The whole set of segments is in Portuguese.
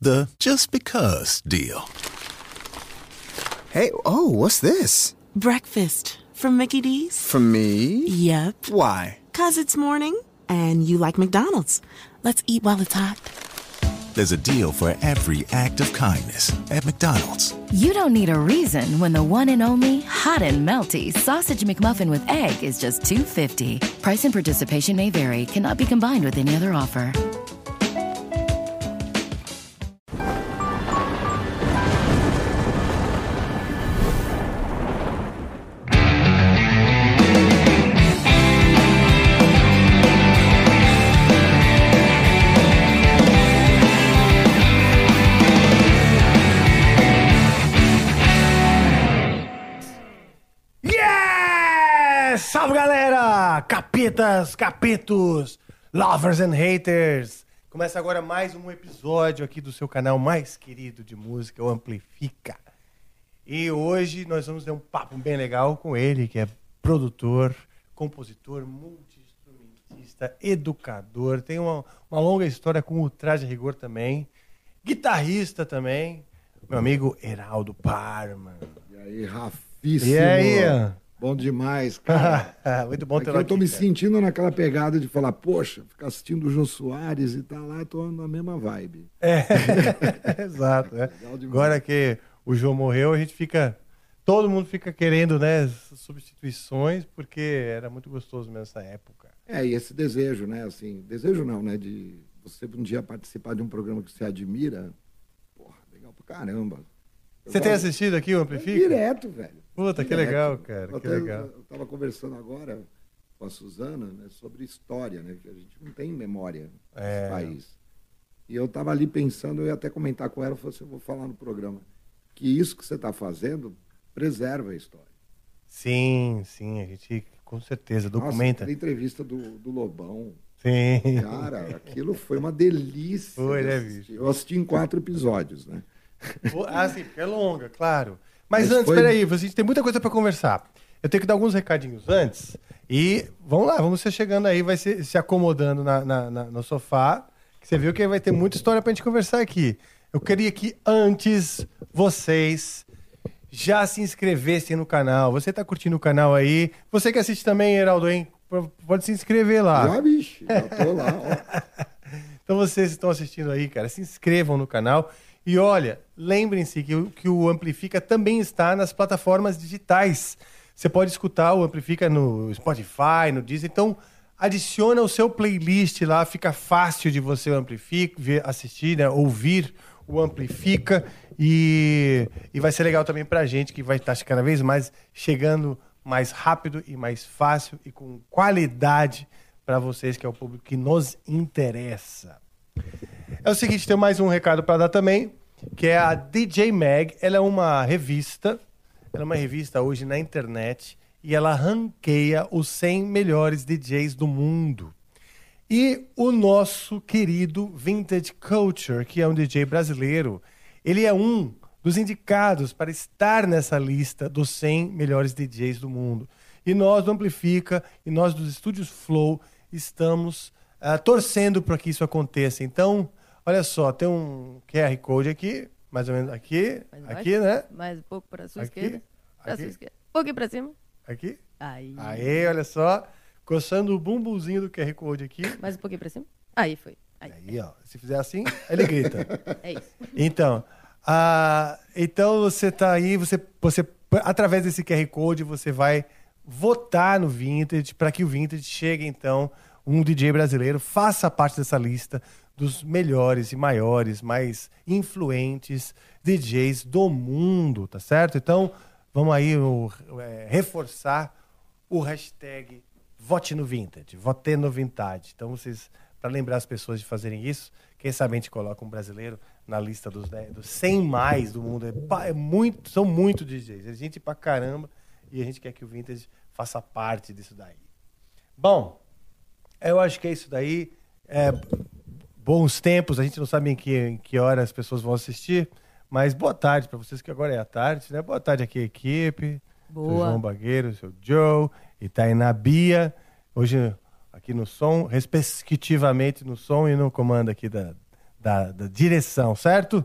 The just because deal. Hey, oh, what's this? Breakfast from Mickey D's. From me? Yep. Why? Cause it's morning and you like McDonald's. Let's eat while it's hot. There's a deal for every act of kindness at McDonald's. You don't need a reason when the one and only hot and melty sausage McMuffin with egg is just 250. Price and participation may vary. Cannot be combined with any other offer. Capetas, capetos, lovers and haters. Começa agora mais um episódio aqui do seu canal mais querido de música, o Amplifica. E hoje nós vamos ter um papo bem legal com ele, que é produtor, compositor, multi-instrumentista, educador, tem uma, uma longa história com o Traje Rigor também, guitarrista também, meu amigo Heraldo Parma. E aí, Rafíssimo. E aí? Bom demais, cara. Muito bom ter Aqui eu tô aqui, me cara. sentindo naquela pegada de falar, poxa, ficar assistindo o Jô Soares e tá lá, tô na mesma vibe. É, exato. demais. Agora que o João morreu, a gente fica. Todo mundo fica querendo, né? Substituições, porque era muito gostoso mesmo essa época. É, e esse desejo, né, assim, desejo não, né, de você um dia participar de um programa que você admira, porra, legal pra caramba. Eu Você tem assistido aqui o É Amplifica? Direto, velho. Puta, que legal, cara, Eu que legal. Eu tava conversando agora com a Suzana, né, sobre história, né, que a gente não tem memória É. nesse país. E eu tava ali pensando, eu ia até comentar com ela, eu falei assim, eu vou falar no programa, que isso que você está fazendo preserva a história. Sim, sim, a gente com certeza Nossa, documenta. aquela entrevista do, do Lobão, Sim. cara, aquilo foi uma delícia. Foi, né, bicho? Eu assisti em quatro episódios, né? Ah, sim, porque é longa, claro. Mas, Mas antes, foi- peraí, a gente tem muita coisa pra conversar. Eu tenho que dar alguns recadinhos antes. E vamos lá, vamos ser chegando aí, vai se, se acomodando na, na- na- no sofá. Que você viu que vai ter muita história pra gente conversar aqui. Eu queria que antes vocês já se inscrevessem no canal. Você tá curtindo o canal aí? Você que assiste também, Heraldo, hein? Pode se inscrever lá. Já, bicho, já tô lá, ó. Então vocês estão assistindo aí, cara, se inscrevam no canal. E olha, lembrem-se que, o- que o Amplifica também está nas plataformas digitais. Você pode escutar o Amplifica no Spotify, no Deezer. Então, adiciona o seu playlist lá, fica fácil de você amplificar, assistir, né, ouvir o Amplifica. E, e vai ser legal também pra gente, que vai estar cada vez mais chegando mais rápido e mais fácil e com qualidade para vocês, que é o público que nos interessa. É o seguinte, tem mais um recado para dar também, que é a DJ Mag. Ela é uma revista, ela é uma revista hoje na internet e ela ranqueia os 100 melhores DJs do mundo. E o nosso querido Vintage Culture, que é um DJ brasileiro, ele é um dos indicados para estar nessa lista dos 100 melhores DJs do mundo. E nós do Amplifica e nós dos Estúdios Flow estamos ah, torcendo para que isso aconteça. Então, olha só, tem um QR Code aqui, mais ou menos aqui, aqui, né? Mais um pouco para sua Aqui, esquerda. Para sua esquerda. Um pouquinho para cima. Aqui. Aí. Aí, olha só, coçando o bumbumzinho do QR Code aqui. Mais um pouquinho para cima. Aí foi. Aí. Aí, ó, se fizer assim, ele grita. É isso. Então, ah, então você tá aí, você, você através desse QR Code você vai votar no Vintage para que o Vintage chegue então um DJ brasileiro faça parte dessa lista dos melhores e maiores, mais influentes DJs do mundo, tá certo? Então, vamos aí o- é, reforçar o hashtag Vote no Vintage, vote no Vintage. Então vocês para lembrar as pessoas de fazerem isso. Quem sabe a gente coloca um brasileiro na lista dos, 10, dos 100 mais do mundo. É, é muito, são muito DJs. É gente pra caramba. E a gente quer que o Vintage faça parte disso daí. Bom, eu acho que é isso daí. É, bons tempos. A gente não sabe em que, em que hora as pessoas vão assistir. Mas boa tarde para vocês, que agora é a tarde, né? Boa tarde aqui, equipe. Seu Boa. João Bagueiro, seu Joe, e Tainá Bia. Hoje aqui no som, respectivamente no som e no comando aqui da, da, da direção, certo?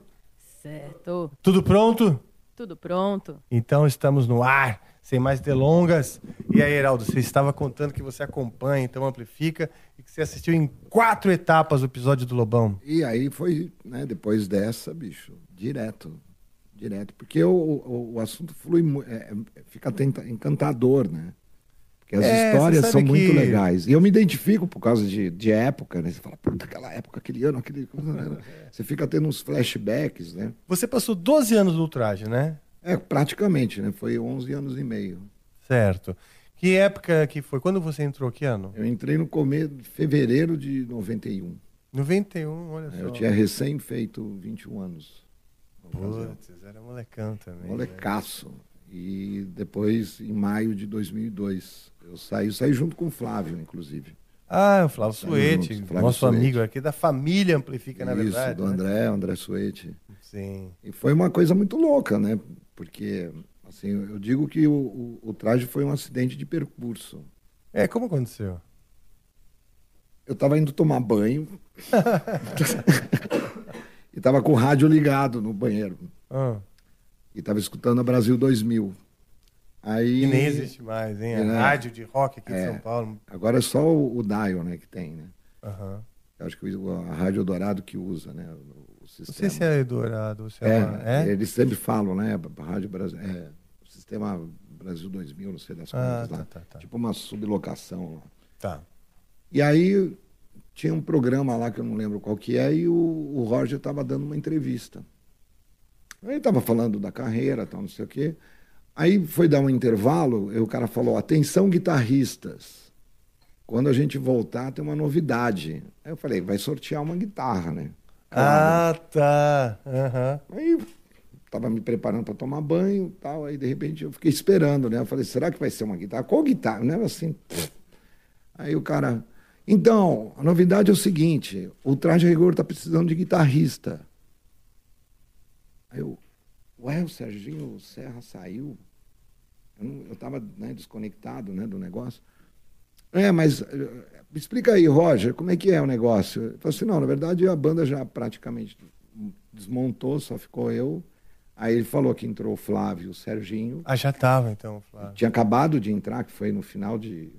Certo. Tudo pronto? Tudo pronto. Então estamos no ar, sem mais delongas. E aí, Heraldo, você estava contando que você acompanha, então amplifica, e que você assistiu em quatro etapas o episódio do Lobão. E aí foi, né, depois dessa, bicho, direto. Direto. Porque o, o, o assunto flui, é, é, fica tenta- encantador, né? Porque as É, histórias são muito que- legais. E eu me identifico por causa de, de época, né? Você fala, puta, aquela época, aquele ano, aquele. Você fica tendo uns flashbacks, né? Você passou 12 anos no ultraje, né? É, praticamente, né? Foi 11 anos e meio. Certo. Que época que foi? Quando você entrou? Que ano? Eu entrei no começo de fevereiro de 91. 91, olha só. Eu tinha recém feito 21 anos. Putz, era molecão também. né? Molecaço. E depois, em maio de 2002, eu saí, eu saí junto com o Flávio, inclusive. Ah, o Flávio Suete, Flávio nosso Suete. amigo aqui da família Amplifica, na Isso, verdade. do né? André, André Suete. Sim. E foi uma coisa muito louca, né? Porque, assim, eu digo que o, o, o traje foi um acidente de percurso. É, como aconteceu? Eu estava indo tomar banho e estava com o rádio ligado no banheiro. Ah, E estava escutando a Brasil 2000. Aí, que nem existe mais, hein? É. rádio de rock aqui de É. São Paulo. Agora é só o, o dial, né, que tem, né? Eu acho que o- a Rádio Dourado que usa, né? O Não sistema. sei se é ou se é. é, uma- é? Eles sempre falam, né? Rádio Brasil. É, o sistema Brasil 2000, não sei das Ah, coisas lá. tá, tá, tá. Tipo uma sublocação lá. Tá. E aí tinha um programa lá que eu não lembro qual que é, e o, o Roger estava dando uma entrevista. Ele estava falando da carreira, tal, não sei o quê. Aí foi dar um intervalo, e o cara falou: atenção, guitarristas. Quando a gente voltar, tem uma novidade. Aí eu falei, vai sortear uma guitarra, né? Ah, tá. Aham. Aí tava me preparando para tomar banho e tal, aí de repente eu fiquei esperando, né? Eu falei, será que vai ser uma guitarra? Qual guitarra? Né? Assim. Aí o cara, então, a novidade é o seguinte, o Traje Rigor tá precisando de guitarrista. Aí eu, ué, o Serginho Serra saiu? Eu, não, eu tava né, desconectado né, do negócio. É, mas eh, explica aí, Roger, como é que é o negócio? Eu falei assim, não, na verdade a banda já praticamente desmontou, só ficou eu. Aí ele falou que entrou o Flávio, o Serginho. Ah, já tava então, Flávio. Tinha acabado de entrar, que foi no final de,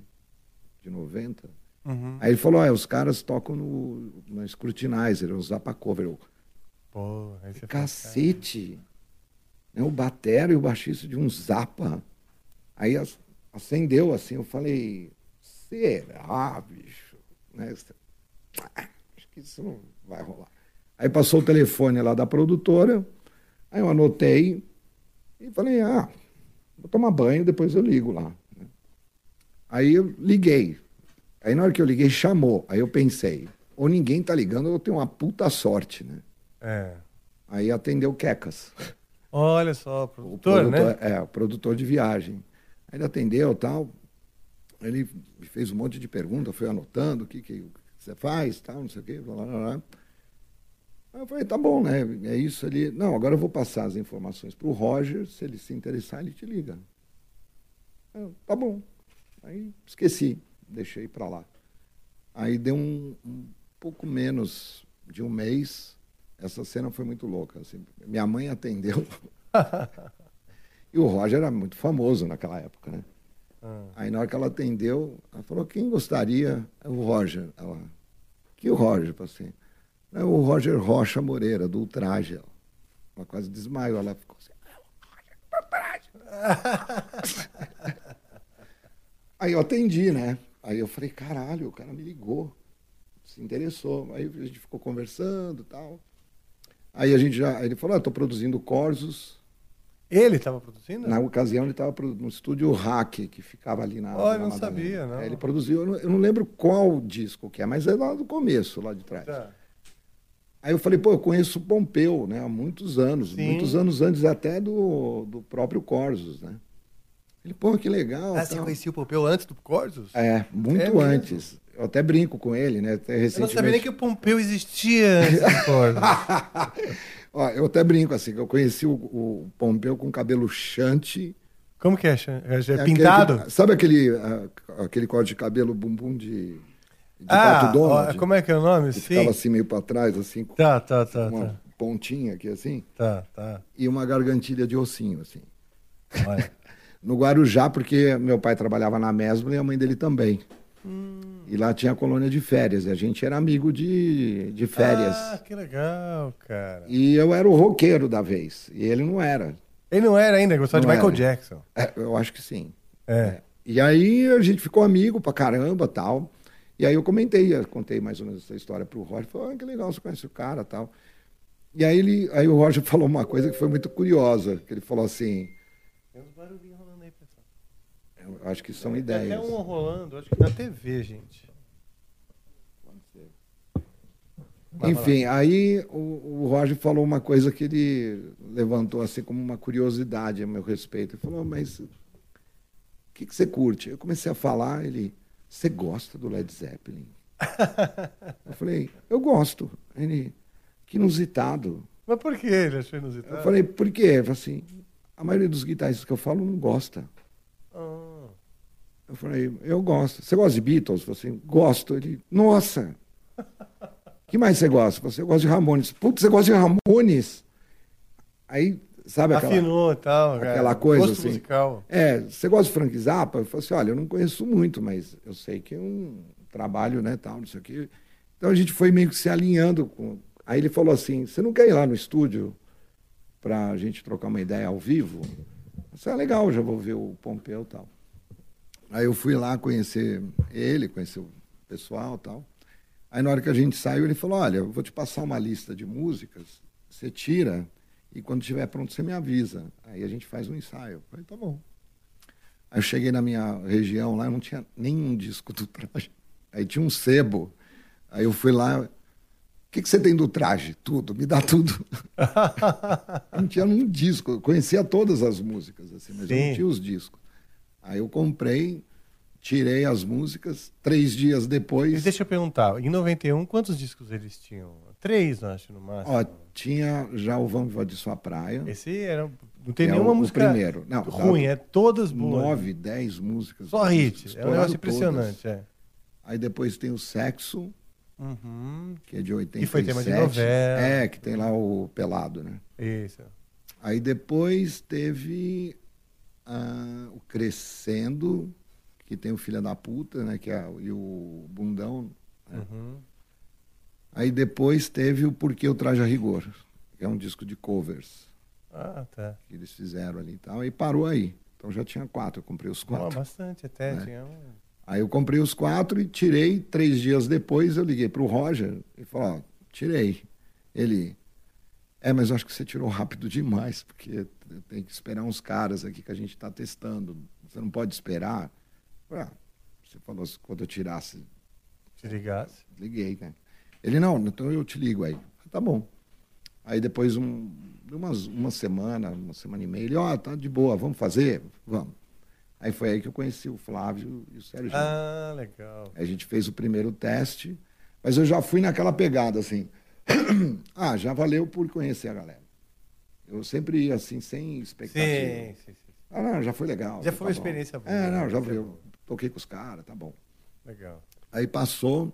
de 90. Uhum. Aí ele falou, é, os caras tocam no, no Scrutinizer, o Zappa Cover. Eu, Pô, aí você Cacete! Né, o batera e o baixista de um Zappa. Aí acendeu assim, eu falei, será, bicho? Né? Ah, Acho que isso não vai rolar. Aí passou o telefone lá da produtora, aí eu anotei e falei, ah, vou tomar banho, depois eu ligo lá. Aí eu liguei. Aí na hora que eu liguei, chamou. Aí eu pensei, ou ninguém tá ligando, ou eu tenho uma puta sorte, né? É. Aí atendeu o Quecas. Olha só, O produtor, né? produtor, É, o produtor de viagem. Aí ele atendeu tal. Ele me fez um monte de perguntas, foi anotando o que, que você faz, tal, não sei o quê. Blá, blá, blá. Aí eu falei, tá bom, né? É isso ali. Não, agora eu vou passar as informações para o Roger, se ele se interessar, ele te liga. Eu, tá bom. Aí esqueci, deixei para lá. Aí deu um, um pouco menos de um mês, essa cena foi muito louca. assim. minha mãe atendeu. e o Roger era muito famoso naquela época, né? Aí na hora que ela atendeu, ela falou, quem gostaria? É o Roger. Ela, que o Roger? Eu assim, é o Roger Rocha Moreira, do Ultraje. Ela, ela quase desmaiou, ela ficou assim, "É o Roger do Ultraje." Aí eu atendi, né? Aí eu falei, caralho, o cara me ligou, se interessou. Aí a gente ficou conversando e tal. Aí a gente já, ele falou, ah, tô produzindo Corsos. Ele estava produzindo? Na ocasião, ele estava no estúdio Hack, que ficava ali na. Olha, na não Madalena. sabia, não. É, ele produziu, eu não, eu não lembro qual disco que é, mas é lá do começo, lá de trás. Tá. Aí eu falei, pô, eu conheço o Pompeu, né, há muitos anos, Sim. muitos anos antes até do, do próprio Corsos, né? Ele, pô, que legal. Ah, você conhecia o Pompeu antes do Corsos? É, muito É antes. Eu até brinco com ele, né? Até Eu não recentemente. sabia nem que o Pompeu existia antes do Corsos. Ó, eu até brinco assim, que eu conheci o, o Pompeu com cabelo chante. Como que é? É, É aquele pintado? que- sabe aquele, aquele corte de cabelo bumbum de, de ah, Donald? como é que é o nome? Que Sim. ficava assim meio para trás, assim, com Tá, tá, tá, uma tá. pontinha aqui assim, Tá, tá. e uma gargantilha de ossinho, assim. Olha. No Guarujá, porque meu pai trabalhava na Mesbla e a mãe dele também. Hum. E lá tinha colônia de férias, e a gente era amigo de, de férias. Ah, que legal, cara. E eu era o roqueiro da vez, e ele não era. Ele não era ainda, gostava de Não Michael era. Jackson. É, eu acho que sim. É. E aí a gente ficou amigo pra caramba tal. E aí eu comentei, eu contei mais ou menos essa história pro Roger. Falou, ah, que legal, você conhece o cara tal. E aí, ele, aí o Roger falou uma coisa que foi muito curiosa. Que ele falou assim, Tem uns barulhinhos. Eu acho que são Tem ideias. até um rolando, acho que na TV, gente. Enfim, aí o, o Roger falou uma coisa que ele levantou assim como uma curiosidade a meu respeito. Ele falou, mas o que, que você curte? Eu comecei a falar, ele, você gosta do Led Zeppelin? eu falei, eu gosto. Ele, que inusitado. Mas por que ele achou inusitado? Eu falei, por quê? Ele falou assim, a maioria dos guitarristas que eu falo não gosta. Eu falei, eu gosto. Você gosta de Beatles? Eu falei assim, gosto. Ele, nossa. que mais você gosta? Eu falei assim, eu gosto de Ramones. Putz, você gosta de Ramones? Aí, sabe aquela... afinou e tal. cara. aquela coisa Gosto assim. musical. É, você gosta de Frank Zappa? Eu falei assim, olha, eu não conheço muito, mas eu sei que é um trabalho, né, tal, não sei o quê. Então a gente foi meio que se alinhando com... Aí ele falou assim, você não quer ir lá no estúdio pra gente trocar uma ideia ao vivo? Eu falei, ah, legal, já vou ver o Pompeu e tal. Aí eu fui lá conhecer ele, conhecer o pessoal e tal. Aí na hora que a gente saiu, ele falou, olha, eu vou te passar uma lista de músicas, você tira e quando estiver pronto você me avisa. Aí a gente faz um ensaio. Eu falei, tá bom. Aí eu cheguei na minha região lá, não tinha nenhum disco do traje. Aí tinha um sebo. Aí eu fui lá, o que, que você tem do traje? Tudo, me dá tudo. Não tinha nenhum disco, eu conhecia todas as músicas, assim, mas eu Sim. não tinha os discos. Aí eu comprei, tirei as músicas, três dias E depois. deixa eu perguntar, em 91, quantos discos eles tinham? Três, acho, no máximo. Ó, tinha já o Vamos Invadir Sua Praia. Esse era. Não tem é nenhuma o- o música primeiro. Não, ruim, é todas boas. Nove, dez músicas. Só hit. É um negócio impressionante, é. Aí depois tem o Sexo, Uhum. que é de 87. Que foi tema de novela. É, que tem lá o Pelado, né? Isso. Aí depois teve ah, o Crescendo, que tem o Filha da Puta, né? Que é, e o Bundão. né? Uhum. Aí depois teve o Porquê o Traje a Rigor, que é um disco de covers Ah, tá. que eles fizeram ali e tal. E parou aí. Então já tinha quatro, eu comprei os quatro. bastante até. É. Tinha um... Aí eu comprei os quatro e tirei. Três dias depois eu liguei para o Roger e falei, ó, tirei. Ele, é, mas eu acho que você tirou rápido demais, porque tem que esperar uns caras aqui que a gente está testando. Você não pode esperar. Ah, você falou assim, quando eu tirasse, Se ligasse. liguei, né? Ele, não, então eu te ligo aí. Tá bom. Aí depois, um, umas, uma semana, uma semana e meia, ele, ó, tá de boa, vamos fazer? Vamos. Aí foi aí que eu conheci o Flávio e o Sérgio. Ah, legal. Aí A gente fez o primeiro teste, mas eu já fui naquela pegada assim. ah, já valeu por conhecer a galera. Eu sempre ia assim, sem expectativa. Sim, sim, sim. Ah, não, já foi legal. Já tá foi uma bom. experiência boa, É, não, né? já Isso é eu toquei com os caras, tá bom. Legal. Aí passou,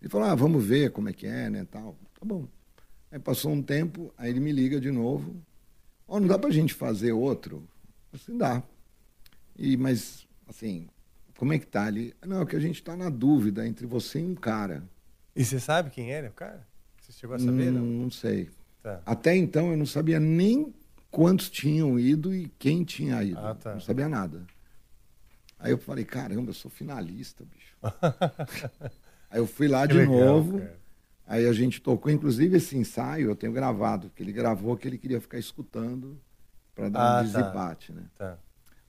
ele falou, ah, vamos ver como é que é, né, tal. Tá bom. Aí passou um tempo, aí ele me liga de novo. Ó, não dá pra gente fazer outro? Assim, dá. E, mas, assim, como é que tá ali? Não, é que a gente tá na dúvida entre você e um cara. E você sabe quem era o cara? Você chegou a saber? Hum, Não? não sei. Tá. Até então eu não sabia nem quantos tinham ido e quem tinha ido. Ah, tá. Não sabia nada. Aí eu falei, caramba, eu sou finalista, bicho. Aí eu fui lá Que de legal, novo. cara. Aí a gente tocou, inclusive esse ensaio eu tenho gravado, que ele gravou que ele queria ficar escutando para dar Ah, um tá. desempate, né? Tá.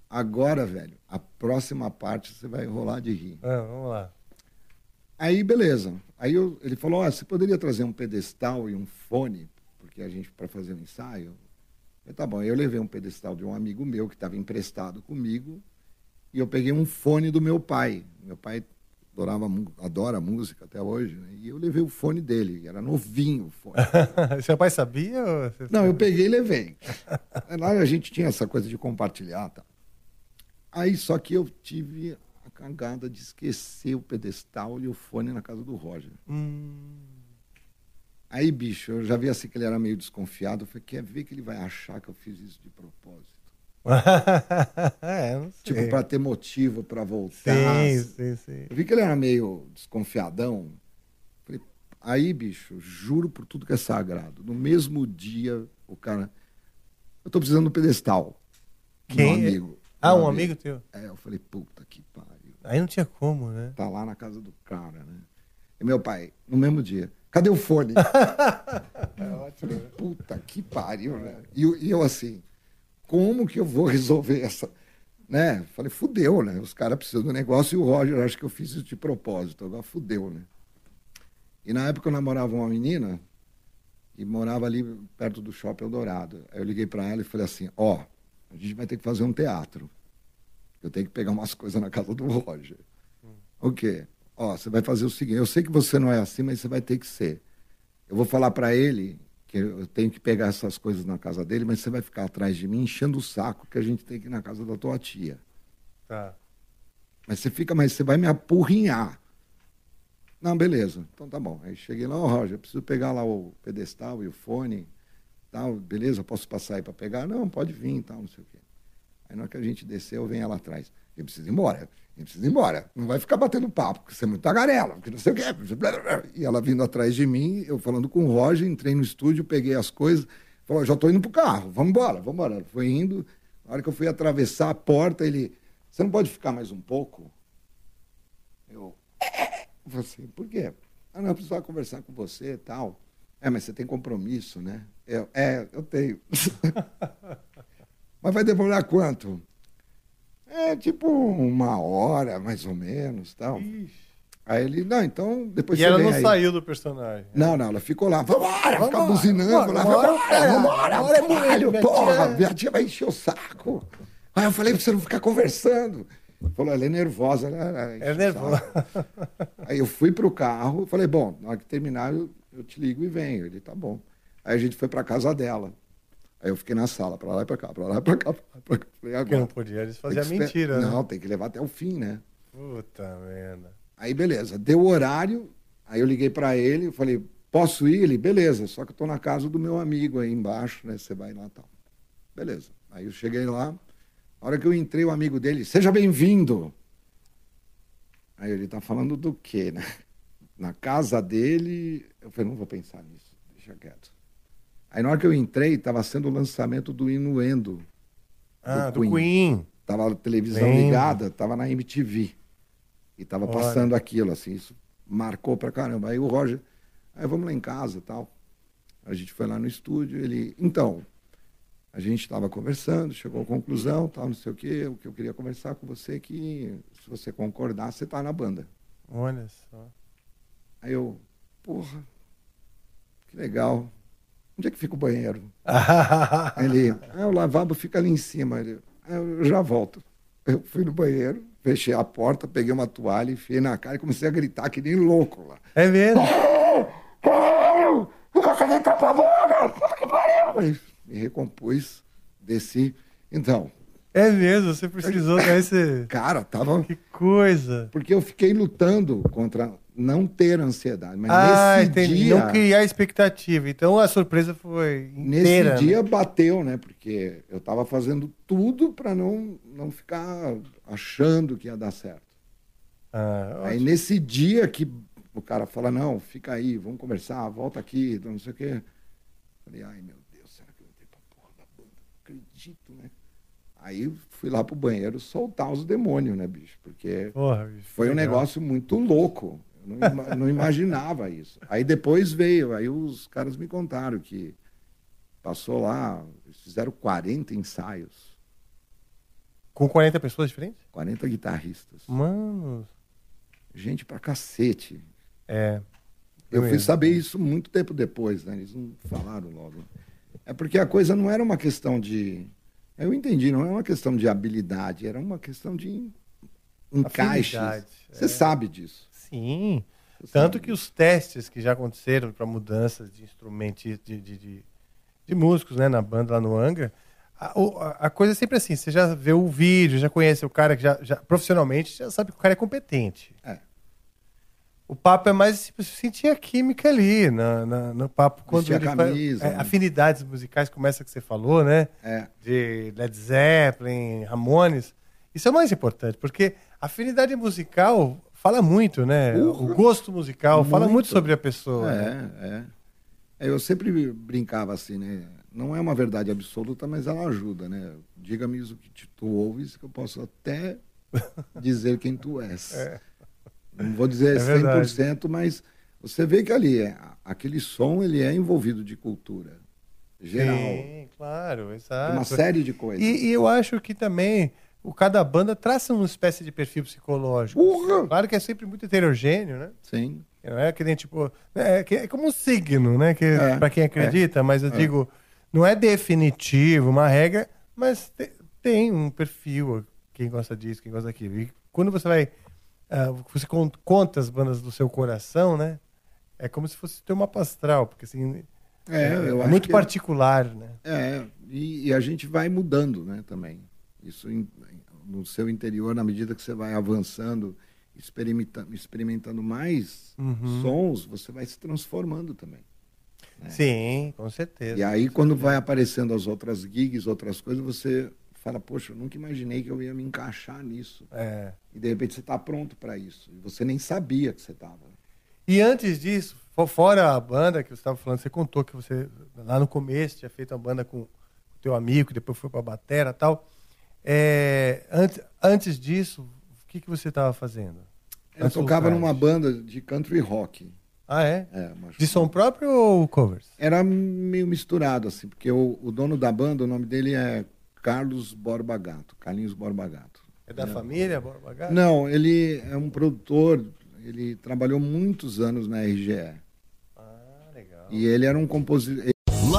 Agora, velho, a próxima parte você vai rolar de rir. Ah, vamos lá. Aí, beleza. Aí eu- ele falou: "Ó, você poderia trazer um pedestal e um fone, porque a gente, para fazer um ensaio. Eu tá bom. Eu levei um pedestal de um amigo meu que estava emprestado comigo e eu peguei um fone do meu pai. Meu pai adorava, adora música até hoje, né? E eu levei o fone dele, era novinho o fone. Seu pai sabia? Não, eu peguei e levei. Lá a gente tinha essa coisa de compartilhar. Tá? Aí só que eu tive a cagada de esquecer o pedestal e o fone na casa do Roger. Hum. Aí, bicho, eu já vi assim que ele era meio desconfiado. Eu falei, quer ver que ele vai achar que eu fiz isso de propósito? é, não sei. Tipo, para ter motivo para voltar. Sim, sim, sim. Eu vi que ele era meio desconfiadão. Falei, aí, bicho, juro por tudo que é sagrado. No mesmo dia, o cara. Eu tô precisando do pedestal. Quem? Meu amigo. Ah, Meu um amigo teu? É, eu falei, puta que pariu. Aí não tinha como, né? Tá lá na casa do cara, né? E meu pai, no mesmo dia, cadê o fone? eu falei, puta que pariu, né? E, eu- e eu assim, como que eu vou resolver essa. Né? Falei, fudeu, né? Os caras precisam do negócio e o Roger, acho que eu fiz isso de propósito. Agora fudeu, né? E na época eu namorava uma menina e morava ali perto do Shopping Eldorado. Aí eu liguei para ela e falei assim: ó, a gente vai ter que fazer um teatro. Eu tenho que pegar umas coisas na casa do Roger. O quê? Ó, você vai fazer o seguinte: eu sei que você não é assim, mas você vai ter que ser. Eu vou falar para ele que eu tenho que pegar essas coisas na casa dele, mas você vai ficar atrás de mim enchendo o saco que a gente tem que ir na casa da tua tia. Tá. Mas você fica, mas você vai me apurrinhar. Não, beleza. Então tá bom. Aí cheguei lá, ó, Roger, eu preciso pegar lá o pedestal e o fone. Tal, beleza, posso passar aí para pegar? Não, pode vir, tal, não sei o quê. Aí na hora que a gente desceu, vem ela atrás. Eu preciso ir embora. Eu preciso ir embora. Não vai ficar batendo papo, porque você é muito tagarela, porque não sei o quê. E ela vindo atrás de mim, eu falando com o Roger, entrei no estúdio, peguei as coisas, falou, já tô indo pro carro, vamos embora, vamos embora. Foi indo, na hora que eu fui atravessar a porta, ele, você não pode ficar mais um pouco? Eu, eu falei assim, por quê? Ah, não, eu precisava conversar com você e tal. É, mas você tem compromisso, né? Eu, é, eu tenho. mas vai demorar quanto? É, tipo uma hora, mais ou menos, tal. Aí ele, não, então depois E você ela vem não aí. saiu do personagem. Não, não, ela ficou lá. Vambora, ficar buzinando. vambora, lá, vambora, vambora, é, vambora, agora é caralho, bonito, minha porra, tia. minha tia vai encher o saco. Aí eu falei pra você não ficar conversando. Falou, ela é nervosa. Ela, ela É nervosa. Aí eu fui pro carro, falei, bom, na hora que terminar eu, eu te ligo e venho. Ele, tá bom. Aí a gente foi pra casa dela. Aí eu fiquei na sala, pra lá e pra cá, pra lá e pra cá. Pra lá e pra cá. Falei, Porque agora. não podia, eles faziam mentira, né? Não, tem que levar até o fim, né? Puta merda. Aí, beleza, deu o horário, aí eu liguei pra ele, eu falei, posso ir? Ele, beleza, só que eu tô na casa do meu amigo aí embaixo, né? Você vai lá e tal. Beleza. Aí eu cheguei lá, na hora que eu entrei, o amigo dele, seja bem-vindo. Aí ele tá falando do quê, né? Na casa dele, eu falei, não vou pensar nisso, deixa quieto. Aí na hora que eu entrei, estava sendo o lançamento do Inuendo. Ah, do Queen. Tava a televisão ligada, tava na MTV. E tava Olha. passando aquilo, assim, isso marcou pra caramba. Aí o Roger, aí vamos lá em casa e tal. A gente foi lá no estúdio, ele, então, a gente estava conversando, chegou à conclusão, tal, não sei o quê. O que eu queria conversar com você é que, se você concordar, você tá na banda. Olha só. Aí eu, porra, que legal. Onde é que fica o banheiro? Ele, ah, o lavabo fica ali em cima. Ele, ah, eu já volto. Eu fui no banheiro, fechei a porta, peguei uma toalha, enfiei na cara e comecei a gritar que nem louco lá. É mesmo? Não consegui entrar pra boca! Puta que pariu! Me recompus, desci. Então, É mesmo, você precisou dar esse. cara, tava. Que coisa. Porque eu fiquei lutando contra não ter ansiedade. Mas ah, nesse entendi. dia. Não criar expectativa. Então a surpresa foi Nesse inteira. né? dia bateu, né? Porque eu estava fazendo tudo para não, não ficar achando que ia dar certo. Ah, Aí nesse dia que o cara fala, não, fica aí, vamos conversar, volta aqui, não sei o quê. Falei, ai meu Deus, será que eu entrei pra porra da banda? Não acredito, né? Aí fui lá pro banheiro soltar os demônios, né, bicho? Porque Porra, bicho, foi um legal. negócio muito louco. Não, não imaginava isso. Aí depois veio, aí os caras me contaram que passou lá, fizeram 40 ensaios, Com 40 pessoas diferentes? 40 guitarristas. Mano. Gente pra cacete. É. Eu fui saber isso muito tempo depois, né? Eles não falaram logo. É porque a coisa não era uma questão de. Eu entendi, não é uma questão de habilidade, era uma questão de encaixe. Você é. sabe disso. Sim. Tanto que os testes que já aconteceram para mudanças de instrumentos, de, de, de, de músicos né, na banda lá no Angra, a, a- coisa é sempre assim: você já vê o vídeo, já conhece o cara que já, já profissionalmente já sabe que o cara é competente. É. O papo é mais tipo, sentir a química ali, na, na- no papo. Quando Vestir a ele faz- camisa, é, né? Afinidades musicais, começa que você falou, né? É. de Led Zeppelin, Ramones. Isso é o mais importante, porque a afinidade musical fala muito, né? Porra. O gosto musical fala muito Muito. sobre a pessoa. né? É, é. É, Eu sempre brincava assim, né? Não é uma verdade absoluta, mas ela ajuda, né? Diga-me isso que tu ouves, que eu posso até dizer quem tu és. Não vou dizer É verdade. 100%, mas você vê que ali, é, aquele som, ele é envolvido de cultura geral. Sim, claro, exato. Uma série de coisas. E, e eu acho que também o cada banda traça uma espécie de perfil psicológico. Porra! Claro que é sempre muito heterogêneo, né? Sim. Não é que nem tipo. É, que- é como um signo, né? Que, É, para quem acredita, mas eu é. digo, não é definitivo, uma regra, mas te- tem um perfil. Quem gosta disso, quem gosta daquilo. E quando você vai. ah, você con- conta as bandas do seu coração, né? É como se fosse ter uma pastral, porque assim. É, acho muito que- particular, né? É, e, e a gente vai mudando, né, também. Isso em- no seu interior, na medida que você vai avançando, experimentando, experimentando mais Uhum. sons, você vai se transformando também. Sim, com certeza. E aí, quando vai aparecendo as outras gigs, outras coisas, você fala, poxa, eu nunca imaginei que eu ia me encaixar nisso. É. E de repente você está pronto para isso. E você nem sabia que você estava. E antes disso, fo- fora a banda que você estava falando, você contou que você, lá no começo, tinha feito uma banda com o teu amigo, que depois foi pra batera e tal. É, antes, antes disso, o que, que você estava fazendo? Eu Antes tocava numa banda de country rock. Ah, é? É, mas- De som próprio ou covers? Era meio misturado, assim, porque o, o dono da banda, o nome dele é Carlos Borba Gato, Carlinhos Borba Gato. É da família, Borba Gato? Não, ele é um produtor, ele trabalhou muitos anos na RGE. Ah, legal. E ele era um compositor.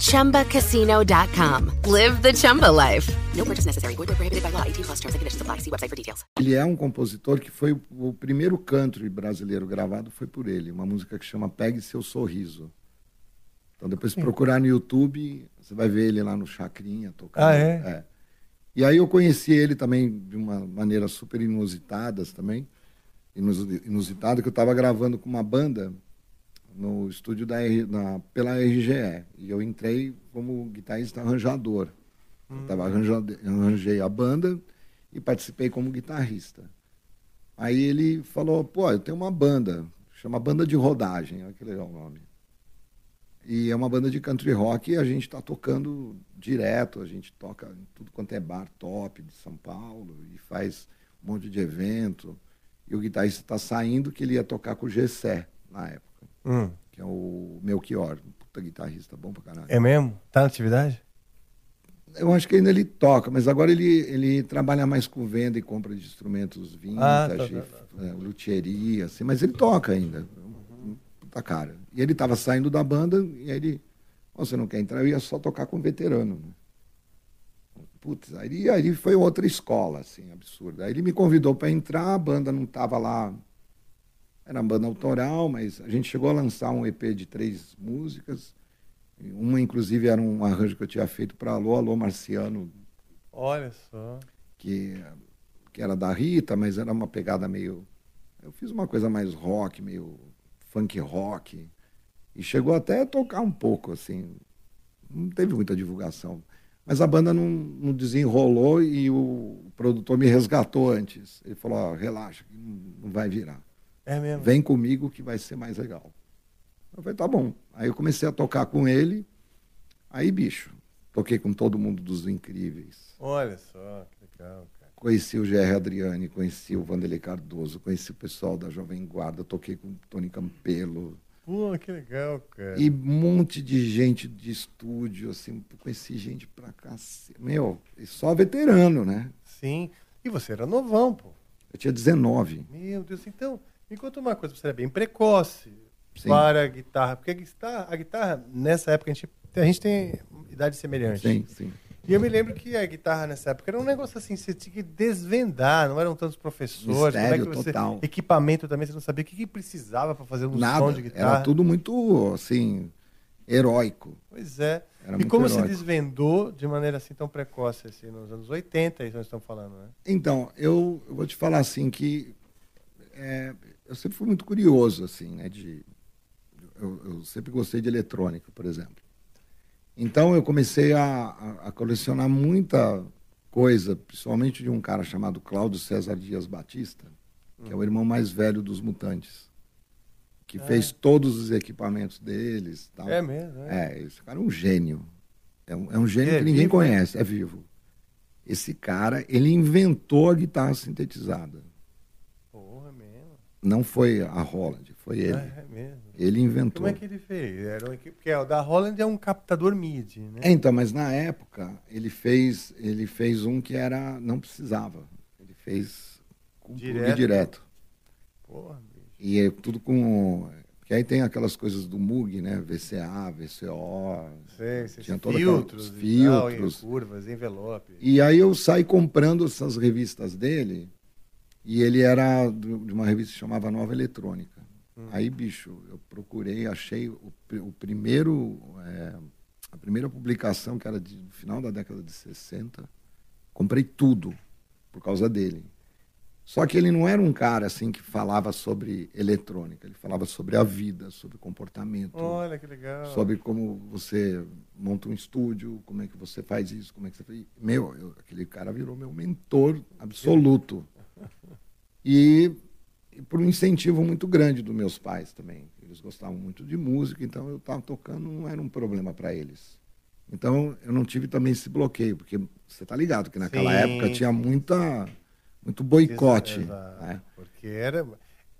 ChumbaCasino.com. Live the Chumba life. No purchase necessary. Void prohibited by law. 18 plus terms and conditions apply. See website for details. Ele é um compositor que foi o- primeiro country brasileiro gravado foi por ele, uma música que chama Pegue Seu Sorriso. Então depois se procurar no YouTube, você vai ver ele lá no Chacrinha tocando. Ah, é? E aí eu conheci ele também de uma maneira super inusitada também, inus- inusitada que eu estava gravando com uma banda no estúdio da na, pela RGE e eu entrei como guitarrista arranjador. Eu tava arranjando, arranjei a banda e participei como guitarrista. Aí ele falou, pô, eu tenho uma banda, chama Banda de Rodagem, olha que legal o nome. E é uma banda de country rock e a gente está tocando direto, a gente toca em tudo quanto é bar top de São Paulo e faz um monte de evento. E o guitarrista está saindo que ele ia tocar com o Gessé na época, Hum. que é o Melchior, um puta guitarrista bom pra caralho. É mesmo? Tá na atividade? Eu acho que ainda ele toca, mas agora ele, ele trabalha mais com venda e compra de instrumentos Ah, tá, vintage, tá, é, luthieria, assim, mas ele toca ainda. Puta cara. E ele estava saindo da banda e aí ele, "Ó, você não quer entrar? Eu ia só tocar com veterano. né? Putz, aí, aí foi outra escola, assim, absurda. Aí ele me convidou para entrar, a banda não estava lá. Era uma banda autoral, mas a gente chegou a lançar um EP de três músicas. Uma, inclusive, era um arranjo que eu tinha feito para Alô, Alô Marciano, Olha só. que, que era da Rita, mas era uma pegada meio. Eu fiz uma coisa mais rock, meio funk rock. E chegou até a tocar um pouco, assim. Não teve muita divulgação. Mas a banda não, não desenrolou e o produtor me resgatou antes. Ele falou: ó, relaxa, não vai virar. É mesmo? Vem comigo que vai ser mais legal. Eu falei: tá bom. Aí eu comecei a tocar com ele. Aí, bicho, toquei com todo mundo dos Incríveis. Olha só, que legal, cara. Conheci o G.R. Adriani, conheci o Vanderlei Cardoso, conheci o pessoal da Jovem Guarda, toquei com o Tony Campelo. Pô, que legal, cara. E um monte de gente de estúdio, assim, conheci gente pra cacete. Meu, e só veterano, né? Sim. E você era novão, pô. Eu tinha 19. Meu Deus, então, conta uma coisa, você era bem precoce Sim. para a guitarra, porque a guitarra, a guitarra, nessa época, a gente, a gente tem idade semelhante. Sim, sim. E eu me lembro que a guitarra nessa época era um negócio assim, você tinha que desvendar, não eram tantos professores, Mistério como é que você, total. equipamento também, você não sabia o que, que precisava para fazer um som de Nada. guitarra. Era tudo muito, assim, heróico. Pois é. Era e como heróico. desvendou de maneira assim tão precoce, assim, nos anos 80, isso nós estamos falando, né? Então, eu, eu vou te falar assim que é, eu sempre fui muito curioso, assim, né? De, eu, eu sempre gostei de eletrônica, por exemplo. Então eu comecei a, a, colecionar muita coisa, principalmente de um cara chamado Cláudio César Dias Batista, que é o irmão mais velho dos Mutantes, que Ah. fez todos os equipamentos deles. Tal. É mesmo, é? É, esse cara é um gênio. É um, é um gênio É que ninguém vivo, é? conhece, é vivo. Esse cara, ele inventou a guitarra sintetizada. Não foi a Holland, foi ele. É mesmo. Ele inventou. Como é que ele fez? Era um porque o da Holland é um captador MIDI, né? É, então, mas na época ele fez, ele fez um que era não precisava. Ele fez com Direto? direto. Porra, bicho. E é tudo com porque aí tem aquelas coisas do Moog, né? VCA, VCO. Sei, sei, tinha todos filtros, e tal, e filtros. curvas, envelope. E aí eu saí comprando essas revistas dele, e ele era de uma revista que chamava Nova Eletrônica. Hum. Aí, bicho, eu procurei, achei o, o primeiro, é, a primeira publicação, que era de, do final da década de 60, comprei tudo por causa dele. Só que ele não era um cara assim que falava sobre eletrônica, ele falava sobre a vida, sobre comportamento Olha que legal. sobre como você monta um estúdio, como é que você faz isso, como é que você faz. Meu, eu- aquele cara virou meu mentor absoluto. E, e por um incentivo muito grande dos meus pais também. Eles gostavam muito de música, então eu estava tocando, não era um problema para eles. Então eu não tive também esse bloqueio, porque você tá ligado que naquela Sim, época tinha muita muito boicote. Exato, né? Porque era.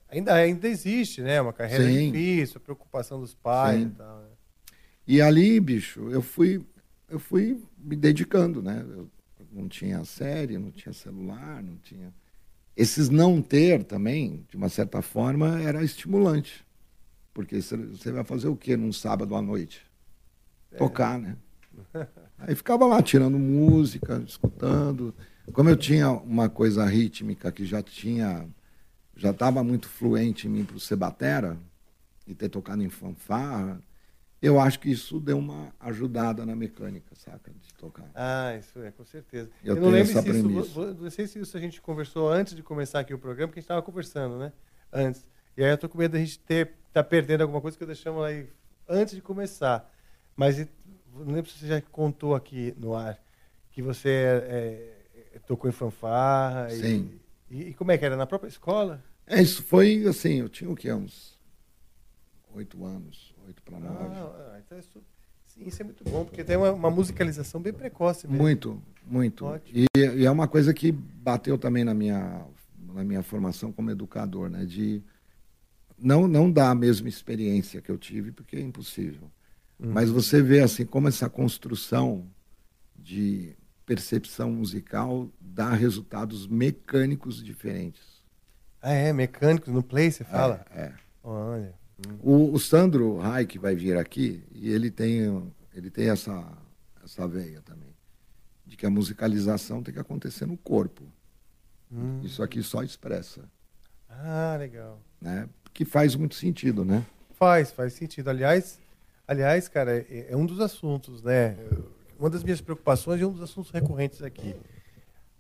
Ainda, ainda existe, né? Uma carreira Sim. difícil, a preocupação dos pais Sim. e tal. né? E ali, bicho, eu fui, eu fui me dedicando, né? Eu não tinha série, não tinha celular, não tinha. Esses não ter também, de uma certa forma, era estimulante. Porque você- vai fazer o quê num sábado à noite? Tocar, né? Aí ficava lá tirando música, escutando. Como eu tinha uma coisa rítmica que já tinha, já estava muito fluente em mim para ser batera e ter tocado em fanfarra, eu acho que isso deu uma ajudada na mecânica, saca, de tocar. Ah, isso é, com certeza. Eu não tenho lembro essa se isso, premissa. não sei se isso a gente conversou antes de começar aqui o programa, porque a gente estava conversando, né? Antes. E aí eu tô com medo da gente ter, tá perdendo alguma coisa que eu deixamos aí antes de começar. Mas não lembro se você já contou aqui no ar que você é, é, tocou em fanfarra. Sim. E, e como é que era? Na própria escola? É, isso foi assim, eu tinha o quê? Uns oito anos, oito para nove. Ah, então isso, sim, isso é muito bom, porque tem uma, uma musicalização bem precoce mesmo. Muito, muito. E, e é uma coisa que bateu também na minha, na minha formação como educador, né? De não, não dar a mesma experiência que eu tive, porque é impossível. Uhum. Mas você vê assim como essa construção de percepção musical dá resultados mecânicos diferentes. Ah, é? Mecânico no play, você fala? É. Olha. O, o Sandro que vai vir aqui, e ele tem, ele tem essa, essa veia também. de que a musicalização tem que acontecer no corpo. Hum. Isso aqui só expressa, Ah, legal. né? Que faz muito sentido, né? Faz, faz sentido. Aliás, aliás, cara, é, é um dos assuntos, né? Uma das minhas preocupações e um dos assuntos recorrentes aqui.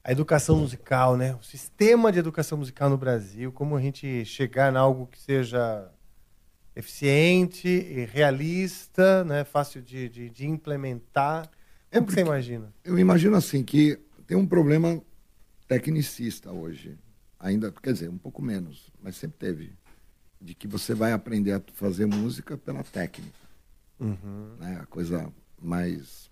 A educação musical, né? O sistema de educação musical no Brasil, como a gente chegar em algo que seja eficiente e realista, né? Fácil de, de, de implementar. Como que você imagina? Eu imagino assim que tem um problema tecnicista hoje, ainda, quer dizer, um pouco menos, mas sempre teve, de que você vai aprender a fazer música pela técnica, Uhum. né? A coisa mais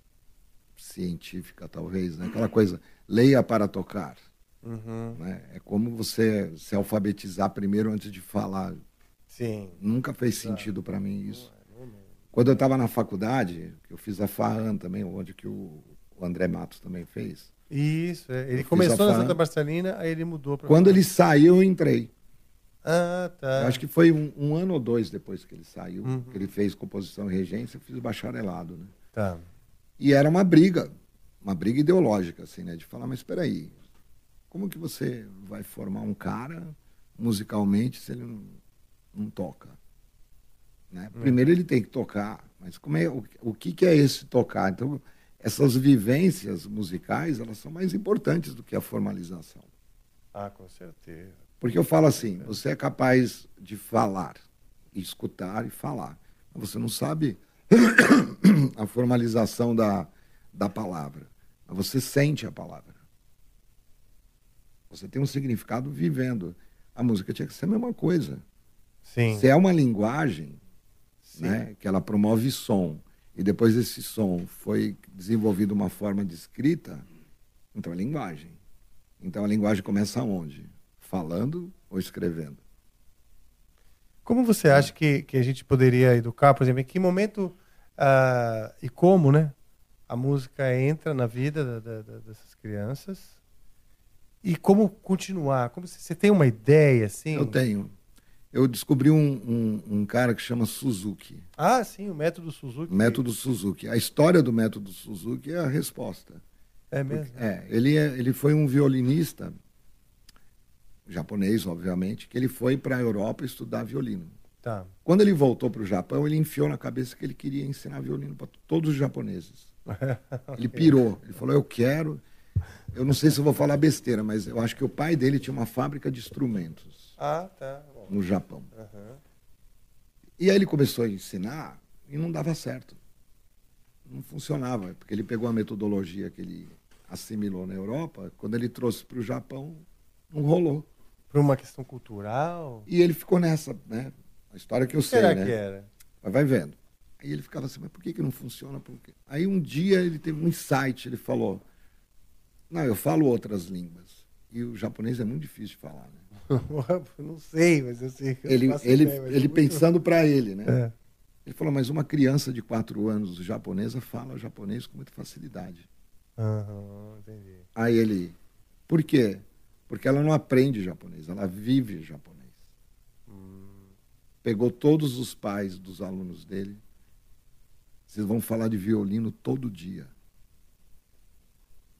científica talvez, né? Aquela coisa, leia para tocar, Uhum. né? É como você se alfabetizar primeiro antes de falar. Sim. Nunca fez sentido para mim isso. Quando eu estava na faculdade, que eu fiz a FAAN também, onde que o, André Matos também fez. Isso, é. Eu ele fiz começou na. Santa Marcelina, aí ele mudou para Quando ele saiu, eu entrei. Ah, tá. Eu acho que foi um, um ano ou dois depois que ele saiu, Uhum. que ele fez composição e regência, eu fiz o bacharelado, né? Tá. E era uma briga, uma briga ideológica, assim, né? De falar, mas espera aí, como que você vai formar um cara musicalmente se ele não, não toca? Né? Hum. Primeiro ele tem que tocar, mas como é, o, o que, que é esse tocar? Então, essas vivências musicais, elas são mais importantes do que a formalização. Ah, com certeza. Porque eu falo assim, você é capaz de falar, escutar e falar. Mas você não sabe a formalização da, da palavra. Mas você sente a palavra. Você tem um significado vivendo. A música tinha que ser a mesma coisa. Sim. Se é uma linguagem, né, que ela promove som, e depois esse som foi desenvolvido uma forma de escrita, então é linguagem. Então a linguagem começa onde? Falando ou escrevendo? Como você acha que, que a gente poderia educar, por exemplo, em que momento ah, e como, né? A música entra na vida da- da- dessas crianças e como continuar? Como você, você tem uma ideia, assim? Eu tenho. Eu descobri um, um, um cara que chama Suzuki, Ah, sim, o método Suzuki. método Suzuki. A história do método Suzuki é a resposta. É mesmo? É, ele, é, ele foi um violinista japonês, obviamente, que ele foi para a Europa estudar violino. Tá. Quando ele voltou para o Japão, ele enfiou na cabeça que ele queria ensinar violino para todos os japoneses. Ele pirou. Ele falou: Eu quero. Eu não sei se eu vou falar besteira, mas eu acho que o pai dele tinha uma fábrica de instrumentos Ah, tá. No Japão. Aham. E aí ele começou a ensinar e não dava certo. Não funcionava, porque ele pegou a metodologia que ele assimilou na Europa, quando ele trouxe para o Japão, não rolou. Por uma questão cultural? E ele ficou nessa, né? A história que eu sei, Será né? que era? Mas vai vendo. Aí ele ficava assim, mas por que, que não funciona? Aí um dia ele teve um insight, ele falou, não, eu falo outras línguas. E o japonês é muito difícil de falar, né? não sei, mas eu sei. que eu ele, ele, ideia, é ele muito- pensando para ele, né? É. Ele falou, mas uma criança de quatro anos japonesa fala japonês com muita facilidade. Aham, entendi. Aí ele, por quê? Porque ela não aprende japonês, ela vive japonês. Pegou todos os pais dos alunos dele, vocês vão falar de violino todo dia.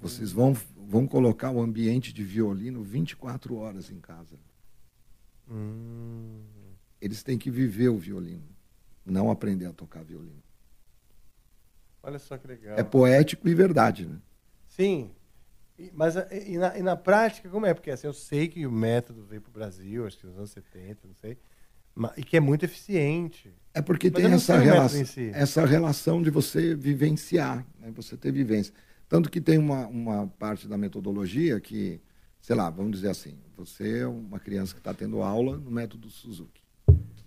Vocês vão, vão colocar o ambiente de violino 24 horas em casa. Hum. Eles têm que viver o violino, não aprender a tocar violino. Olha só que legal. É poético e verdade, né? Sim. Mas a- e na, e na prática, como é? Porque assim, eu sei que o método veio para o Brasil, acho que nos anos 70, não sei. ma- e que é muito eficiente. É porque Mas tem essa, relação, si. essa relação de você vivenciar, né? você ter vivência. Tanto que tem uma, uma parte da metodologia que, sei lá, vamos dizer assim, você é uma criança que está tendo aula no método Suzuki.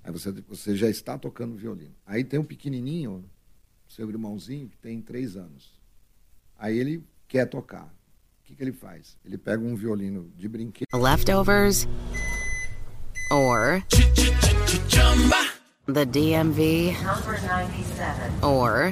Aí você, você já está tocando violino. Aí tem um pequenininho, seu irmãozinho, que tem três anos. Aí ele quer tocar. O que, que ele faz? Ele pega um violino de brinquedo. Leftovers or the DMV Number 97. or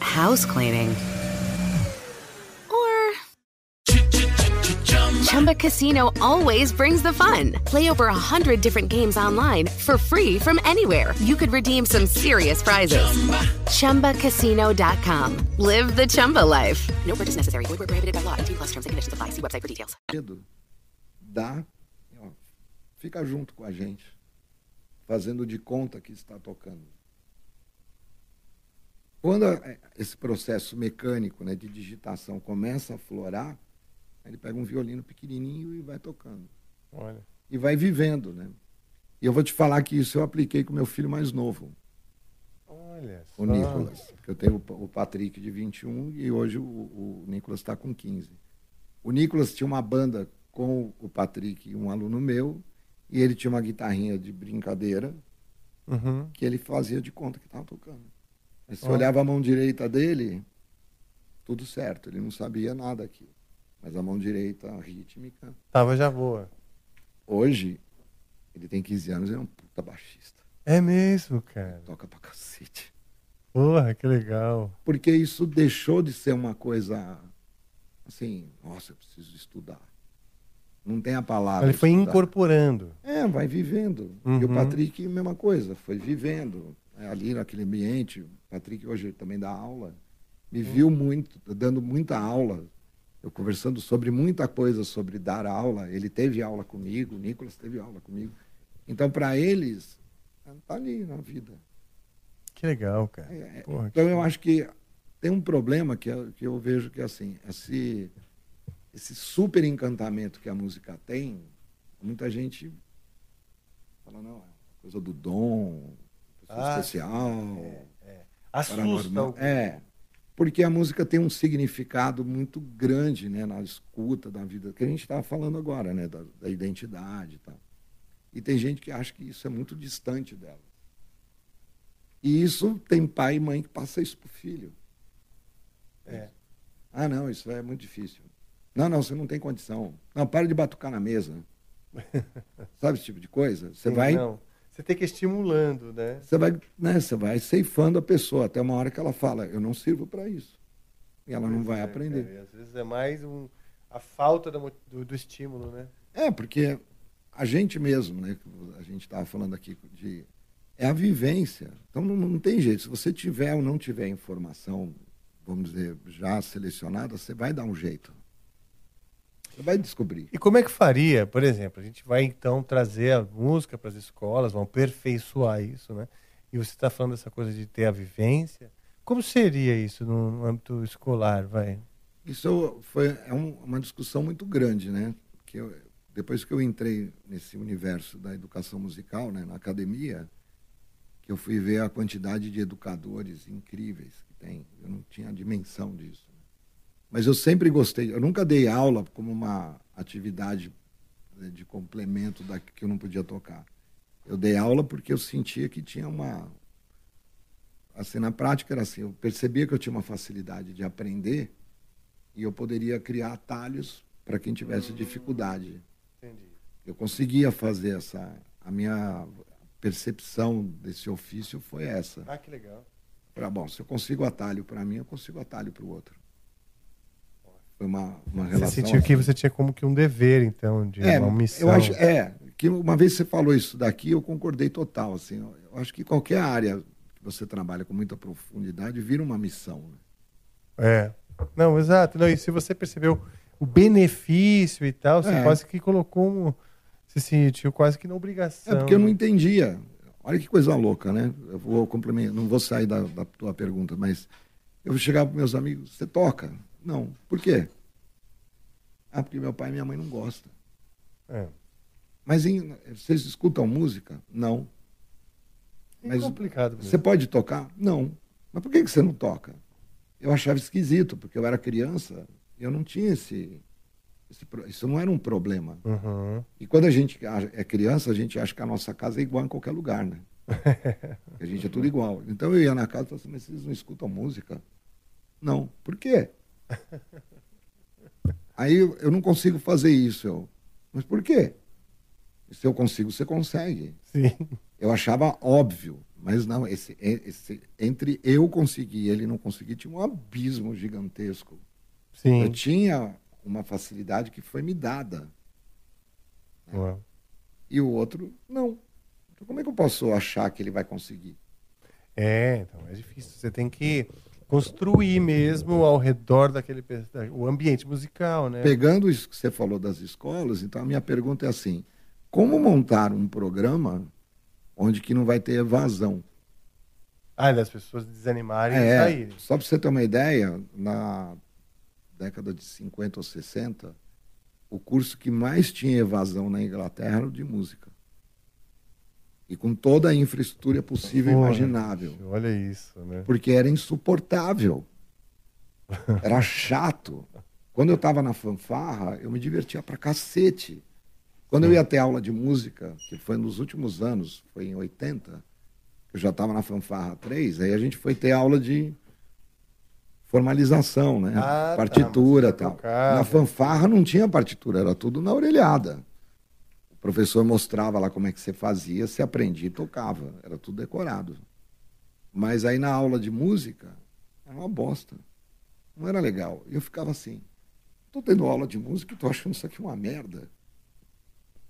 house cleaning or Chumba Casino always brings the fun. Play over a hundred different games online for free from anywhere. You could redeem some serious prizes. ChumbaCasino.com. Live the Chumba life. No purchase necessary. Void where prohibited by law. T plus terms and conditions apply. See website for details. medo, dá, ó, fica junto com a gente, fazendo de conta que está tocando. Quando a- esse processo mecânico né, de digitação começa a florar, ele pega um violino pequenininho e vai tocando. Olha. E vai vivendo, né? E eu vou te falar que isso eu apliquei com meu filho mais novo, Olha o só. Nicolas. Porque eu tenho o o Patrick de 21 e hoje o, o Nicolas está com 15. O Nicolas tinha uma banda com o Patrick e um aluno meu, e ele tinha uma guitarrinha de brincadeira Uhum. que ele fazia de conta que estava tocando. Aí você Ó. olhava a mão direita dele, tudo certo, ele não sabia nada aqui. Mas a mão direita rítmica. Tava já boa. Hoje, ele tem 15 anos e é um puta baixista. É mesmo, cara. Toca pra cacete. Porra, que legal. Porque isso deixou de ser uma coisa assim, nossa, eu preciso estudar. Não tem a palavra. Ele foi estudar. incorporando. É, vai vivendo. E o Uhum. Patrick, mesma coisa, foi vivendo. É, Ali naquele ambiente, Patrick hoje também dá aula, me viu muito, dando muita aula, eu conversando sobre muita coisa sobre dar aula. Ele teve aula comigo, o Nicolas teve aula comigo. Então, para eles, tá ali na vida. Que legal, cara. É, Porra, então eu acho que tem um problema que, eu- que eu vejo que é assim, esse, esse super encantamento que a música tem, muita gente fala, não, é coisa do dom, coisa Ah, especial. Assusta alguém. É, porque a música tem um significado muito grande né, na escuta da vida, que a gente estava falando agora, né, da, da identidade e tal. E tem gente que acha que isso é muito distante dela. E isso tem pai e mãe que passa isso pro filho. É. Ah, não, isso é muito difícil. Não, não, você não tem condição. Não, para de batucar na mesa. Sabe esse tipo de coisa? Você Sim, vai, Não. Você tem que ir estimulando, né? você vai, né, você vai ceifando a pessoa até uma hora que ela fala, eu não sirvo para isso. E ela não vai É, aprender. às vezes é mais um, a falta do, do, do estímulo, né? É, porque a gente mesmo, né? A gente estava falando aqui de. É a vivência. Então não, não tem jeito. Se você tiver ou não tiver informação, vamos dizer, já selecionada, você vai dar um jeito. Você vai descobrir. E como é que faria, por exemplo, a gente vai então trazer a música para as escolas, vão aperfeiçoar isso, né? E você está falando dessa coisa de ter a vivência. Como seria isso no, no âmbito escolar, vai? Isso foi é um- uma discussão muito grande, né? Que eu- depois que eu entrei nesse universo da educação musical, né, na academia, que eu fui ver a quantidade de educadores incríveis que tem. Eu não tinha dimensão disso. Mas eu sempre gostei. Eu nunca dei aula como uma atividade né, de complemento da que eu não podia tocar. Eu dei aula porque eu sentia que tinha uma assim na prática era assim, eu percebia que eu tinha uma facilidade de aprender e eu poderia criar atalhos para quem tivesse dificuldade. Entendi. Eu conseguia fazer essa a minha percepção desse ofício foi essa. Ah, que legal. Pra, bom, se eu consigo atalho para mim, eu consigo atalho para o outro. Foi uma, uma relação. Você sentiu que assim. você tinha como que um dever, então, de É, uma missão. eu acho, é, que uma vez você falou isso daqui, eu concordei total. Assim, eu acho que qualquer área que você trabalha com muita profundidade vira uma missão. né? É. Não, exato. Não, e se você percebeu o benefício e tal, você É. quase que colocou um, se sentiu quase que na obrigação. É porque eu não né? entendia. Olha que coisa louca, né? Eu vou complementar, não vou sair da, da tua pergunta, mas eu vou chegar para meus amigos, você toca? Não. Por quê? Ah, porque meu pai e minha mãe não gostam. É. Mas em- vocês escutam música? Não. É complicado mesmo. Você pode tocar? Não. Mas por que, que você não toca? Eu achava esquisito, porque eu era criança e eu não tinha esse, Esse Isso não era um problema. Uhum. E quando a gente é criança, a gente acha que a nossa casa é igual em qualquer lugar, né? a gente é tudo igual. Então eu ia na casa e falava assim, mas vocês não escutam música? Não. Por quê? Aí eu, não consigo fazer isso. Eu, mas por quê? Se eu consigo, você consegue. Sim. Eu achava óbvio, mas não, esse, esse, entre eu conseguir e ele não conseguir, tinha um abismo gigantesco. Sim. Eu tinha uma facilidade que foi me dada. Ué. E o outro, não. Então, como é que eu posso achar que ele vai conseguir? É, então é difícil. Você tem que construir mesmo ao redor daquele o ambiente musical, né? Pegando isso que você falou das escolas, então a minha pergunta é assim: como montar um programa onde que não vai ter evasão? Ah, das pessoas desanimarem e É, saírem. só para você ter uma ideia, na década de 50 ou 60, o curso que mais tinha evasão na Inglaterra era o de música. E com toda a infraestrutura possível e imaginável. Olha isso, né? Porque era insuportável. Era chato. Quando eu estava na fanfarra, eu me divertia pra cacete. Quando eu ia ter aula de música, que foi nos últimos anos, foi em 80, eu já estava na fanfarra 3, aí a gente foi ter aula de formalização, né? Ah, tá, partitura música tal. Na fanfarra não tinha partitura, era tudo na orelhada. Professor mostrava lá como é que você fazia, você aprendia e tocava, era tudo decorado. Mas aí na aula de música, era uma bosta. Não era legal. E eu ficava assim, tô tendo aula de música e tô achando isso aqui uma merda.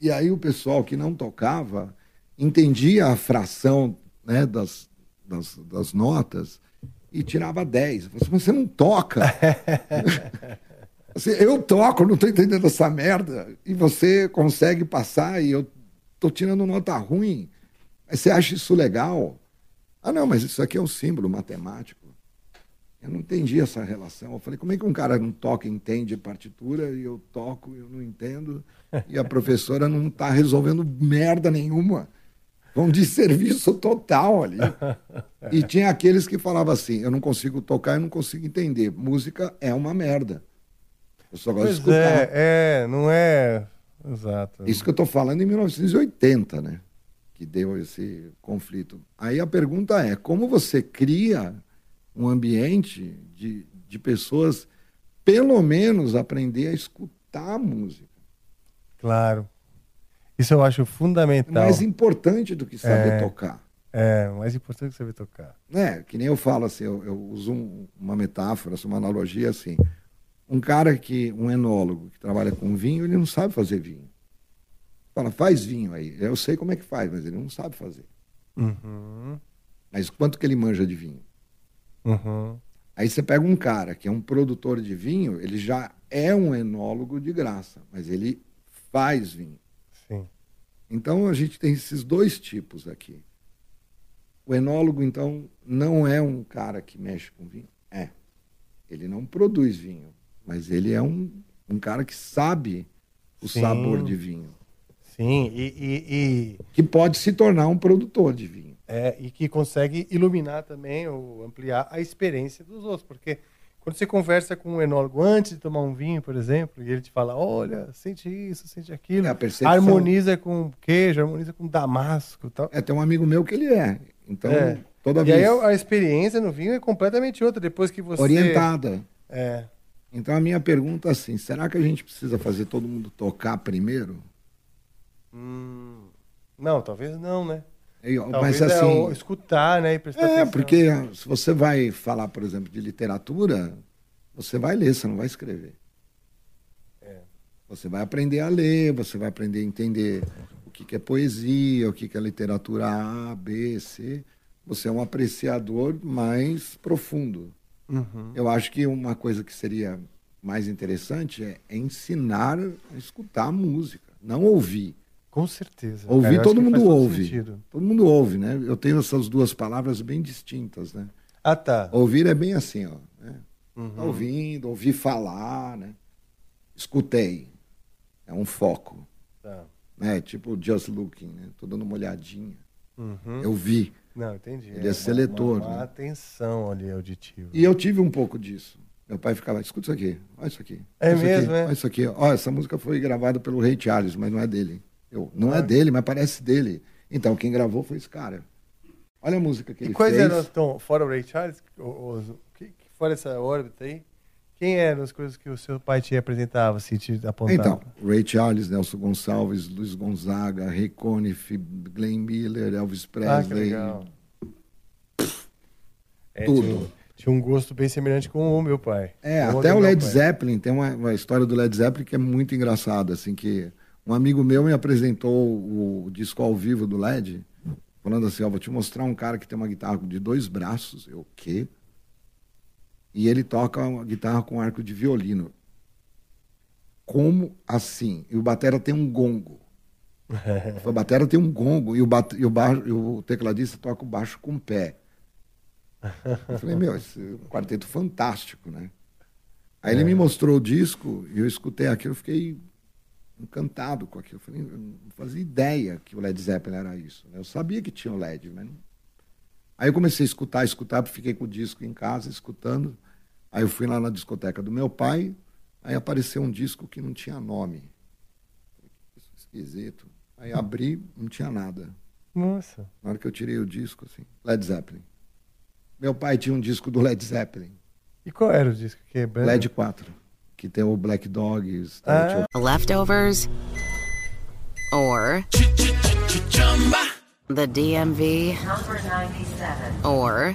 E aí o pessoal que não tocava entendia a fração né, das, das, das notas e tirava 10. Eu falei assim, mas você não toca. Assim, eu toco, não estou entendendo essa merda. E você consegue passar e eu estou tirando nota ruim. Mas você acha isso legal? Ah, não, mas isso aqui é um símbolo matemático. Eu não entendi essa relação. Eu falei, como é que um cara não toca entende partitura e eu toco eu não entendo e a professora não está resolvendo merda nenhuma? Vão de serviço total ali. E tinha aqueles que falavam assim, eu não consigo tocar e não consigo entender. Música é uma merda. Eu só gosto de Pois escutar. é, é, não é. Exato. Isso que eu estou falando em 1980, né? Que deu esse conflito. Aí a pergunta é: como você cria um ambiente de, de pessoas, pelo menos, aprender a escutar a música? Claro. Isso eu acho É fundamental. mais importante do que saber É. tocar. É, mais importante que saber tocar. né? Que nem eu falo assim, eu, eu uso um- uma metáfora, uma analogia assim. Um cara que, um enólogo que trabalha com vinho, ele não sabe fazer vinho. Fala, faz vinho aí. Eu sei como é que faz, mas ele não sabe fazer. Uhum, Mas quanto que ele manja de vinho? uhum. Aí você pega um cara que é um produtor de vinho, ele já é um enólogo de graça, mas ele faz vinho. Sim. Então a gente tem esses dois tipos aqui. O enólogo, então, não é um cara que mexe com vinho. É. Ele não produz vinho, mas ele é um, um cara que sabe o Sim. sabor de vinho. Sim, e, e, e, Que pode se tornar um produtor de vinho. é, e que consegue iluminar também ou ampliar a experiência dos outros. Porque quando você conversa com um enólogo antes de tomar um vinho, por exemplo, e ele te fala: olha, sente isso, sente aquilo, É harmoniza com queijo, harmoniza com damasco e tal. É, tem um amigo meu que ele é. Então, É. toda e vez. aí a, a experiência no vinho é completamente outra. Depois que você. Orientada. É. Então a minha pergunta é assim: será que a gente precisa fazer todo mundo tocar primeiro? Hum, não, talvez não, né? Talvez mas é assim. o escutar, né? E prestar É, atenção. porque se você vai falar, por exemplo, de literatura, você vai ler, você não vai escrever. É. Você vai aprender a ler, você vai aprender a entender o que, que é poesia, o que, que é literatura A, B, C. Você é um apreciador mais profundo. Uhum. Eu acho que uma coisa que seria mais interessante é, é ensinar a escutar a música, não ouvir. Com certeza. Ouvir cara, todo mundo todo ouve. sentido. Todo mundo ouve, né? Eu tenho essas duas palavras bem distintas, né? Ah, tá. Ouvir é bem assim, ó. Né? Uhum. Tá ouvindo, ouvir falar, né? Escutei. É um foco. Tá. Né? Tipo just looking, né? Tô dando uma olhadinha. Uhum. Eu vi. Não, entendi. Ele é uma- seletor, Uma, uma né? atenção ali auditiva. E eu tive um pouco disso. Meu pai ficava, escuta isso aqui, olha isso aqui. É olha isso mesmo, aqui, é? Olha isso aqui. Ó, essa música foi gravada pelo Ray Charles, mas não é dele. Eu, não é Ah. dele, mas parece dele. Então, quem gravou foi esse cara. Olha a música que E ele quais fez. eram, então, fora o Ray Charles, os- que, que fora essa órbita aí, quem eram as coisas que o seu pai te apresentava, assim, te apontava? Então, Ray Charles, Nelson Gonçalves, Luiz Gonzaga, Ray Conniff, Glenn Miller, Elvis ah, Presley. legal. É, tudo. Tinha, um- tinha um gosto bem semelhante com o meu pai. É, até o Led. Zeppelin, tem uma, uma história do Led Zeppelin que é muito engraçada, assim, que um amigo meu me apresentou o disco ao vivo do Led, falando assim, ó, vou te mostrar um cara que tem uma guitarra de dois braços, eu, o quê? E ele toca uma guitarra com arco de violino. Como assim? E o batera tem um gongo. A batera tem um gongo e o, bate, e o, baixo, e o tecladista toca o baixo com o pé. Eu falei, meu, esse é um quarteto fantástico, né? Aí ele me mostrou o disco e eu escutei aquilo, eu fiquei encantado com aquilo. Eu falei, eu não fazia ideia que o Led Zeppelin era isso. né? Eu sabia que tinha o LED, mas não... Aí eu comecei a escutar, escutar, fiquei com o disco em casa, escutando. Aí eu fui lá na discoteca do meu pai, aí apareceu um disco que não tinha nome. Isso é esquisito. Aí abri, não tinha nada. Nossa. Na hora que eu tirei o disco, assim, Led Zeppelin. Meu pai tinha um disco do Led Zeppelin. E qual era o disco que é branco? LED 4, que tem o Black Dogs. Ah. Leftovers or the DMV Number 97. or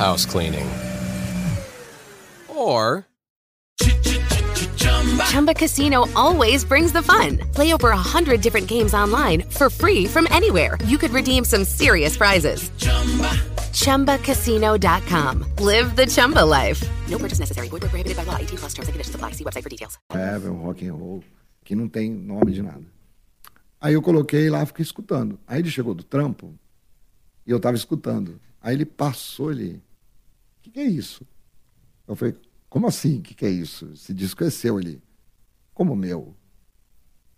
house cleaning. Or Chumba Casino always brings the fun. Play over a hundred different games online for free from anywhere. You could redeem some serious prizes. ChumbaCasino.com. Live the Chumba life. No purchase necessary. Void where prohibited by law. 18 plus terms and conditions apply. See website for details. Heavy, um rock and roll, que não tem nome de nada. Aí eu coloquei lá, fiquei escutando. Aí ele chegou do trampo e eu estava escutando. Aí ele passou, ele, que, que é isso? Eu falei, como assim, o que, que é isso? Esse disco é seu, ele, como meu?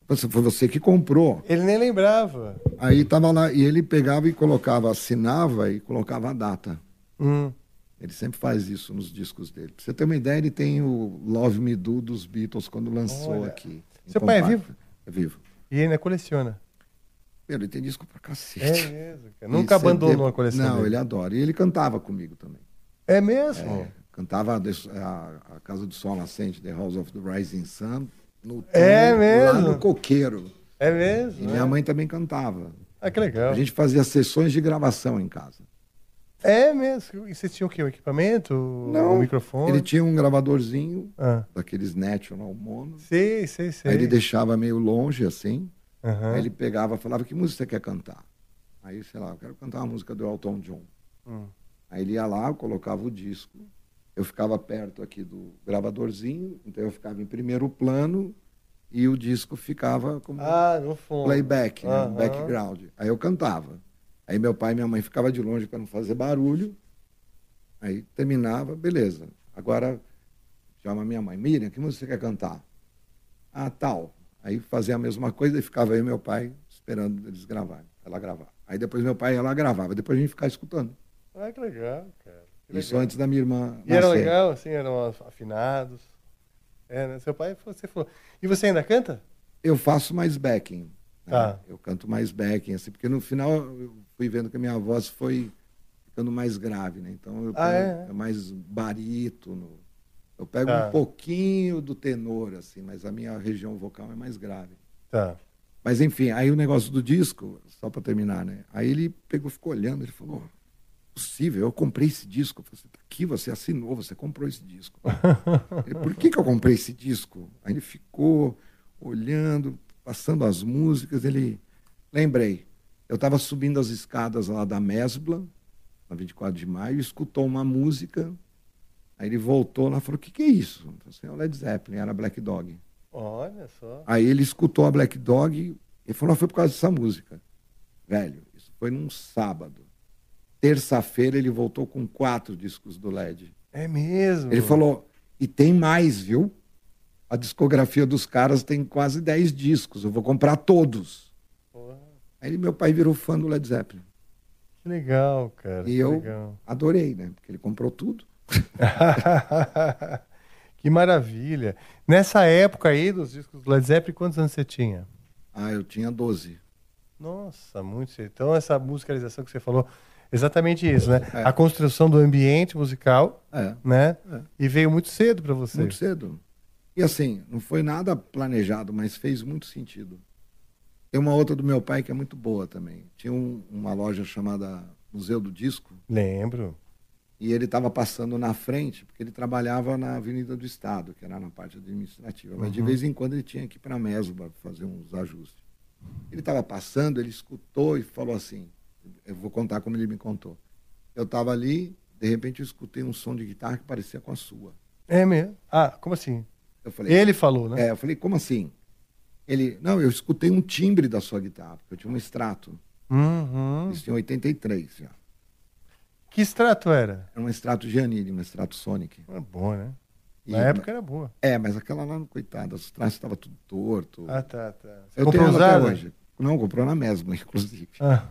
Você, foi você que comprou. Ele nem lembrava. Aí tava lá, e ele pegava e colocava, assinava e colocava a data. Hum. Ele sempre faz isso nos discos dele. Pra você ter uma ideia, ele tem o Love Me Do dos Beatles quando lançou Olha. aqui. Seu pai é compacto. vivo? É vivo. E ainda coleciona. Ele tem disco pra cacete. É mesmo, cara. E Nunca CD abandonou a coleção Não, dele. ele adora. E ele cantava comigo também. É mesmo? É, cantava a, a, Casa do Sol Nascente, The House of the Rising Sun, no É mesmo? lá no Coqueiro. É mesmo? E é? minha mãe também cantava. Ah, que legal. A gente fazia sessões de gravação em casa. É mesmo. E vocês tinham o quê? O equipamento? O microfone? Ele tinha um gravadorzinho, Ah. daqueles National Mono. Sei, sei, sei. Aí ele deixava meio longe, assim. Aham. Aí ele pegava e falava, que música você quer cantar? Aí, sei lá, eu quero cantar uma música do Elton John. Hum. Aí ele ia lá, eu colocava o disco. Eu ficava perto aqui do gravadorzinho, então eu ficava em primeiro plano e o disco ficava como Ah, playback, né? Background. Aí eu cantava. Aí meu pai e minha mãe ficavam de longe para não fazer barulho. Aí terminava, beleza. Agora chama minha mãe, Miriam, que música você quer cantar? Ah, tal. Aí fazia a mesma coisa e ficava e meu pai esperando eles gravarem, ela gravar. Aí depois meu pai ia lá gravava, depois a gente ficava escutando. Ah, que legal, cara. Que Isso legal. antes da minha irmã. E era legal, assim, eram afinados. É, né? Seu pai, você falou. E você ainda canta? Eu faço mais backing. né? Tá. Eu canto mais backing, assim, porque no final eu fui vendo que a minha voz foi ficando mais grave, né? Então eu Ah, pego- é? mais barítono. Eu pego Tá. um pouquinho do tenor, assim, mas a minha região vocal é mais grave. Tá. Mas enfim, aí o negócio do disco, só para terminar, né? Aí ele pegou, ficou olhando, ele falou: possível, eu comprei esse disco. Eu falei, "Tá aqui, você assinou, você comprou esse disco. Ele, Por que, que eu comprei esse disco? Aí ele ficou olhando, passando as músicas, ele. Lembrei, eu estava subindo as escadas lá da Mesbla, na 24 de maio, escutou uma música Aí ele voltou lá e falou: o que, que é isso? Eu falei assim, é o Led Zeppelin, era Black Dog. Olha só. Aí ele escutou a Black Dog e falou: "Ah, foi por causa dessa música. Velho, isso foi num sábado. Terça-feira ele voltou com quatro discos do LED. É mesmo? Ele falou: e tem mais, viu? A discografia dos caras tem quase 10 discos, eu vou comprar todos. Aí meu pai virou fã do Led Zeppelin. Que legal, cara. E eu legal. adorei, né? Porque ele comprou tudo. que maravilha. Nessa época aí dos discos do Led Zeppelin, quantos anos você tinha? Ah, eu tinha 12. Nossa, muito. Então, essa musicalização que você falou, exatamente isso, né? É. A construção do ambiente musical, É. né? É. E veio muito cedo para você. Muito cedo. E assim, não foi nada planejado, mas fez muito sentido. Tem uma outra do meu pai que é muito boa também. Tinha um- uma loja chamada Museu do Disco. Lembro. E ele estava passando na frente, porque ele trabalhava na Avenida do Estado, que era na parte administrativa. Mas de Uhum. vez em quando ele tinha que ir para a Mesba fazer uns ajustes. Ele estava passando, ele escutou e falou assim: Eu vou contar como ele me contou. Eu estava ali, de repente eu escutei um som de guitarra que parecia com a sua. É mesmo? Ah, como assim? Eu falei, Ele falou, né? É, eu falei, como assim? Ele, não, eu escutei um timbre da sua guitarra, porque eu tinha um extrato. Uhum. Isso em 83 já. Que extrato era? Era um extrato Giannini, um extrato Sonic. Era boa, né? E- Na época era boa. É, mas aquela lá, coitada, os traços estavam tudo torto. Ah, tá, tá. Você Eu comprou tenho usada? até hoje. Não, comprou na mesma, inclusive. Ah.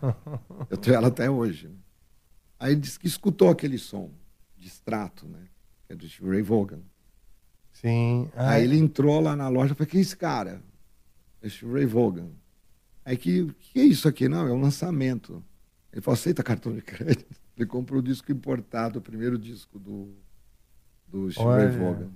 Eu tenho ela até hoje. né? Aí ele disse que escutou aquele som de extrato, né? Que é do Steve Ray Vaughan. Sim. Ah, Aí ele entrou lá na loja e falou, quem é esse cara? Esse Ray Vaughan. Aí que, que é isso aqui? Não, é um lançamento. Ele falou, aceita cartão de crédito. Ele comprou o disco importado, o primeiro disco do, do Steve Ray. Vaughan.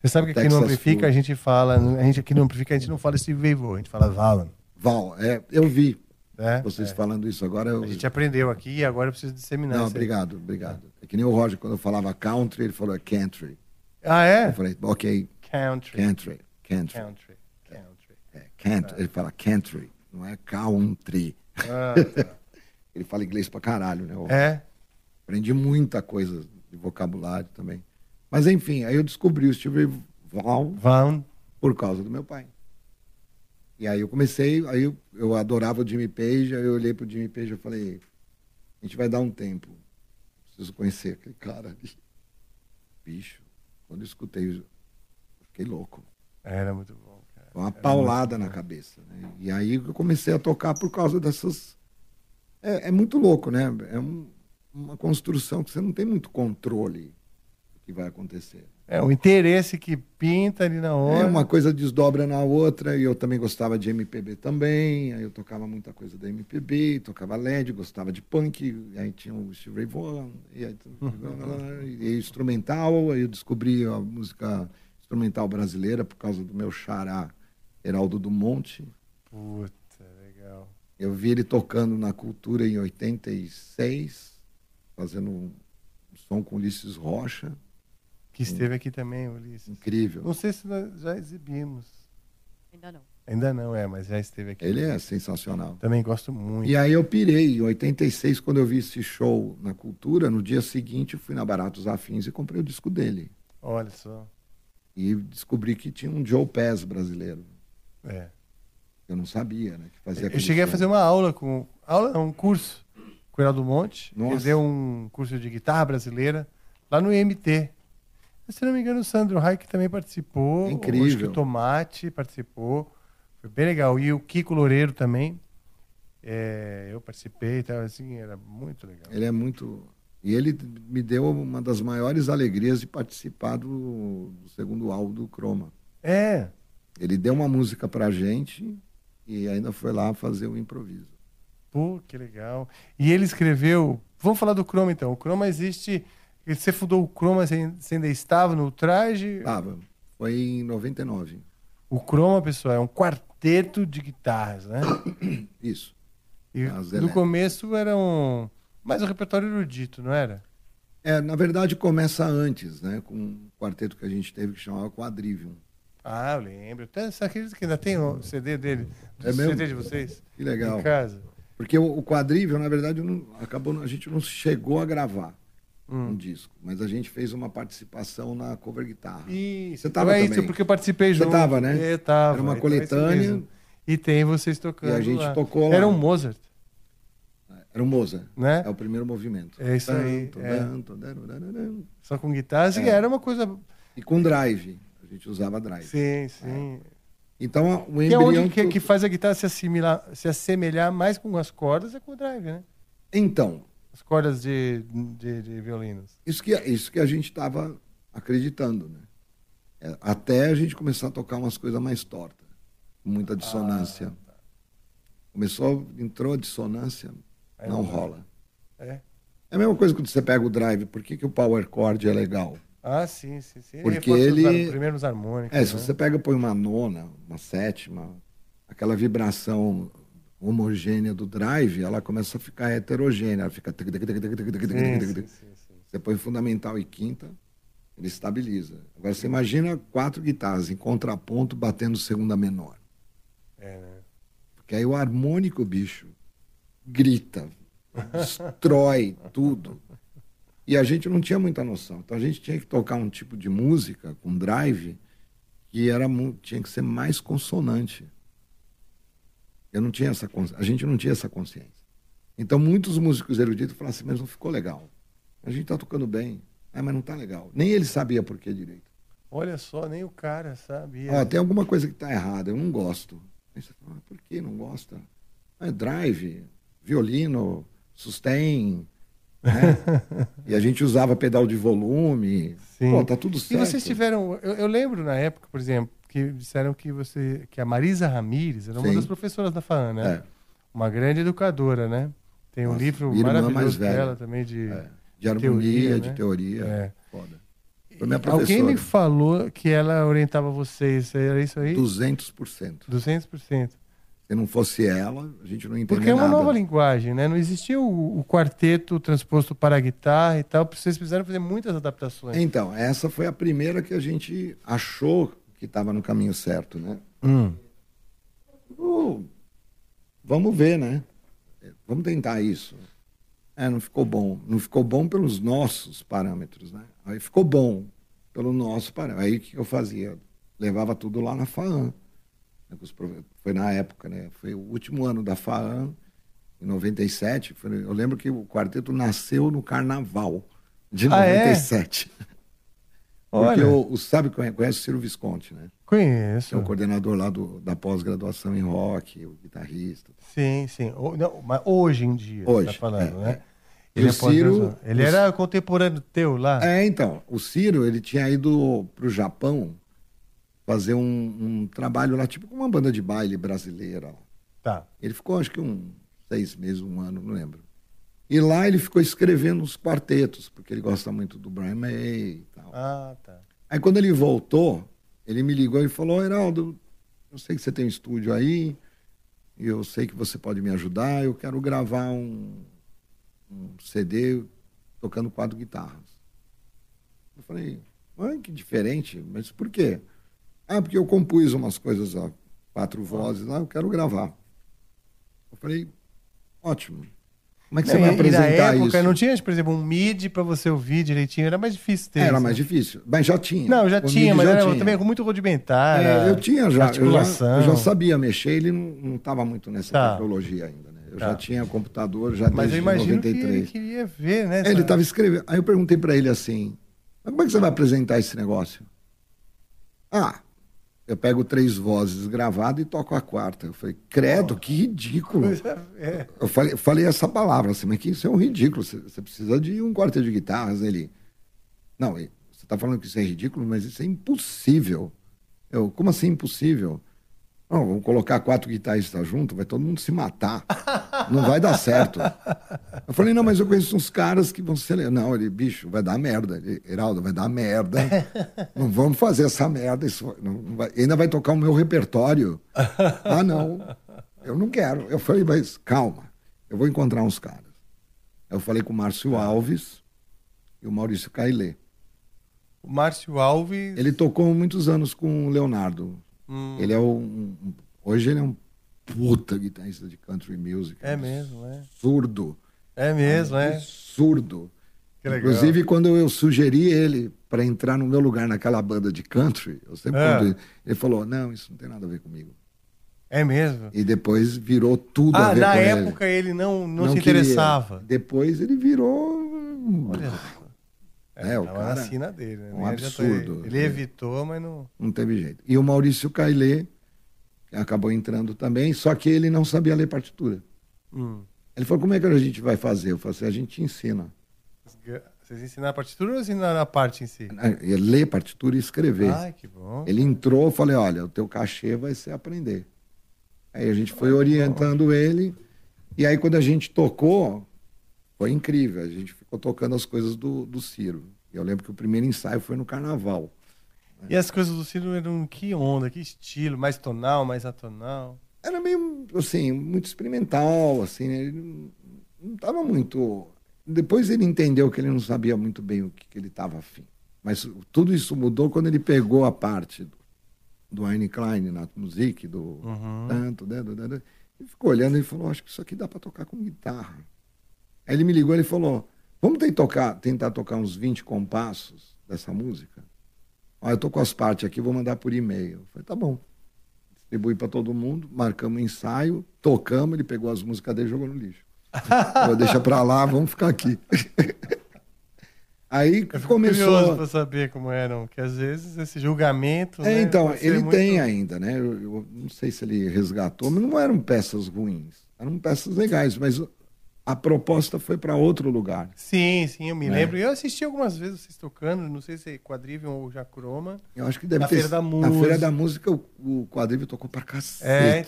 Você sabe que aqui no Amplifica a gente fala, a gente aqui no Amplifica a gente não fala Steve Vai Vo, a gente fala Valan. Val, é, eu vi É, vocês é. falando isso agora. Eu... A gente aprendeu aqui e agora eu preciso disseminar Não, isso aí. obrigado, obrigado. É que nem o Roger, quando eu falava country, ele falou é country. Ah, é? Eu falei, ok, Country. country, country. Country. Country. É, country. Ele fala country, não é country. Ah, tá. ele fala inglês pra caralho, né? É? Aprendi muita coisa de vocabulário também. Mas enfim, aí eu descobri o Steve Val Vaughan. por causa do meu pai. E aí eu comecei, aí eu, eu adorava o Jimmy Page, aí eu olhei pro Jimmy Page e falei, a gente vai dar um tempo. Preciso conhecer aquele cara ali. Bicho, quando eu escutei, eu fiquei louco. Era muito bom, cara. Foi uma Era paulada na cabeça. né? E aí eu comecei a tocar por causa dessas. É, é muito louco, né? É um- uma construção que você não tem muito controle do que vai acontecer. É, o interesse que pinta ali na hora. É, uma coisa desdobra na outra, e eu também gostava de MPB também, aí eu tocava muita coisa da MPB, tocava LED, gostava de punk, aí tinha o Steve Ray Vaughan, e, aí, e instrumental, aí eu descobri a música instrumental brasileira por causa do meu xará, Heraldo do Monte. Puta, legal. Eu vi ele tocando na Cultura em 86, fazendo um som com Ulisses Rocha. Que esteve aqui também, Ulisses. Incrível. Não sei se nós já exibimos. Ainda não. Ainda não, é, mas já esteve aqui. Ele é sensacional. Também gosto muito. E aí eu pirei. Em 86, quando eu vi esse show na Cultura, no dia seguinte eu fui na Baratos Afins e comprei o disco dele. Olha só. E descobri que tinha um Joe Pass brasileiro. É. Eu não sabia, né? Que fazia Eu cheguei a som. fazer uma aula com. Aula, não, um curso com o Heraldo Monte. Ele Nossa. deu um curso de guitarra brasileira lá no IMT. Se não me engano, o Sandro Reich também participou. Incrível. Acho que o Tomate participou. Foi bem legal. E o Kiko Loureiro também. É, eu participei e tal, assim, era muito legal. Ele é muito. E ele me deu uma das maiores alegrias de participar do, do segundo álbum do Chroma. É. Ele deu uma música pra gente e ainda foi lá fazer o improviso. Pô, que legal. E ele escreveu. Vamos falar do Chroma então. O Chroma existe. Você fundou o Chroma, você ainda estava no traje? Tava. Foi em 99. O Chroma, pessoal, é um quarteto de guitarras, né? Isso. E As no elétricas. começo era um. Mais um repertório erudito, não era? É, na verdade começa antes, né? Com um quarteto que a gente teve que chamava Quadrivium. Ah, eu lembro. Até, você acredita que ainda tem o CD dele? É O mesmo? CD de vocês? Que legal. Em casa. Porque o, o Quadrivium, na verdade, não- acabou, a gente não chegou a gravar. Um disco. Mas a gente fez uma participação na cover guitarra. Isso, Você tava é também? isso, porque eu participei Você junto. tava, né? Eu tava. Era uma então é coletânea. mesmo. E tem vocês tocando E a gente lá. tocou lá. Era um Mozart. Era o Mozart. Né? É o primeiro movimento. É isso aí, Tanto, é. tanto. Só com guitarra. Assim, É. Era uma coisa... E com drive. A gente usava drive. Sim, sim. Então, o Que é embrião... onde que, que faz a guitarra se, assimilar, se assemelhar mais com as cordas é com o drive, né? Então, As cordas de, de, de violinos. isso que, isso que a gente estava acreditando, né? É, até a gente começar a tocar umas coisas mais tortas. Com muita dissonância. Ah, Começou, entrou a dissonância, Aí não não rola. É. É a mesma coisa quando você pega o drive. Por que, que o power chord é legal? Ah, sim, sim, sim. Porque ele- har- Primeiro os harmônicos. É, se né? você pega põe uma nona, uma sétima, aquela vibração homogênea do drive, ela começa a ficar heterogênea, ela fica Sim, sim, Você põe fundamental e quinta, ele estabiliza. Agora você imagina quatro guitarras em contraponto batendo segunda menor. É, né? Porque aí o harmônico, bicho, grita, destrói tudo. E a gente não tinha muita noção. Então a gente tinha que tocar um tipo de música com drive que era tinha que ser mais consonante. Eu não tinha essa a gente não tinha essa consciência. Então muitos músicos eruditos falaram assim, mas não ficou legal. A gente está tocando bem, é, mas não está legal. Nem ele sabia por que direito. Olha só, nem o cara sabia. Ó, tem alguma coisa que está errada, eu não gosto. Aí você fala, ah, por que não gosta? Ah, É drive, violino, sustain. Né? e a gente usava pedal de volume. Sim. Pô, tá tudo E certo. vocês tiveram. Eu, eu lembro na época, por exemplo, que disseram que você. que a Marisa Ramires era uma Sim. das professoras da FAAN, né? É. Uma grande educadora, né? Tem um Nossa, livro maravilhoso dela também de. É, de harmonia, de teoria. É. Foda. Alguém me falou que ela orientava vocês, era isso aí? 200%. 200%. Se não fosse ela, a gente não entendia Porque é uma nada. nova linguagem, né? Não existia o, o quarteto transposto para a guitarra e tal. Vocês precisaram fazer muitas adaptações. Então, essa foi a primeira que a gente achou que estava no caminho certo, né? Hum. Uh, vamos ver, né? Vamos tentar isso. É, não ficou bom. Não ficou bom pelos nossos parâmetros, né? Aí ficou bom pelo nosso parâmetro. Aí o que eu fazia? Levava tudo lá na FAAN. né, Foi na época, né? Foi o último ano da FAAN, em 97. Foi- Eu lembro que o quarteto nasceu no carnaval de Ah, é? 97. Porque Olha. o, sabe, conhe- conhece o Ciro Visconti, né? Conheço. Que é o coordenador lá do, da pós-graduação em rock, o guitarrista. Sim, sim. O- não, mas hoje em dia, você Hoje, tá falando, é, né? é. Ele, é Ciro- ele o- era contemporâneo teu lá? É, então, o Ciro, ele tinha ido para o Japão fazer um, um trabalho lá, tipo com uma banda de baile brasileira. Tá. Ele ficou, acho que um seis meses, um ano, não lembro. E lá ele ficou escrevendo os quartetos, porque ele gosta muito do Brian May e tal. Ah, tá. Aí quando ele voltou, ele me ligou e falou, Heraldo, eu sei que você tem um estúdio aí, e eu sei que você pode me ajudar, eu quero gravar um, um CD tocando quatro guitarras. Eu falei, ai, que diferente, mas por quê? Ah, porque eu compus umas coisas a quatro vozes lá, eu quero gravar. Eu falei, ótimo. Como é que você Não, vai e- e apresentar na época isso? não tinha, por exemplo, um MIDI para você ouvir direitinho, era mais difícil ter. Era isso, mais né? difícil, mas já tinha. Não, já O tinha, mas já era tinha. também muito rudimentar. É, eu tinha já, eu já, Articulação. eu já sabia mexer, ele não estava muito nessa Tá. tecnologia ainda, né? Eu Tá. já tinha computador já Mas eu desde imagino que 93. ele queria ver, né? É, ele estava escrevendo. Aí eu perguntei para ele assim: "Mas como é que você vai apresentar esse negócio? Ah, eu pego três vozes gravadas e toco a quarta. Eu falei, credo, que ridículo. É. Eu falei, falei essa palavra assim, mas que isso é um ridículo. Você, você precisa de um quarteto de guitarras. Ele, não, você está falando que isso é ridículo, mas isso é impossível. Eu, como assim impossível? Não, vamos colocar quatro guitarristas juntos, vai todo mundo se matar. Não vai dar certo. Eu falei, não, mas eu conheço uns caras que vão ser. Não, ele, bicho, vai dar merda. Ele, Heraldo, vai dar merda. Não vamos fazer essa merda. Isso não vai- ainda vai tocar o meu repertório. Ah, não. Eu não quero. Eu falei, mas calma, eu vou encontrar uns caras. Eu falei com o Márcio Alves e o Maurício Cailê. O Márcio Alves. Ele tocou muitos anos com o Leonardo. Hum. Ele é um, um- Hoje ele é um puta guitarrista de country music. É mesmo, é. Absurdo. É mesmo, é. Absurdo. Que legal. Inclusive, quando eu sugeri ele para entrar no meu lugar naquela banda de country, eu sempre É. quando ele falou: Não, isso não tem nada a ver comigo. É mesmo? E depois virou tudo a Ah, ver na com ele. época ele, não, não, se queria. interessava. Depois ele virou. Olha. É, o tava cara. dele, né? um absurdo. Ele, ele evitou, mas não. Não teve jeito. E o Maurício Cailê acabou entrando também, só que ele não sabia ler partitura. Hum. Ele falou: Como é que a gente vai fazer? Eu falei assim: A gente te ensina. Vocês ensinaram a partitura ou ensinaram a parte em si? É, ler partitura e escrever. Ai, que bom. Ele entrou, eu falei, olha, o teu cachê vai ser aprender. Aí a gente foi orientando ele, e aí quando a gente tocou, foi incrível. A gente tocando as coisas do, do Ciro. Eu lembro que o primeiro ensaio foi no carnaval. E as coisas do Ciro eram que onda, que estilo? Mais tonal, mais atonal? Era meio, assim, muito experimental, assim, né? ele não- estava muito... Depois ele entendeu que ele não sabia muito bem o que, que ele estava afim. Mas tudo isso mudou quando ele pegou a parte do, do Eine Klein na music, do tanto, né, do, do, do, e ficou olhando e falou, acho que isso aqui dá para tocar com guitarra. Aí ele me ligou e ele falou, vamos tentar tocar, tentar tocar uns 20 compassos dessa música? Ó, eu tô com as partes aqui, vou mandar por e-mail. Eu falei, tá bom. Distribuí para todo mundo, marcamos o ensaio, tocamos, ele pegou as músicas dele e jogou no lixo. Falou, deixa pra lá, vamos ficar aqui. Aí Curioso começou. pra saber como eram, que às vezes esse julgamento. É, né, então, ele muito- tem ainda, né? Eu, eu não sei se ele resgatou, mas não eram peças ruins. Eram peças legais, mas a proposta foi para outro lugar. Sim, sim, eu me É. lembro. Eu assisti algumas vezes vocês tocando, não sei se é Quadrivium ou Jacroma. Eu acho que deve na ter Feira da Música. Na Feira da Música, o, o quadrilho tocou pra cacete.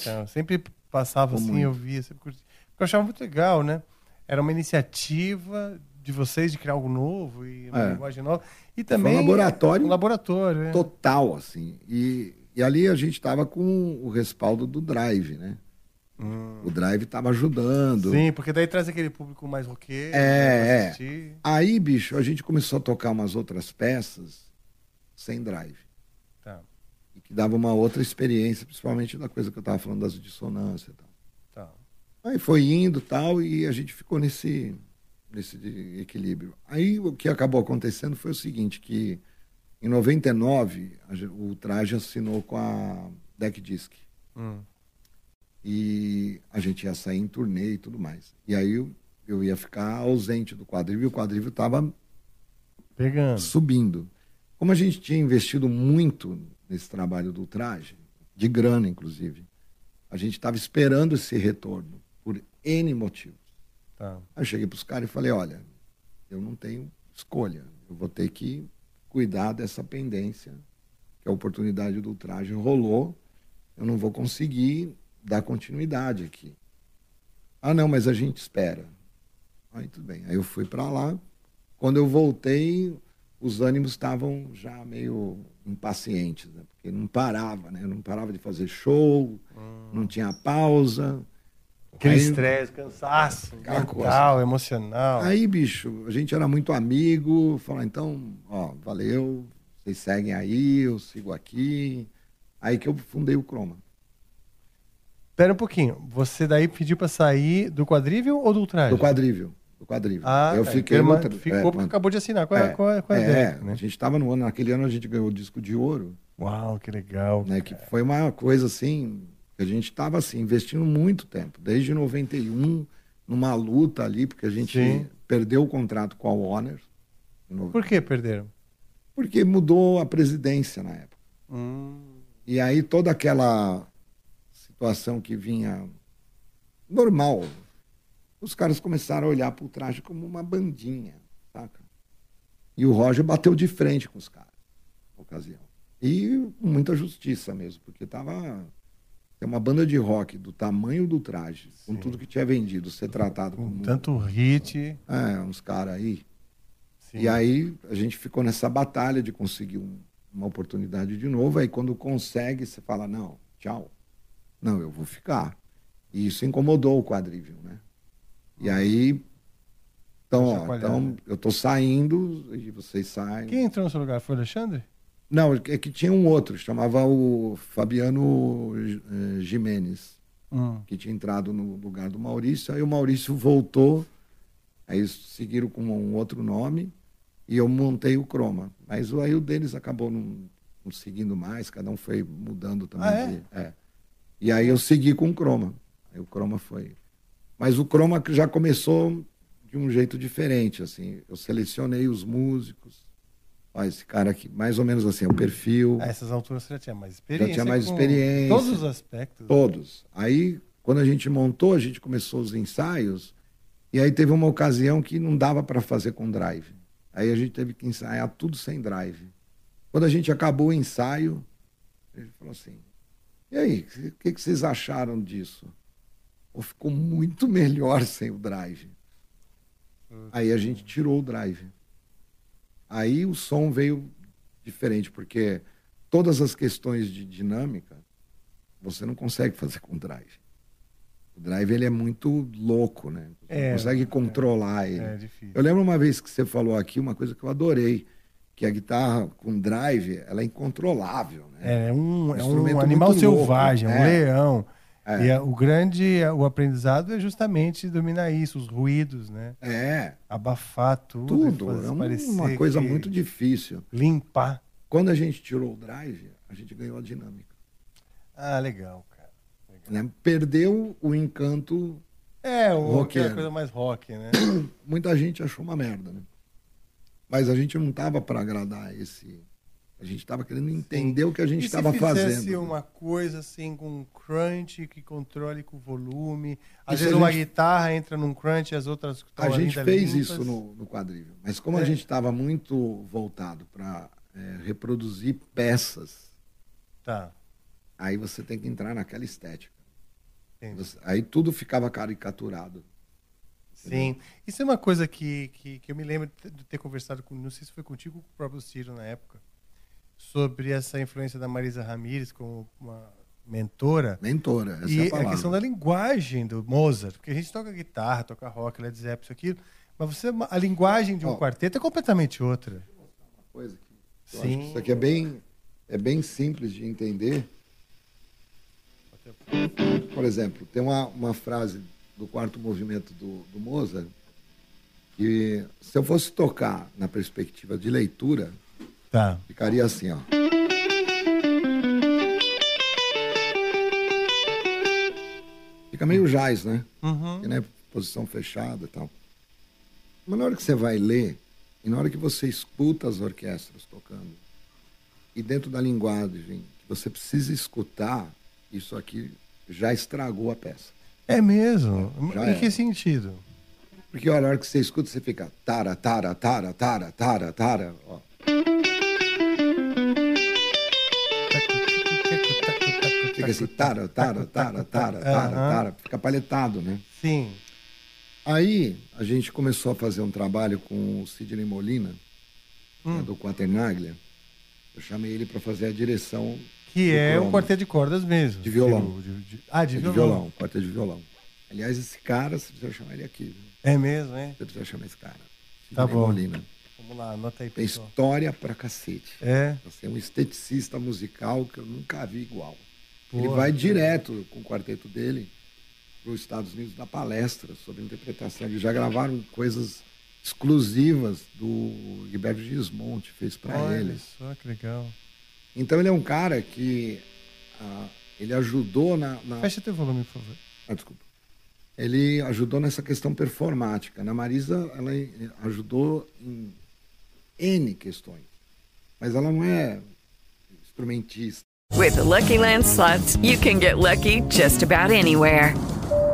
É, então, sempre passava Ficou assim, muito. eu via, sempre curti. Porque eu achava muito legal, né? Era uma iniciativa de vocês de criar algo novo e uma É. linguagem nova. E Foi também. um laboratório Um laboratório, é. total, assim. E, e ali a gente estava com o respaldo do Drive, né? O Drive estava ajudando. Hum. Sim, porque daí traz aquele público mais roqueiro. né, É, é. Aí, bicho, a gente começou a tocar umas outras peças sem drive. Tá. E que dava uma outra experiência, principalmente da coisa que eu estava falando das dissonâncias e tal. Tá. Aí foi indo tal, e a gente ficou nesse, nesse equilíbrio. Aí o que acabou acontecendo foi o seguinte, que em 99 a o Traje assinou com a Deck Disc. Hum. E a gente ia sair em turnê e tudo mais. E aí eu, eu ia ficar ausente do quadril e o quadril estava Pegando. subindo. Como a gente tinha investido muito nesse trabalho do traje, de grana inclusive, a gente estava esperando esse retorno por N motivos. Tá. Aí eu cheguei para os caras e falei: olha, eu não tenho escolha, eu vou ter que cuidar dessa pendência, que a oportunidade do traje rolou, eu não vou conseguir dar continuidade aqui. Ah, não, mas a gente espera. Aí tudo bem. Aí eu fui para lá. Quando eu voltei, os ânimos estavam já meio impacientes, né? porque não parava, né? Não parava de fazer show, não tinha pausa. Aquele Aí- estresse, cansaço, mental, emocional. Aí, bicho, a gente era muito amigo, falou, então, ó, valeu, vocês seguem aí, eu sigo aqui. Aí que eu fundei o Croma. Pera um pouquinho. Você daí pediu pra sair do quadrível ou do ultraje? Do quadrível. Do quadrível. Ah, eu tá, fiquei no tra- ficou porque acabou de assinar com a- é, com a- com a é, Deck, né? A gente estava no ano, naquele ano a gente ganhou o disco de ouro. Uau, que legal. Né, que foi uma coisa assim, a gente estava assim, investindo muito tempo, desde 91, numa luta ali, porque a gente Sim. perdeu o contrato com a Warner. Por que perderam? Porque mudou a presidência na época. Hum. E aí toda aquela situação que vinha normal, os caras começaram a olhar para o traje como uma bandinha, saca? E o Roger bateu de frente com os caras, na ocasião. E com muita justiça mesmo, porque tava tem uma banda de rock do tamanho do traje, com tudo que tinha vendido, ser tratado como Tanto hit. é, uns caras aí. Sim. E aí a gente ficou nessa batalha de conseguir um- uma oportunidade de novo. Aí quando consegue, você fala, não, tchau. Não, eu vou ficar. E isso incomodou o quadrívio, né? E aí, então, ó, Chacoalhar, então eu tô saindo e vocês saem. Quem entrou no seu lugar? Foi o Alexandre? Não, é que tinha um outro, chamava o Fabiano eh, Jimenez, Hum. que tinha entrado no lugar do Maurício. Aí o Maurício voltou. Aí seguiram com um outro nome e eu montei o Croma. Mas aí o deles acabou não, não seguindo mais, cada um foi mudando também. Ah, é? de- é. E aí eu segui com o Croma. Aí o Croma foi. Mas o Croma já começou de um jeito diferente, assim. Eu selecionei os músicos. Ó, esse cara aqui, mais ou menos assim, o perfil. A essas alturas você já tinha mais experiência. Já tinha mais experiência. Todos os aspectos. Todos. Aí, quando a gente montou, a gente começou os ensaios, e aí teve uma ocasião que não dava para fazer com drive. Aí a gente teve que ensaiar tudo sem drive. Quando a gente acabou o ensaio, ele falou assim: e aí, o que, que vocês acharam disso? Pô, ficou muito melhor sem o drive. Aí a gente tirou o drive. Aí o som veio diferente, porque todas as questões de dinâmica você não consegue fazer com o drive. O drive ele é muito louco, né? Você É, não consegue controlar ele. é difícil. Eu lembro uma vez que você falou aqui uma coisa que eu adorei, que a guitarra com drive, ela é incontrolável, né? É um, é um animal muito louco. selvagem, um É. leão. É. E a- o grande, o aprendizado é justamente dominar isso, os ruídos, né? É. Abafar tudo. Tudo. É uma, coisa muito difícil. Limpar. Quando a gente tirou o drive, a gente ganhou a dinâmica. Ah, legal, cara. né? Perdeu o encanto É, o, Roqueiro. aquela coisa mais rock, né? muita gente achou uma merda, né? Mas a gente não tava para agradar esse. A gente tava querendo entender o que a gente estava se fazendo. uma coisa assim com um crunch que controle com o volume, às vezes uma gente- guitarra entra num crunch e as outras A gente fez limpas. isso no, no quadrilho. Mas como É. a gente estava muito voltado para reproduzir peças, Tá. aí você tem que entrar naquela estética. Você- aí tudo ficava caricaturado. Sim. Isso é uma coisa que, que, que eu me lembro de ter conversado com, não sei se foi contigo ou com o próprio Ciro na época, sobre essa influência da Marisa Ramírez como uma mentora. Mentora, essa e é a a palavra. questão da linguagem do Mozart, porque a gente toca guitarra, toca rock, Led Zeppelin, isso aquilo, mas você, a linguagem de um Ó. quarteto é completamente outra. coisa aqui. Eu Sim. acho que isso aqui é bem, é bem simples de entender. Por exemplo, tem uma, uma frase do quarto movimento do, do Mozart que, se eu fosse tocar na perspectiva de leitura, Tá. ficaria assim, ó. Fica meio jazz, né? Uhum. Né? Posição fechada e tal. Mas na hora que você vai ler, e na hora que você escuta as orquestras tocando, e dentro da linguagem que você precisa escutar, isso aqui já estragou a peça. É mesmo? Já em é. que sentido? Porque olha, na hora que você escuta, você fica tara, tara, tara, tara, tara, tara. Ó. Fica assim, tara, tara, tara, tara, tara, tara. Fica paletado, né? Sim. Aí a gente começou a fazer um trabalho com o Sidney Molina, Hum. né, do Quaternaglia. Eu chamei ele para fazer a direção. Que é um quarteto de cordas mesmo. De violão. De- de- ah, de É violão. quarteto de violão. Aliás, esse cara, você precisa chamar ele aqui. viu? É mesmo, é? Você precisa chamar esse cara. Tá Sidney bom. Molina. Vamos lá, anota aí, Tem pessoal. história pra cacete. É. Você é um esteticista musical que eu nunca vi igual. Ele Porra. vai direto com o quarteto dele para os Estados Unidos dar palestra sobre interpretação. Eles já gravaram coisas exclusivas do Gilberto Gismonte, fez para Olha ele. só que legal. Então ele é um cara que ah, ele ajudou na, na- Fecha teu volume, por favor. ah, desculpa. Ele ajudou nessa questão performática. Na Marisa, ela ajudou em N questões. Mas ela não é instrumentista. With the Lucky Land slots, you can get lucky just about anywhere.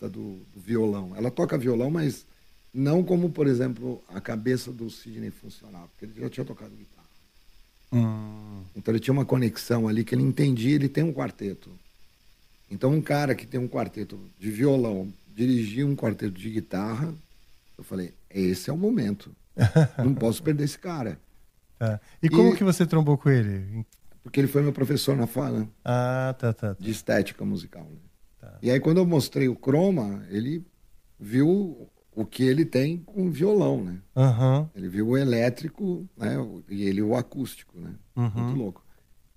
Do, do violão. Ela toca violão, mas não como, por exemplo, a cabeça do Sidney funcionava, porque ele já tinha tocado guitarra. Então ele tinha uma conexão ali que ele entendia, ele tem um quarteto. Então um cara que tem um quarteto de violão, dirigir um quarteto de guitarra, eu falei, esse é o momento. Não posso perder esse cara. Tá. E como E- que você trombou com ele? Porque ele foi meu professor na FANA. Ah, tá, tá. De estética musical. né? E aí quando eu mostrei o croma, ele viu o que ele tem com violão, né? Aham. Ele viu o elétrico, né? E ele o acústico, né? Uhum. Muito louco.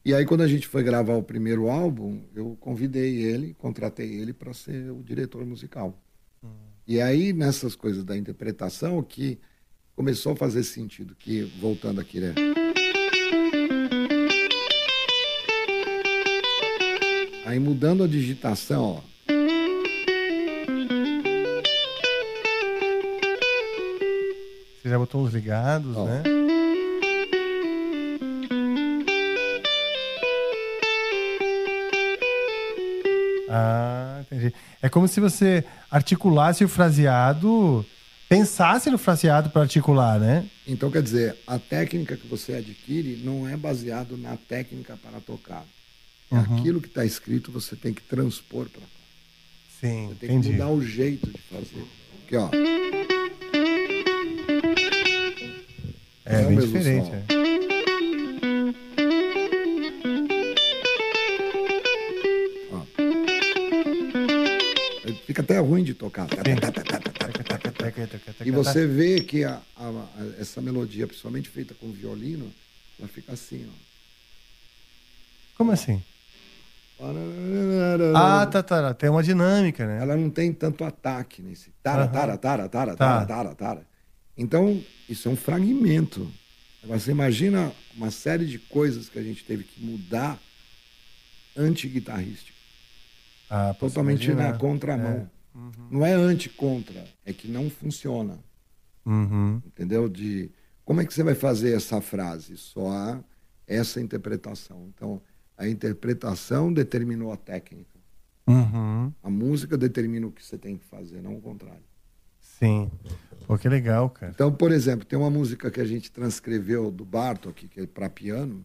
E aí quando a gente foi gravar o primeiro álbum, eu convidei ele, contratei ele para ser o diretor musical. E aí nessas coisas da interpretação que começou a fazer sentido, que voltando aqui, né? Aí mudando a digitação, ó. Você já botou uns ligados, né? Ah, entendi. É como se você articulasse o fraseado, pensasse no fraseado para articular, né? Então, quer dizer, a técnica que você adquire não é baseado na técnica para tocar. É Uhum. Aquilo que está escrito você tem que transpor para cá. Sim, Você tem entendi. que mudar o jeito de fazer. Aqui, ó. É, o bem diferente. som. é. Fica até ruim de tocar. E você vê que a- a- a- essa melodia, principalmente feita com violino, ela fica assim, ó. Como assim? Ah, tá, tá. Tem uma dinâmica, né? Ela não tem tanto ataque nesse. Tara, tara, tara, tara, tara, tara, tara. Então, isso é um fragmento. Agora, você imagina uma série de coisas que a gente teve que mudar anti-guitarrístico. Ah, Totalmente na contramão. É. Não é anti-contra, é que não funciona. Uhum. Entendeu? De como é que você vai fazer essa frase? Só essa interpretação. Então, a interpretação determinou a técnica. Uhum. A música determina o que você tem que fazer, não o contrário. Sim. Pô, que legal, cara. Então, por exemplo, tem uma música que a gente transcreveu do Bartok, que é para piano,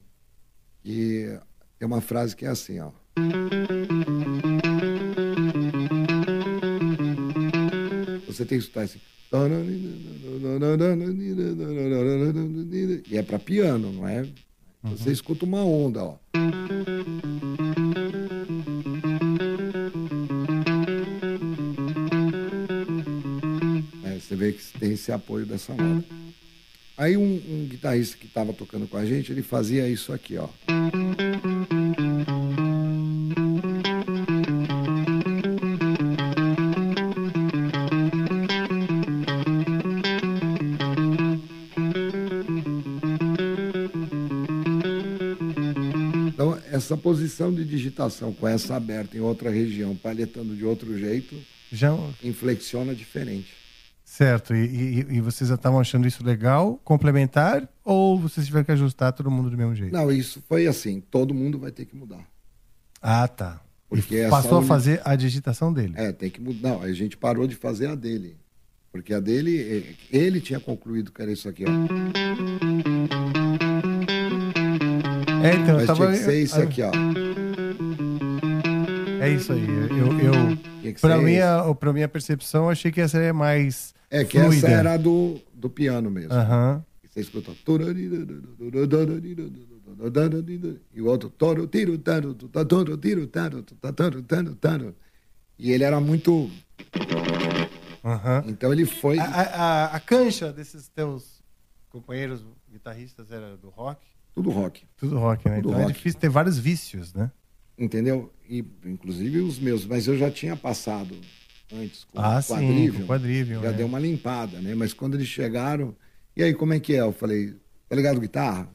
e tem uma frase que é assim, ó. Você tem que escutar assim. E é para piano, não é? Você escuta uma onda, ó. É, você vê que tem esse apoio dessa nota. Aí um, um guitarrista que estava tocando com a gente, ele fazia isso aqui, ó. Essa posição de digitação com essa aberta em outra região, palhetando de outro jeito, Já... inflexiona diferente. Certo. E, e- e vocês já estavam achando isso legal, complementar, ou vocês tiveram que ajustar todo mundo do mesmo jeito? Não, isso foi assim, todo mundo vai ter que mudar. Ah, tá. Porque essa passou a fazer a digitação dele. É, tem que mudar. Não, a gente parou de fazer a dele. Porque a dele, eh, ele tinha concluído que era isso aqui, ó. É, então, eu Mas tava. tinha que ser isso eu- aqui, ó. É isso aí. Eu, eu, pra, minha, pra minha percepção, eu achei que essa seria mais. É que fluida. essa era do, do piano mesmo. Aham. E Você escuta. E o outro. toro, tiro, taro, tu, ta, toro, tiro, taro, tu, ta, toro, taro, taro. E ele era muito. Aham. Então ele foi. A, a- a cancha desses teus companheiros guitarristas era do rock? Tudo rock. Tudo rock, né? Tudo então é rock. difícil ter vários vícios, né? Entendeu? E, inclusive os meus. Mas eu já tinha passado antes com Ah, o sim, quadrível. com quadrível, Já é. deu uma limpada, né? Mas quando eles chegaram. E aí, como é que é? Eu falei, tá ligado guitarra?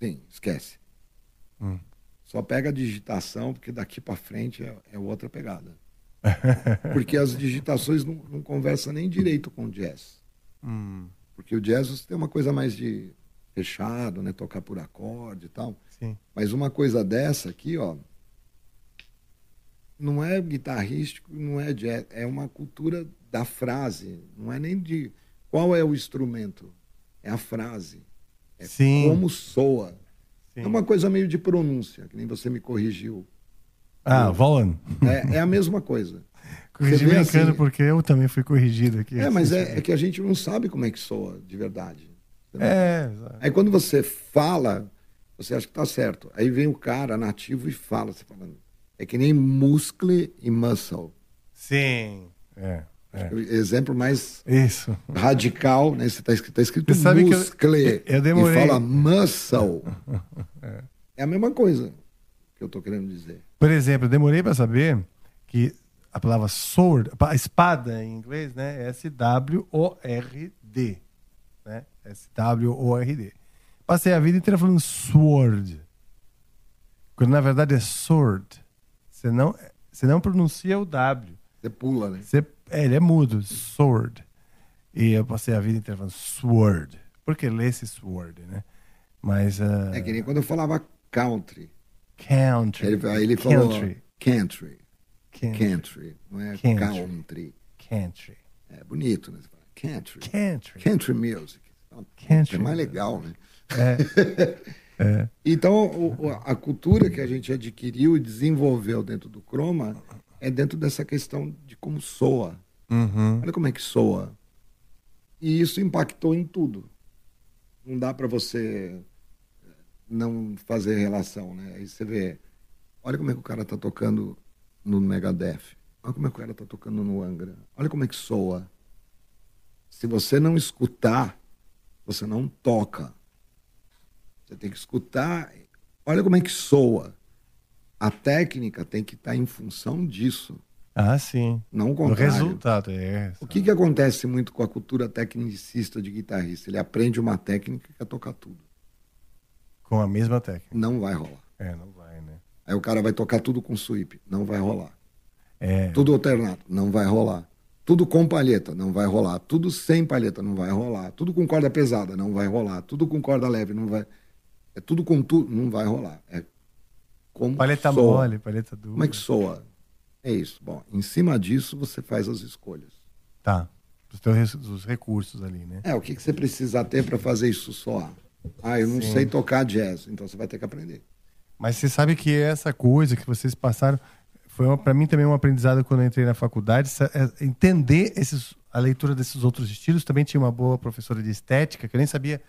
Sim, esquece. Hum. Só pega a digitação, porque daqui para frente é, é outra pegada. porque as digitações não, não conversam nem direito com o jazz. Hum. Porque o jazz você tem uma coisa mais de fechado, né? Tocar por acorde e tal. Sim. Mas uma coisa dessa aqui, ó, não é guitarrístico, não é jazz, é uma cultura da frase, não é nem de qual é o instrumento, é a frase, é Sim. como soa. É uma coisa meio de pronúncia, que nem você me corrigiu. Ah, Vaughan. É, é a mesma coisa. Corrigi brincando assim- porque eu também fui corrigido aqui. É, mas é, é que a gente não sabe como é que soa de verdade. É, Aí quando você fala, você acha que tá certo. Aí vem o cara nativo e fala, você fala, é que nem muscle e muscle. Sim. É. é. Exemplo mais Isso. radical, né? Você tá escrito, tá escrito Você sabe que eu- muscle eu demorei- e fala muscle. É. É a mesma coisa que eu tô querendo dizer. Por exemplo, eu demorei para saber que a palavra sword, a espada em inglês, né, é S-W-O-R-D. Né? S-W-O-R-D. Passei a vida inteira falando sword. Quando na verdade é sword. Você não, você não pronuncia o W. Você pula, né? Você, é, ele é mudo, sword. E eu passei a vida inteira falando sword. Porque lê-se sword, né? Mas. ah, É que nem quando eu falava country. Country. Ele, aí ele falou Country. country. Country. Country. Não é Country. country. Country. É bonito, né? Country. Country. Country music. É mais legal, né? É. É. Então, o- o- a cultura que a gente adquiriu e desenvolveu dentro do Chroma é dentro dessa questão de como soa. Uhum. Olha como é que soa. E isso impactou em tudo. Não dá para você não fazer relação, né? Aí você vê, olha como é que o cara tá tocando no Megadeth. Olha como é que o cara tá tocando no Angra. Olha como é que soa. Se você não escutar, você não toca. Você tem que escutar. Olha como é que soa. A técnica tem que estar em função disso. Ah, sim. Não o O contrário. resultado é. O que, que acontece muito com a cultura tecnicista de guitarrista? Ele aprende uma técnica e quer tocar tudo. Com a mesma técnica. Não vai rolar. É, não vai, né? Aí o cara vai tocar tudo com sweep. Não vai rolar. É. Tudo alternado. Não vai rolar. Tudo com palheta. Não vai rolar. Tudo sem palheta. Não vai rolar. Tudo com corda pesada. Não vai rolar. Tudo com corda leve. Não vai. É tudo com tudo. Não vai rolar. É como Paleta soa. mole, paleta dura. Como é que soa? É isso. Bom, em cima disso você faz as escolhas. Tá. Os teus os recursos ali, né? É, o que, que você precisa ter para fazer isso soar? Ah, eu não Sim. sei tocar jazz, então você vai ter que aprender. Mas você sabe que essa coisa que vocês passaram foi pra mim também um aprendizado quando eu entrei na faculdade, é, entender esses, a leitura desses outros estilos. Também tinha uma boa professora de estética, que eu nem sabia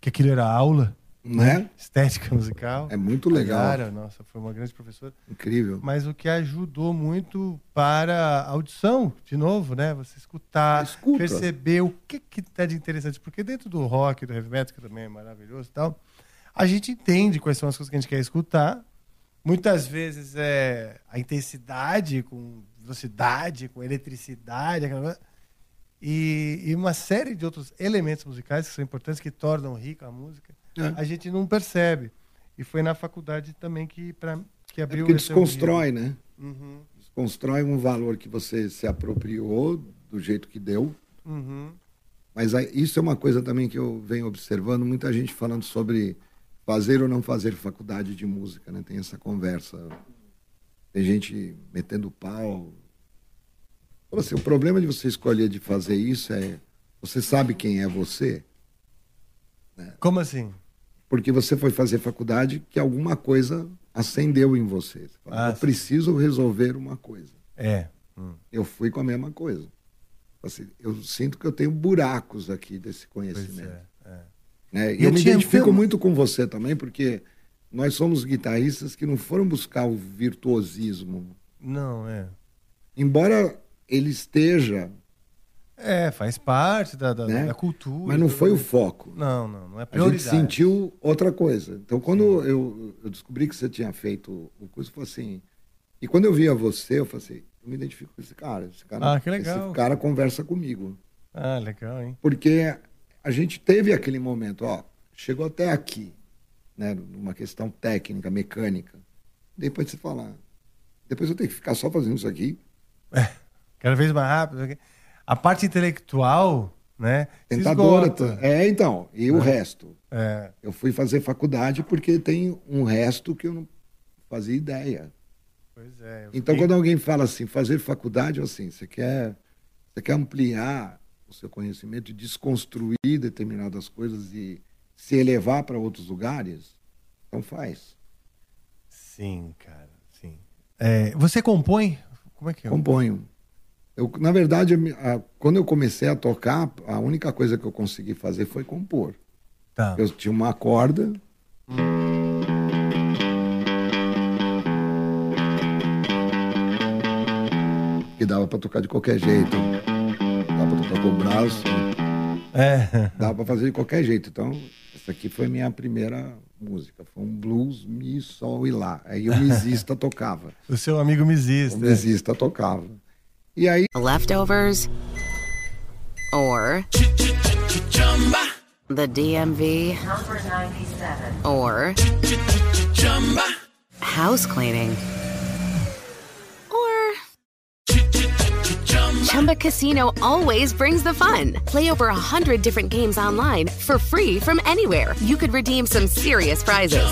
que aquilo era aula, Né? Estética musical. É muito legal. A Yara, nossa, foi uma grande professora. Incrível. Mas o que ajudou muito para a audição, de novo, né? Você escutar, Escuta. perceber o que que tá de interessante. Porque dentro do rock, do heavy metal, que também é maravilhoso e tal, a gente entende quais são as coisas que a gente quer escutar. Muitas vezes é a intensidade com velocidade, com eletricidade, aquela. E, e uma série de outros elementos musicais que são importantes, que tornam rica a música, É. a gente não percebe. E foi na faculdade também que, pra, que É abriu porque esse desconstrói, né? Uhum. Desconstrói um valor que você se apropriou do jeito que deu. Uhum. Mas isso é uma coisa também que eu venho observando, muita gente falando sobre fazer ou não fazer faculdade de música, né? Tem essa conversa. Tem gente metendo pau. Fala assim, o problema de você escolher de fazer isso é você sabe quem é você? Como assim? Porque você foi fazer faculdade que alguma coisa acendeu em você. Você fala, Ah, eu sim. preciso resolver uma coisa. É. Hum. Eu fui com a mesma coisa. Assim, eu sinto que eu tenho buracos aqui desse Pois conhecimento. Né? E eu eu me identifico muito com você também, porque nós somos guitarristas que não foram buscar o virtuosismo. Não, é. Embora ele esteja, É, faz parte da, da, Né? da cultura. mas não foi o foco. Não, não, não é A gente prioridade. sentiu outra coisa. Então, quando eu, eu descobri que você tinha feito o curso, eu falei assim. E quando eu via você, eu falei assim: eu me identifico com esse cara. Esse cara, Ah, que legal. Esse cara conversa comigo. Ah, legal, hein? Porque a gente teve aquele momento, ó, chegou até aqui, né, numa questão técnica, mecânica. Depois você fala, depois eu tenho que ficar só fazendo isso aqui. Cada vez mais rápido. A parte intelectual né? Tentadora. tá- É, então. E o É. resto? É. Eu fui fazer faculdade porque tem um resto que eu não fazia ideia. Pois é. Então, fiquei- quando alguém fala assim, fazer faculdade, assim, você quer, você quer ampliar o seu conhecimento e desconstruir determinadas coisas e se elevar para outros lugares, então faz. Sim, cara, sim. É, você compõe? Como é que é? Componho. Eu, na verdade, a quando eu comecei a tocar, a única coisa que eu consegui fazer foi compor. Tá. Eu tinha uma corda. Que dava para tocar de qualquer jeito. Dava para tocar com o braço. É. Dava para fazer de qualquer jeito. Então, essa aqui foi minha primeira música. Foi um blues, mi, sol e lá. Aí o misista tocava. O seu amigo misista. O misista tocava. E aí. Leftovers or the DMV Number 97. or house cleaning Chumba Casino always brings the fun. Play over a hundred different games online for free from anywhere. You could redeem some serious prizes.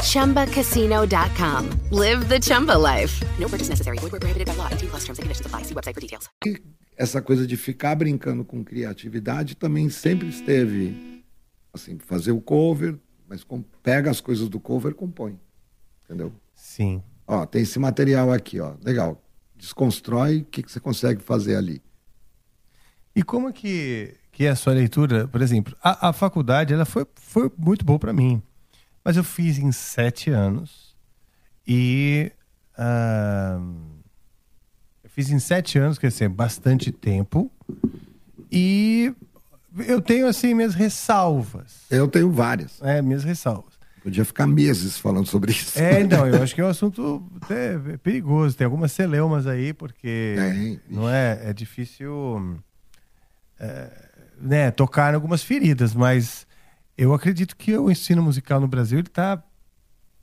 ChumbaCasino.com. Live the Chumba life. No purchase necessary. Void where prohibited by law. 18 plus terms and conditions apply. See website for details. essa coisa de ficar brincando com criatividade também sempre esteve assim fazer o cover mas com- pega as coisas do cover e compõe entendeu Sim. ó tem esse material aqui ó legal desconstrói o que, que você consegue fazer ali E como é que, que é a sua leitura? Por exemplo, a, a faculdade ela foi, foi muito boa para mim, mas eu fiz em sete anos e ah, eu fiz em sete anos, quer dizer, bastante tempo e eu tenho assim minhas ressalvas. eu tenho várias É, minhas ressalvas. Podia ficar meses falando sobre isso É, então, eu acho que é um assunto até perigoso. Tem algumas celeumas aí, porque Tem, não é, é difícil é, né, tocar em algumas feridas, mas eu acredito que o ensino musical no Brasil ele tá,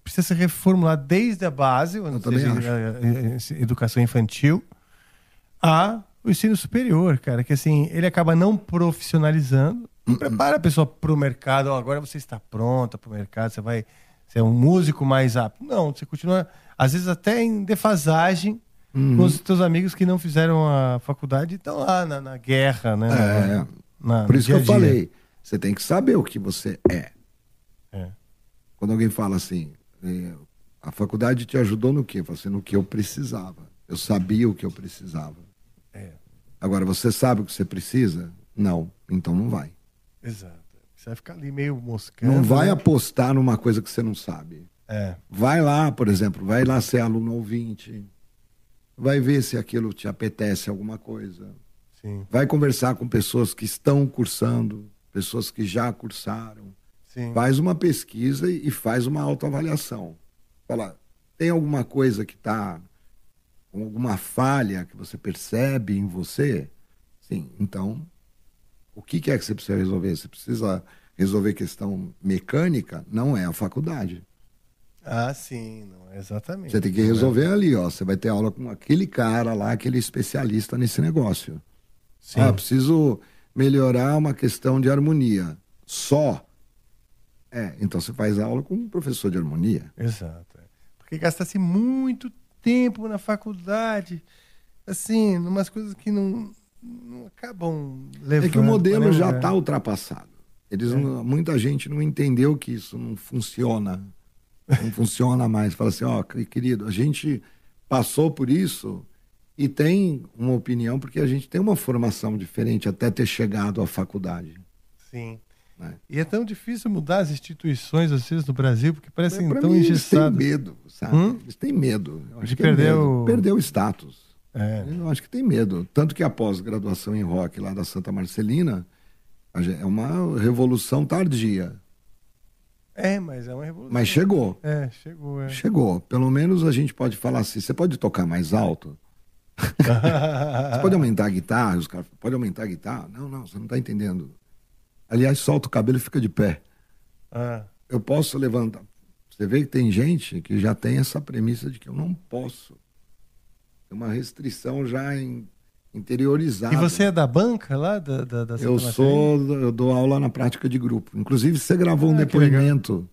precisa ser reformulado desde a base, acho. a- a- a educação infantil, a o ensino superior, cara, que assim, ele acaba não profissionalizando, prepara a pessoa para o mercado, ó, agora você está pronta para o mercado, você vai ser um músico mais apto. Não, você continua, às vezes até em defasagem Uhum. com os teus amigos que não fizeram a faculdade e estão lá na, na guerra, né? É, Na- por isso que eu falei você tem que saber o que você é É. quando alguém fala assim eh, a faculdade te ajudou no quê? Eu falo assim, no que eu precisava eu sabia o que eu precisava É. Agora, você sabe o que você precisa? Não. Então não vai. Exato. Você vai ficar ali meio moscando. Não vai né? apostar numa coisa que você não sabe. É. Vai lá, por exemplo, vai lá ser aluno ouvinte. Vai ver se aquilo te apetece alguma coisa. Sim. Vai conversar com pessoas que estão cursando, pessoas que já cursaram. Sim. Faz uma pesquisa e e faz uma autoavaliação. Fala, tem alguma coisa que está com alguma falha que você percebe em você? Sim, então, o que, que é que você precisa resolver? Você precisa resolver questão mecânica? Não é a faculdade. Ah, sim, não, exatamente. Você tem que resolver ali, ó. Você vai ter aula com aquele cara lá, aquele especialista nesse negócio. Sim. Ah, preciso melhorar uma questão de harmonia. Só. É, então você faz aula com um professor de harmonia. Exato. é. Porque gasta-se muito tempo na faculdade, assim, numas coisas que não, não acabam levando. É que o modelo né, já está ultrapassado. Eles É. não- muita gente não entendeu que isso não funciona. Não funciona mais. Fala assim, ó, querido, a gente passou por isso e tem uma opinião porque a gente tem uma formação diferente até ter chegado à faculdade. Sim. Né? E é tão difícil mudar as instituições, às vezes, no Brasil, porque parecem tão mim, eles têm engessadas. medo, sabe? Hum? Eles têm medo. De é perder medo. o- Perder o status. É. Eu acho que tem medo. Tanto que a pós-graduação em rock lá da Santa Marcelina é uma revolução tardia. É, mas é uma revolução. Mas chegou. É, chegou. É. Chegou. Pelo menos a gente pode falar assim: você pode tocar mais alto? Você pode aumentar a guitarra? Os caras pode aumentar a guitarra? Não, não, você não está entendendo. Aliás, solta o cabelo e fica de pé. Ah, Eu posso levantar. Você vê que tem gente que já tem essa premissa de que eu não posso. Tem uma restrição já em, interiorizado. E você é da banca lá? Da, da, da Eu sou, eu dou aula na prática de grupo. Inclusive, você gravou um Ah, legal. depoimento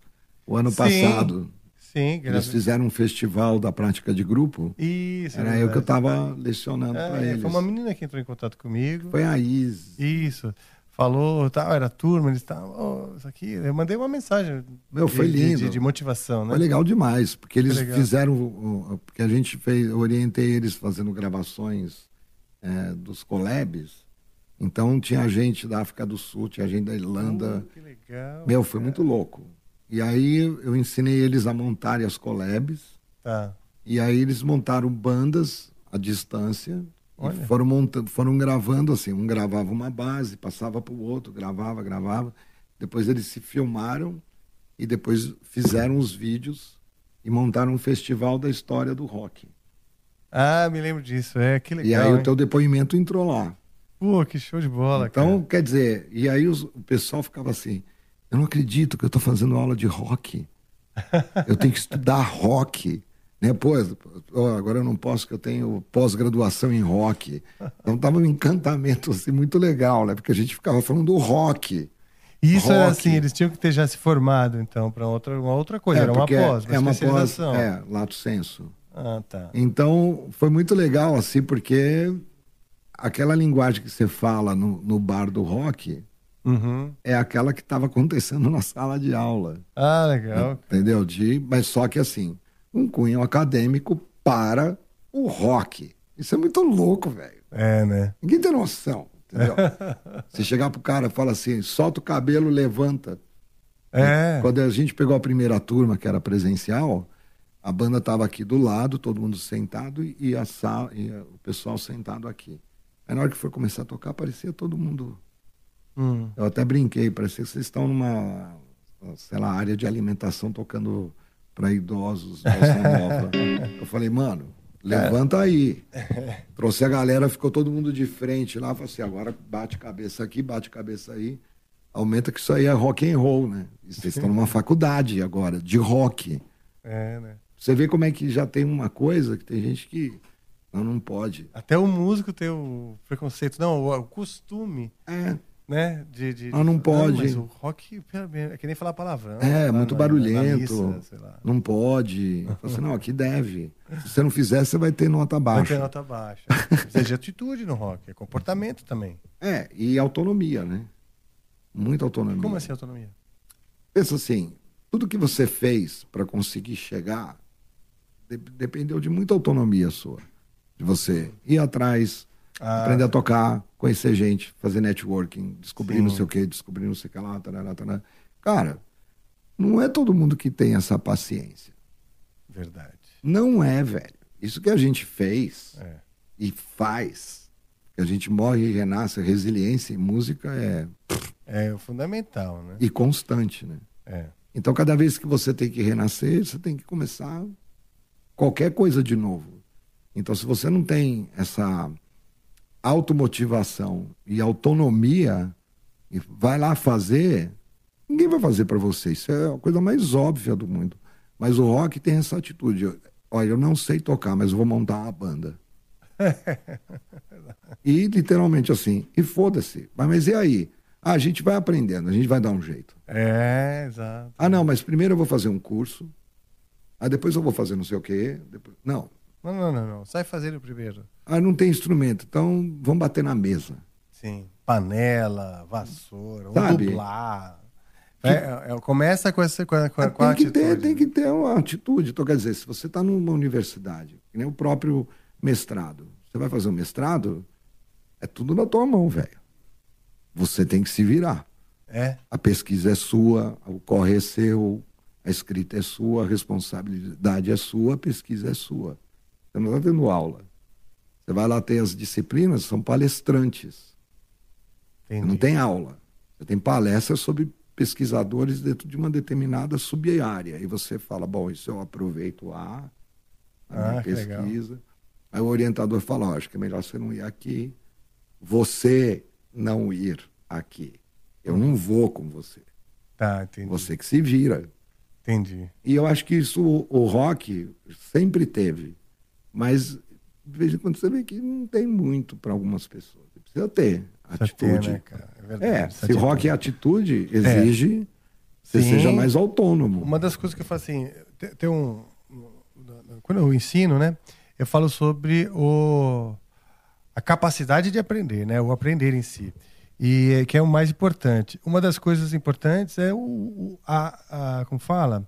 o ano Sim, passado. Sim, Eles gravei. fizeram um festival da prática de grupo. Isso, é Era eu que eu estava lecionando É, para eles. Foi uma menina que entrou em contato comigo. Foi a Is. Isso. Falou, tal, era turma, eles estavam, oh, isso aqui. Eu mandei uma mensagem. Meu, de- foi de- lindo. De, de motivação, né? Foi legal demais, porque eles fizeram. Porque a gente fez, eu orientei eles fazendo gravações é, dos collabs. Então tinha gente da África do Sul, tinha gente da Irlanda. que legal. Meu, foi muito louco. E aí eu ensinei eles a montarem as collabs. Tá. E aí eles montaram bandas à distância. E foram montando, foram gravando assim, um gravava uma base, passava para o outro, gravava, gravava. Depois eles se filmaram e depois fizeram os vídeos e montaram um festival da história do rock. Ah, me lembro disso. É, que legal. e aí hein? o teu depoimento entrou lá. Pô, que show de bola, Então, quer dizer, e aí os- o pessoal ficava assim: eu não acredito que eu estou fazendo aula de rock. Eu tenho que estudar rock. Né? Pô, ó, agora eu não posso, que eu tenho pós-graduação em rock. Então tava um encantamento assim, muito legal, né? Porque a gente ficava falando do rock. Isso era Rock. assim, eles tinham que ter já se formado, então, para outra, uma outra coisa. É, era uma pós, uma é uma pós, é, lato senso. Ah, tá. Então, foi muito legal, assim, porque aquela linguagem que você fala no, no bar do rock Uhum. é aquela que estava acontecendo na sala de aula. Ah, legal. Entendeu? De, mas só que assim, um cunho acadêmico para o rock. Isso é muito louco, velho. É, né? Ninguém tem noção, entendeu? Você chegar pro cara e fala assim, solta o cabelo, levanta. É. Quando a gente pegou a primeira turma, que era presencial, a banda tava aqui do lado, todo mundo sentado e a sala, e o pessoal sentado aqui. Aí na hora que foi começar a tocar, parecia todo mundo. Hum. Eu até brinquei, parecia que vocês estão numa, sei lá, área de alimentação tocando para idosos, bossa nova. Eu falei, mano, levanta aí. Trouxe a galera, ficou todo mundo de frente lá, falei assim, agora bate cabeça aqui, bate cabeça aí. Aumenta que isso aí é rock and roll, né? E vocês estão numa faculdade agora, de rock. É, né? Você vê como é que já tem uma coisa que tem gente que não, não pode. Até o músico tem o preconceito, não, o, o costume. É. Né? De, de, Ah, não pode. mas o rock é que nem falar palavrão. É, muito na- barulhento. na missa, não pode. Fala assim, não, aqui deve. Se você não fizer, você vai ter nota Vai baixa. ter nota baixa. Precisa de atitude no rock, é comportamento também. É, e autonomia, né? Muita autonomia. Como assim autonomia? Pensa assim, tudo que você fez para conseguir chegar de- dependeu de muita autonomia sua. De você ir atrás, Ah. aprender a tocar, conhecer gente, fazer networking, descobrir Sim. não sei o que, descobrir não sei o que lá, tarará, tarará. Cara, não é todo mundo que tem essa paciência. Verdade. Não é, velho. Isso que a gente fez É. e faz, que a gente morre e renasce, resiliência em música é É fundamental, né? e constante, né? É. Então, cada vez que você tem que renascer, você tem que começar qualquer coisa de novo. Então, se você não tem essa automotivação e autonomia, e vai lá fazer, ninguém vai fazer para você. Isso é a coisa mais óbvia do mundo. Mas o rock tem essa atitude. Olha, eu não sei tocar, mas eu vou montar uma banda. E literalmente assim, e foda-se. Mas, mas e aí? Ah, a gente vai aprendendo, a gente vai dar um jeito. É, exato. Ah, não, mas primeiro eu vou fazer um curso. Aí depois eu vou fazer não sei o quê. Depois... Não. Não, não, não, não. Sai fazendo primeiro. Ah, não tem instrumento. Então vamos bater na mesa. Sim. Panela, vassoura, ou Sabe? dublar. É, é, começa com essa com a, com a, com a tem, que ter, atitude. tem que ter uma atitude. Então, quer dizer, se você está numa universidade, que nem o próprio mestrado, você vai fazer um mestrado, é tudo na tua mão, velho. Você tem que se virar. É. A pesquisa é sua, o corre é seu, a escrita é sua, a responsabilidade é sua, a pesquisa é sua. Você não está tendo aula. Você vai lá ter as disciplinas, são palestrantes. Não tem aula. Você tem palestras sobre pesquisadores dentro de uma determinada sub-área. E você fala, bom, isso eu aproveito na minha Ah, pesquisa. Aí o orientador fala, ó, acho que é melhor você não ir aqui. Você não ir aqui. Eu não vou com você. Tá, entendi. Você que se vira. Entendi. E eu acho que isso o, o rock sempre teve. Mas de vez em quando você vê que não tem muito para algumas pessoas. Precisa ter Precisa atitude. ter, né, cara? É verdade, É, se rock é atitude, exige que você Sim. seja mais autônomo. Uma das coisas que eu falo assim, tem, um. Quando eu ensino, né? Eu falo sobre o, a capacidade de aprender, né? O aprender em si. E é, que é o mais importante. Uma das coisas importantes é o, o- a, a. Como fala?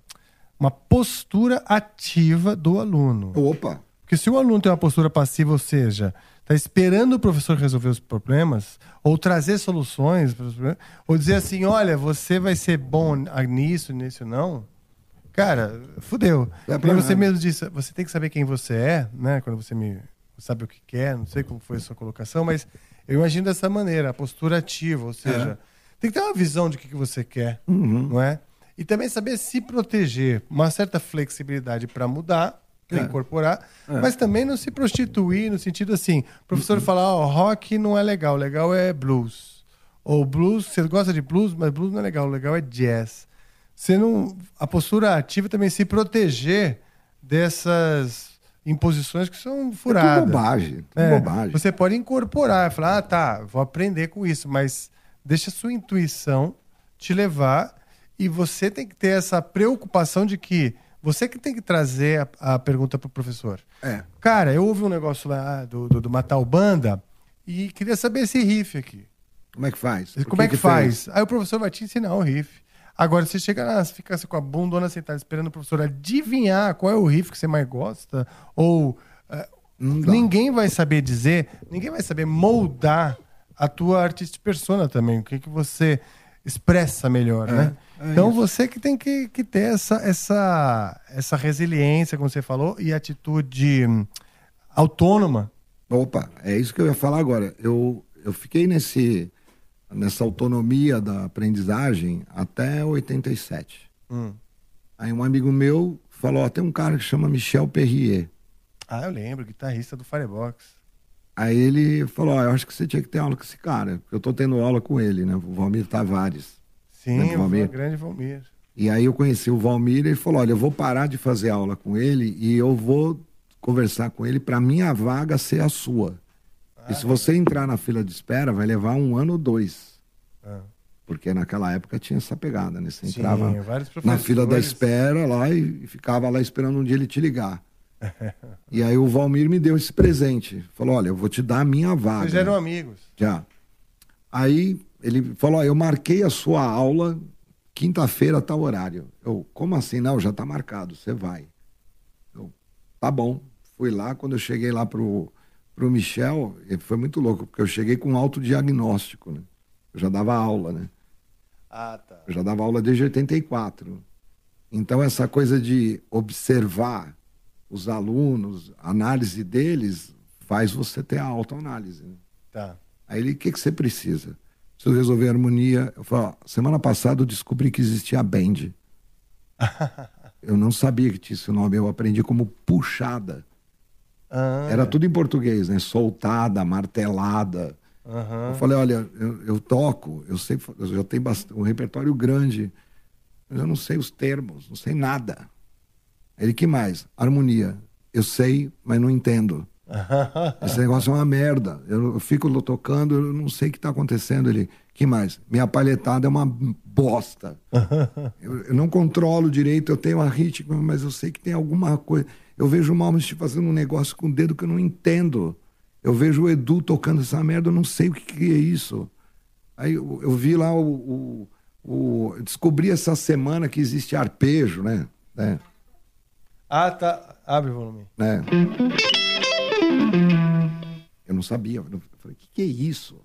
Uma postura ativa do aluno. Opa! Porque se o aluno tem uma postura passiva, ou seja, está esperando o professor resolver os problemas, ou trazer soluções, para os problemas, ou dizer assim, olha, você vai ser bom nisso, nisso não, cara, fudeu. Vai E você nada. mesmo disse, você tem que saber quem você é, né? Quando você me sabe o que quer, não sei como foi a sua colocação, mas eu imagino dessa maneira, a postura ativa, ou seja, tem que ter uma visão de o que, que você quer, Uhum. não é? E também saber se proteger, uma certa flexibilidade para mudar, É. incorporar, É. mas também não se prostituir no sentido assim, o professor falar, ó, rock não é legal, legal é blues. Ou blues, você gosta de blues, mas blues não é legal, legal é jazz. Você não, a postura ativa também se proteger dessas imposições que são furadas. bobagem, tudo É, bobagem. Você pode incorporar, falar, ah, tá, vou aprender com isso, mas deixa a sua intuição te levar e você tem que ter essa preocupação de que você que tem que trazer a, a pergunta para o professor. É. Cara, eu ouvi um negócio lá do, do, do Matal Banda e queria saber esse riff aqui. Como é que faz? Como Por é que, que faz? Aí o professor vai te ensinar o riff. Agora, você chega lá, você fica assim, com a bundona sentada esperando o professor adivinhar qual é o riff que você mais gosta, ou eh, ninguém vai saber dizer, ninguém vai saber moldar a tua artista persona também, o que, que você expressa melhor, É, né? É então isso. você que tem que, que ter essa, essa, essa resiliência, como você falou, e atitude hum, autônoma. Opa, é isso que eu ia falar agora. Eu, eu fiquei nesse, nessa autonomia da aprendizagem até 87. Hum. Aí um amigo meu falou, ó, tem um cara que chama Michel Perrier. Ah, eu lembro, guitarrista do Firebox. Aí ele falou, ó, eu acho que você tinha que ter aula com esse cara, porque eu tô tendo aula com ele, né? O Valmir Tavares. Sim, Lembra do o Valmir? grande Valmir. E aí eu conheci o Valmir e ele falou, olha, eu vou parar de fazer aula com ele e eu vou conversar com ele para minha vaga ser a sua. e se você entrar na fila de espera, vai levar um ano ou dois. Ah. Porque naquela época tinha essa pegada, né? Você Sim, entrava vários na fila da espera lá e, e ficava lá esperando um dia ele te ligar. E aí o Valmir me deu esse presente. Falou, olha, eu vou te dar a minha vaga. Vocês eram amigos. Já. Aí ele falou: ó, eu marquei a sua aula quinta-feira, tal horário. Eu, como assim? Não, já tá marcado, você vai. Eu, tá bom. Fui lá, quando eu cheguei lá pro, pro Michel, foi muito louco, porque eu cheguei com autodiagnóstico, né? Eu já dava aula, né? Ah, tá. Eu já dava aula desde 84. Então, essa coisa de observar os alunos, análise deles, faz você ter a autoanálise. Né? Tá. Aí ele, o que, que você precisa? Preciso resolver a harmonia. Eu falo, semana passada eu descobri que existia a bend. eu não sabia que tinha esse nome, eu aprendi como puxada. Ah, Era tudo em português, né? Soltada, martelada. Eu falei, olha, eu, eu toco, eu sei, eu já tenho bast- um repertório grande, mas eu não sei os termos, não sei nada. Ele, que mais? Harmonia. Eu sei, mas não entendo. Esse negócio é uma merda. Eu, eu fico tocando, eu não sei o que está acontecendo. Ele, que mais? Minha palhetada é uma bosta. eu, eu não controlo direito, eu tenho a ritmo, mas eu sei que tem alguma coisa. Eu vejo o Malmsteen fazendo um negócio com o dedo que eu não entendo. Eu vejo o Edu tocando essa merda, eu não sei o que, que é isso. Aí eu, eu vi lá o, o, o- Descobri essa semana que existe arpejo, né? né? Ah, tá. Abre o volume. né? Eu não sabia. Eu falei, o que, que é isso?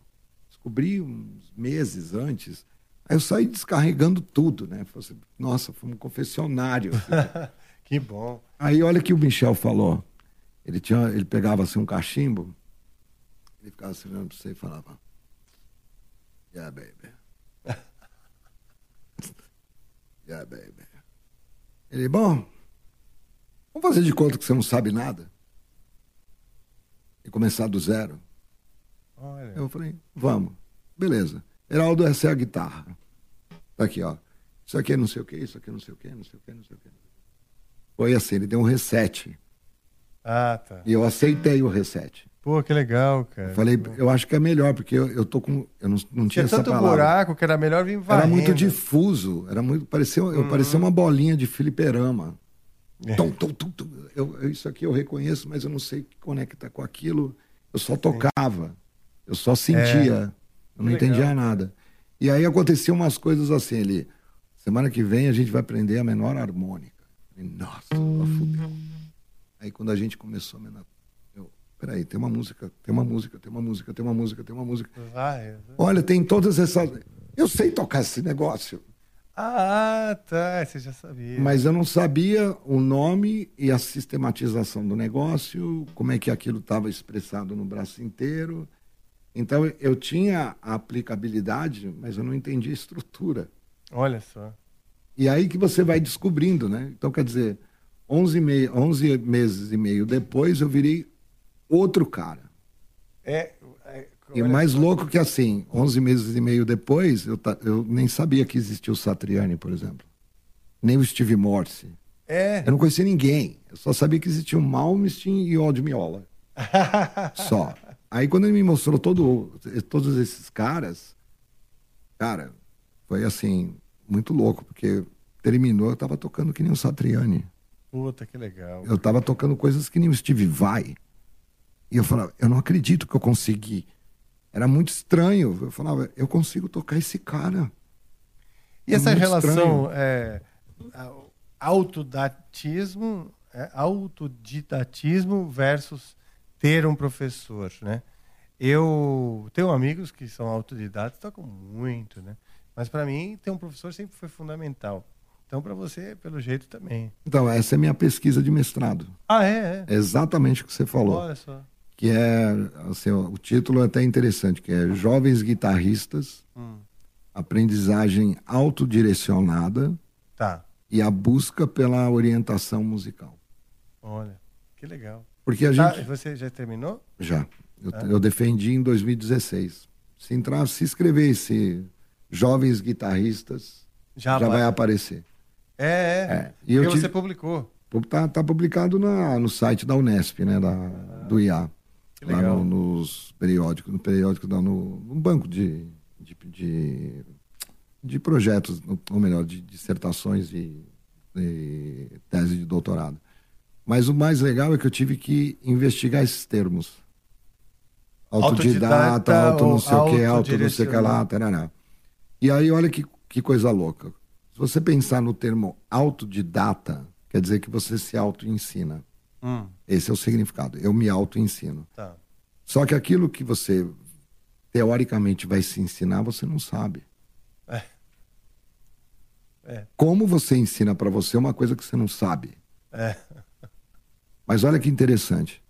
Descobri uns meses antes. Aí eu saí descarregando tudo, né? Falei assim, Nossa, foi um confessionário. que bom. Aí olha o que o Michel falou. Ele, tinha, ele pegava assim um cachimbo, ele ficava assim olhando pra você e falava, Yeah, baby. yeah, baby. Ele, bom, vamos fazer de conta que você não sabe nada. E começar do zero. Olha. Eu falei, vamos. Beleza. Heraldo, essa é a guitarra. Tá aqui, ó. Isso aqui é não sei o que, isso aqui é não sei o que, não sei o que, não sei o que. Foi assim, ele deu um reset. Ah, tá. E eu aceitei o reset. Pô, que legal, cara. Falei, eu acho que é melhor, porque eu, eu tô com. Eu não, não tinha Tinha essa tanto palavra. buraco que era melhor vir Era varrendo. muito difuso, era muito. Parecia, eu Uhum. parecia uma bolinha de filiperama. É. Tum, tum, tum, tum. Eu, eu- isso aqui eu reconheço, mas eu não sei conectar com aquilo. Eu só tocava, eu só sentia, eu não É. Que entendia legal. nada. E aí aconteciam umas coisas assim, ele. Semana que vem a gente vai aprender a menor harmônica. E, nossa, pra fuder. Aí quando a gente começou a menor. Eu, peraí, tem uma música, tem uma música, tem uma música, tem uma música, tem uma música. Vai. Olha, tem todas essas. Eu sei tocar esse negócio. Ah, tá. Você já sabia. Mas eu não sabia o nome e a sistematização do negócio, como é que aquilo estava expressado no braço inteiro. Então eu tinha a aplicabilidade, mas eu não entendia a estrutura. Olha só. E aí que você vai descobrindo, né? Então quer dizer, 11, e meio, 11 meses e meio depois eu virei outro cara. É, E o mais louco que assim, 11 meses e meio depois, eu, ta- eu nem sabia que existia o Satriani, por exemplo. Nem o Steve Morse. É. Eu não conhecia ninguém. Eu só sabia que existia o Malmsteen e o Odd Miola. Só. Aí quando ele me mostrou todo, todos esses caras, cara, foi assim, muito louco, porque terminou, eu tava tocando que nem o Satriani. Puta, que legal. Eu tava tocando coisas que nem o Steve Vai. E eu falava, eu não acredito que eu consegui. Era muito estranho. Eu falava, eu consigo tocar esse cara. E É essa relação é, autodatismo, é, autodidatismo versus ter um professor, né? Eu tenho amigos que são autodidatas, tocam muito, né? Mas para mim ter um professor sempre foi fundamental. Então para você, pelo jeito também. Então, essa é a minha pesquisa de mestrado. Ah, é, É exatamente o que você falou. Olha só. Que é, assim, o título é até interessante, que é Jovens Guitarristas, Hum. Aprendizagem Autodirecionada Tá. e a Busca pela Orientação Musical. Olha, que legal. Porque a Tá, gente... você já terminou? Já. Eu, É? eu defendi em 2016. Se entrar, se escrevesse Jovens Guitarristas, Já já, vai- aparecer. É, é. É. E eu você publicou. Tá, tá publicado na, no site da Unesp, né? Da, do IA. Lá no- nos periódicos, no periódico, não, no, no banco de, de, de, de projetos, ou melhor, de dissertações e, e tese de doutorado. Mas o mais legal é que eu tive que investigar esses termos. Autodidata, Autodidata auto não sei o que, auto não sei o que lá, tarará. E aí, olha que, que coisa louca. Se você pensar no termo autodidata, quer dizer que você se auto-ensina. Hum. Esse é o significado. Eu me auto-ensino. Tá. Só que aquilo que você teoricamente vai se ensinar, você não sabe. É. É. Como você ensina para você uma coisa que você não sabe? É. Mas olha que interessante.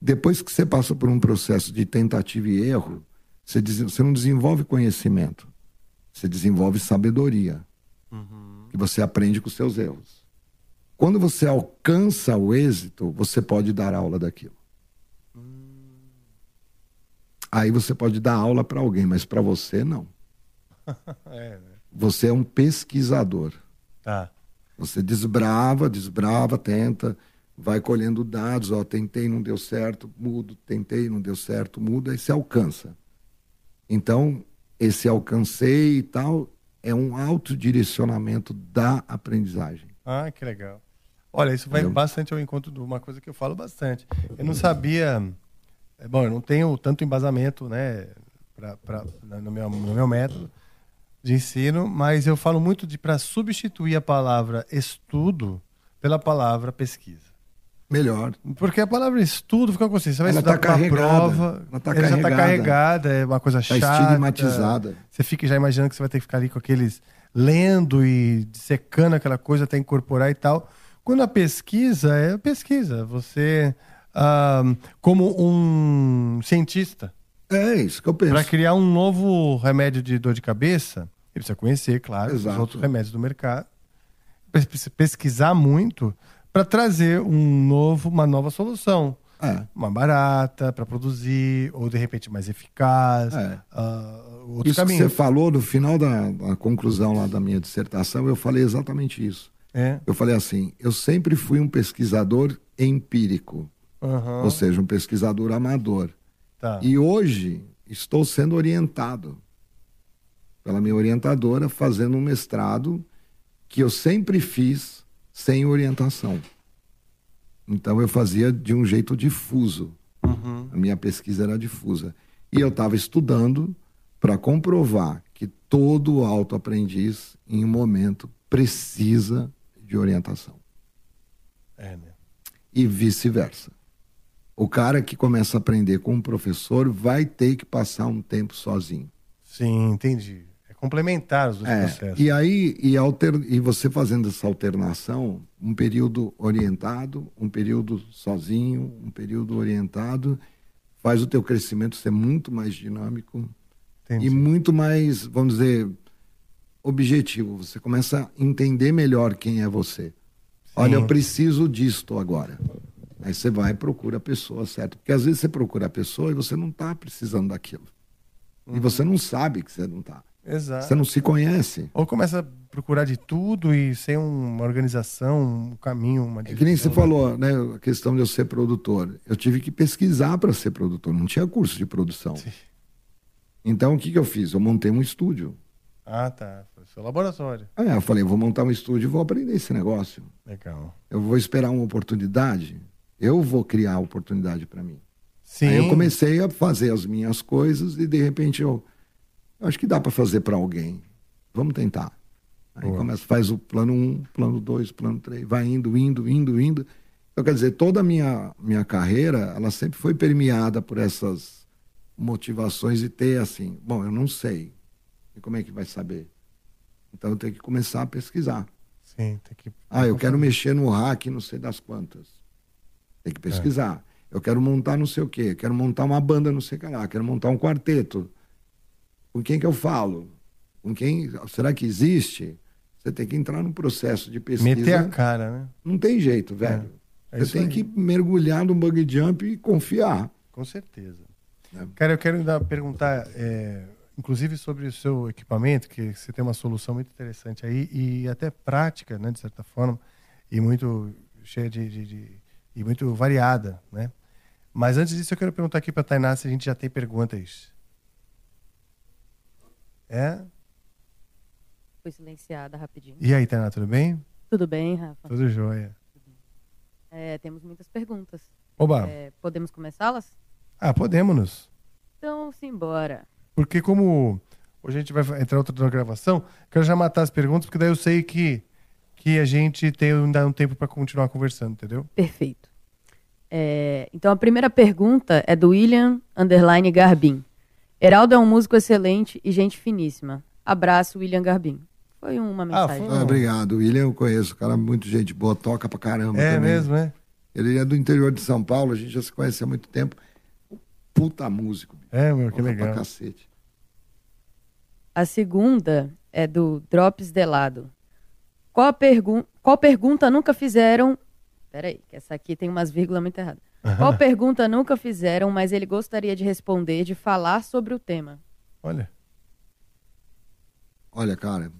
Depois que você passa por um processo de tentativa e erro, você, você não desenvolve conhecimento. Você desenvolve sabedoria. Que você aprende com seus erros. Quando você alcança o êxito, você pode dar aula daquilo. Aí você pode dar aula para alguém, mas para você não. É, né? Você é um pesquisador. Tá. Você desbrava, desbrava, tenta, vai colhendo dados, ó, tentei, não deu certo, mudo, tentei, não deu certo, muda, aí você alcança. Então, esse alcancei e tal é um autodirecionamento da aprendizagem. Ah, que legal. Olha, isso vai Entendeu? bastante ao encontro de uma coisa que eu falo bastante. Eu não sabia. é, Bom, eu não tenho tanto embasamento, né, pra, pra, no, meu, no meu método de ensino, mas eu falo muito de para substituir a palavra estudo pela palavra pesquisa. Melhor. Porque a palavra estudo fica com você, você vai Ela estudar tá para prova, ela tá ela já está carregada. é uma coisa Tá chata. estigmatizada. Você fica já imaginando que você vai ter que ficar ali com aqueles lendo e dissecando aquela coisa até incorporar e tal. Quando a pesquisa é pesquisa, você ah, como um cientista É isso que eu penso. para criar um novo remédio de dor de cabeça, ele precisa conhecer, claro, os Exato. outros remédios do mercado, pesquisar muito para trazer um novo, uma nova solução. É. Uma barata para produzir, ou de repente mais eficaz, É. outro Isso que caminho. você falou no final da, da conclusão lá da minha dissertação, eu falei exatamente isso. É. Eu falei assim, eu sempre fui um pesquisador empírico. Aham. ou seja, um pesquisador amador. Tá. E hoje estou sendo orientado pela minha orientadora, fazendo um mestrado que eu sempre fiz sem orientação. Então eu fazia de um jeito difuso. A minha pesquisa era difusa. E eu estava estudando para comprovar que todo autoaprendiz, em um momento, precisa de orientação. É, né? E vice-versa. O cara que começa a aprender com um professor vai ter que passar um tempo sozinho. Sim, entendi. É complementar os dois É, processos. e aí, e, alter, e você fazendo essa alternação, um período orientado, um período sozinho, um período orientado, faz o teu crescimento ser muito mais dinâmico Entendi. e muito mais, vamos dizer, objetivo. Você começa a entender melhor quem é você. Olha, eu preciso disto agora. Aí você vai e procura a pessoa certa. Porque às vezes você procura a pessoa e você não está precisando daquilo. E você não sabe que você não está. Exato. Você não se conhece. Ou começa a procurar de tudo e sem uma organização, um caminho, uma É que nem você direção, né? falou, né? A questão de eu ser produtor. Eu tive que pesquisar para ser produtor. Não tinha curso de produção. Então, o que, que eu fiz? Eu montei um estúdio. Ah, tá. Foi seu laboratório. Aí eu falei, vou montar um estúdio e vou aprender esse negócio. Legal. Eu vou esperar uma oportunidade. Eu vou criar a oportunidade para mim. Sim. Aí eu comecei a fazer as minhas coisas e de repente eu, acho que dá para fazer para alguém. Vamos tentar. Aí Boa. começa, faz o plano 1, um, plano 2, plano 3, vai indo, indo, indo, indo. Então, quer dizer, toda a minha, minha carreira, ela sempre foi permeada por essas motivações de ter assim, bom, eu não sei. E como é que vai saber? Então eu tenho que começar a pesquisar. Sim, tem que. Ah, eu quero mexer no hack, não sei das quantas. Tem que pesquisar. Eu quero montar não sei o quê, quero montar uma banda não sei o que lá, quero montar um quarteto. Com quem que eu falo? Com quem? Será que existe? Você tem que entrar num processo de pesquisa. Meter a cara, né? Não tem jeito, velho. É Você isso tem aí. que mergulhar no bug jump e confiar. Com certeza. É. Cara, eu quero ainda perguntar, é, inclusive sobre o seu equipamento, que você tem uma solução muito interessante aí e até prática, né, de certa forma, e muito cheia de, de- de- e muito variada, né? Mas antes disso, eu quero perguntar aqui para Tainá se a gente já tem perguntas. É? Fui silenciada rapidinho. E aí, Tainá, tudo bem? Tudo bem, Rafa? Tudo jóia. É, temos muitas perguntas. Oba. É, podemos começá-las? Ah, podemos. Então, simbora. Porque como hoje a gente vai entrar outra na gravação, quero já matar as perguntas, porque daí eu sei que, que a gente tem ainda um tempo para continuar conversando, entendeu? Perfeito. É, então, a primeira pergunta é do William Underline Garbin. Heraldo é um músico excelente e gente finíssima. Abraço, William Garbin. Foi uma mensagem. Ah, obrigado. O William eu conheço, cara muito gente boa, toca pra caramba É também. mesmo, é? Ele é do interior de São Paulo, a gente já se conhece há muito tempo. Puta músico. É, meu, que Toca legal. Pra cacete. A segunda é do Drops Delado. Qual, pergun qual pergunta nunca fizeram... Peraí, que essa aqui tem umas vírgulas muito erradas. Qual pergunta nunca fizeram, mas ele gostaria de responder, de falar sobre o tema? Olha. Olha, cara.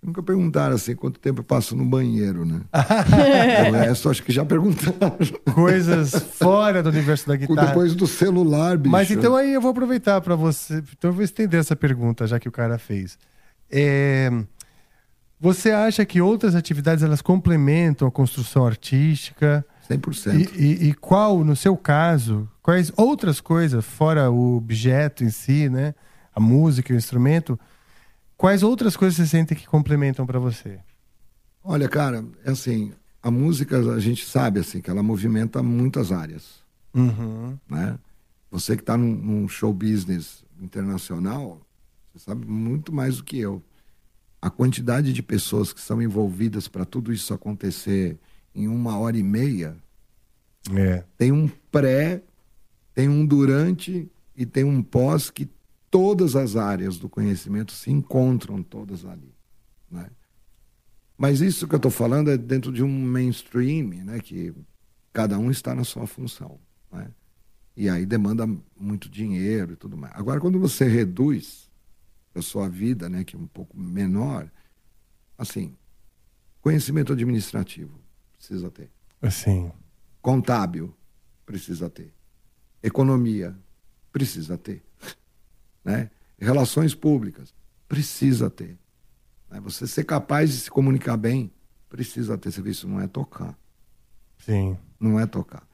Nunca perguntaram assim quanto tempo eu passo no banheiro, né? o resto acho que já perguntaram. Coisas fora do universo da guitarra. Depois do celular, bicho. Mas então aí eu vou aproveitar para você. Então eu vou estender essa pergunta, já que o cara fez. É, Você acha que outras atividades elas complementam a construção artística? 100%. E, e, e qual, no seu caso, quais outras coisas, fora o objeto em si, né? A música, o instrumento, quais outras coisas você sente que complementam para você? Olha, cara, é assim, a música a gente sabe assim que ela movimenta muitas áreas, Uhum. né? Você que está num, num show business internacional, você sabe muito mais do que eu. A quantidade de pessoas que são envolvidas para tudo isso acontecer em uma hora e meia, É. tem um pré, tem um durante e tem um pós que todas as áreas do conhecimento se encontram todas ali, né? Mas isso que eu estou falando é dentro de um mainstream, né? Que cada um está na sua função, né? E aí demanda muito dinheiro e tudo mais. Agora, quando você reduz a sua vida, né? Que é um pouco menor, assim, conhecimento administrativo precisa ter. Sim. Contábil, precisa ter. Economia, precisa ter. Né? Relações públicas, precisa ter. Né? Você ser capaz de se comunicar bem, precisa ter. Isso não é tocar. Sim. Não é tocar.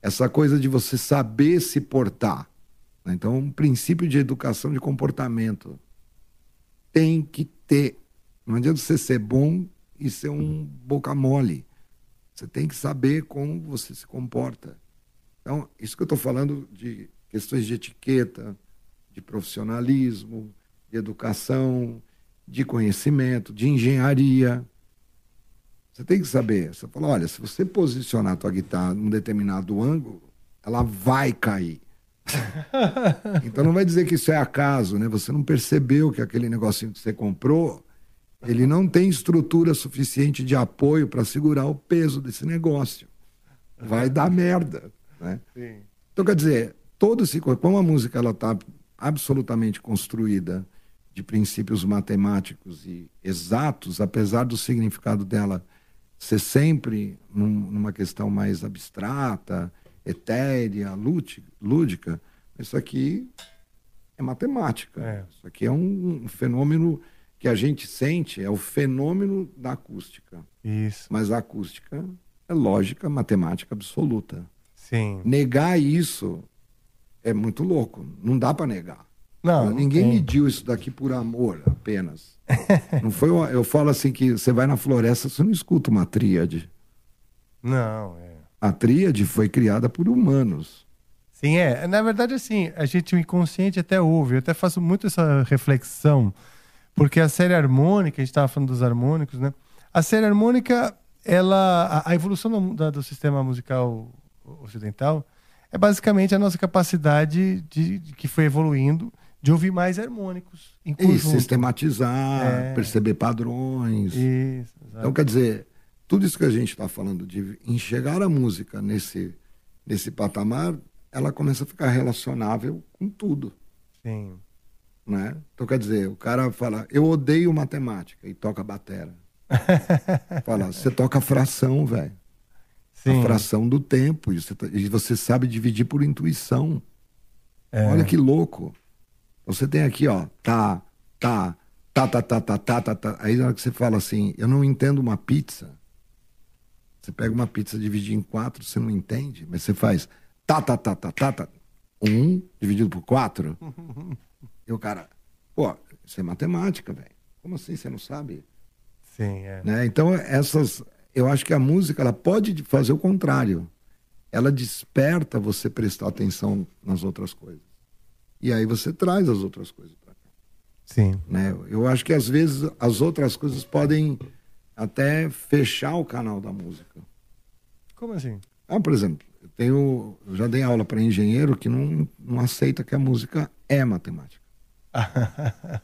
Essa coisa de você saber se portar. né? Então, um princípio de educação de comportamento tem que ter. Não adianta você ser bom e ser um boca mole. Você tem que saber como você se comporta. Então, isso que eu estou falando de questões de etiqueta, de profissionalismo, de educação, de conhecimento, de engenharia. Você tem que saber. Você fala, olha, se você posicionar a tua guitarra num determinado ângulo, ela vai cair. então não vai dizer que isso é acaso, né? Você não percebeu que aquele negocinho que você comprou, ele não tem estrutura suficiente de apoio para segurar o peso desse negócio. Vai dar merda, né? Sim. Então quer dizer, todo esse como a música ela está absolutamente construída de princípios matemáticos e exatos, apesar do significado dela ser sempre num- numa questão mais abstrata, etérea, lúdica, isso aqui é matemática. Isso aqui é um, um fenômeno que a gente sente, é o fenômeno da acústica. Isso. Mas a acústica é lógica, matemática absoluta. Sim. Negar isso é muito louco. Não dá para negar. Não, Ninguém não mediu isso daqui por amor apenas. não foi uma- eu falo assim que você vai na floresta, você não escuta uma tríade. Não, é. A tríade foi criada por humanos. Sim, é. Na verdade, assim, a gente, o inconsciente até ouve. Eu até faço muito essa reflexão, porque a série harmônica, a gente estava falando dos harmônicos, né? A série harmônica, ela. A, a evolução do, da- do sistema musical ocidental é basicamente a nossa capacidade de, de- que foi evoluindo de ouvir mais harmônicos em E sistematizar, É. perceber padrões. Isso. Então, quer dizer, tudo isso que a gente está falando de enxergar a música nesse, nesse patamar, ela começa a ficar relacionável com tudo. Sim. Né? Então, quer dizer, o cara fala, eu odeio matemática e toca batera. fala, você toca fração, velho. Sim. A fração do tempo. E você, tá- e você sabe dividir por intuição. É. Olha que louco. Você tem aqui, ó, tá, tá, tá, tá, tá, tá, tá, tá, tá. Aí na hora que você fala assim, eu não entendo uma pizza. Você pega uma pizza dividida em quatro, você não entende, mas você faz tá, tá, tá, tá, tá, tá. Um dividido por quatro. E o cara, pô, isso é matemática, velho. Como assim você não sabe? Sim, é. né? Então essas, eu acho que a música ela pode fazer o contrário. Ela desperta você prestar atenção nas outras coisas. E aí você traz as outras coisas para cá. Sim. Né? Eu acho que às vezes as outras coisas podem até fechar o canal da música. Como assim? Ah, por exemplo, eu tenho, eu já dei aula para engenheiro que não, não aceita que a música é matemática.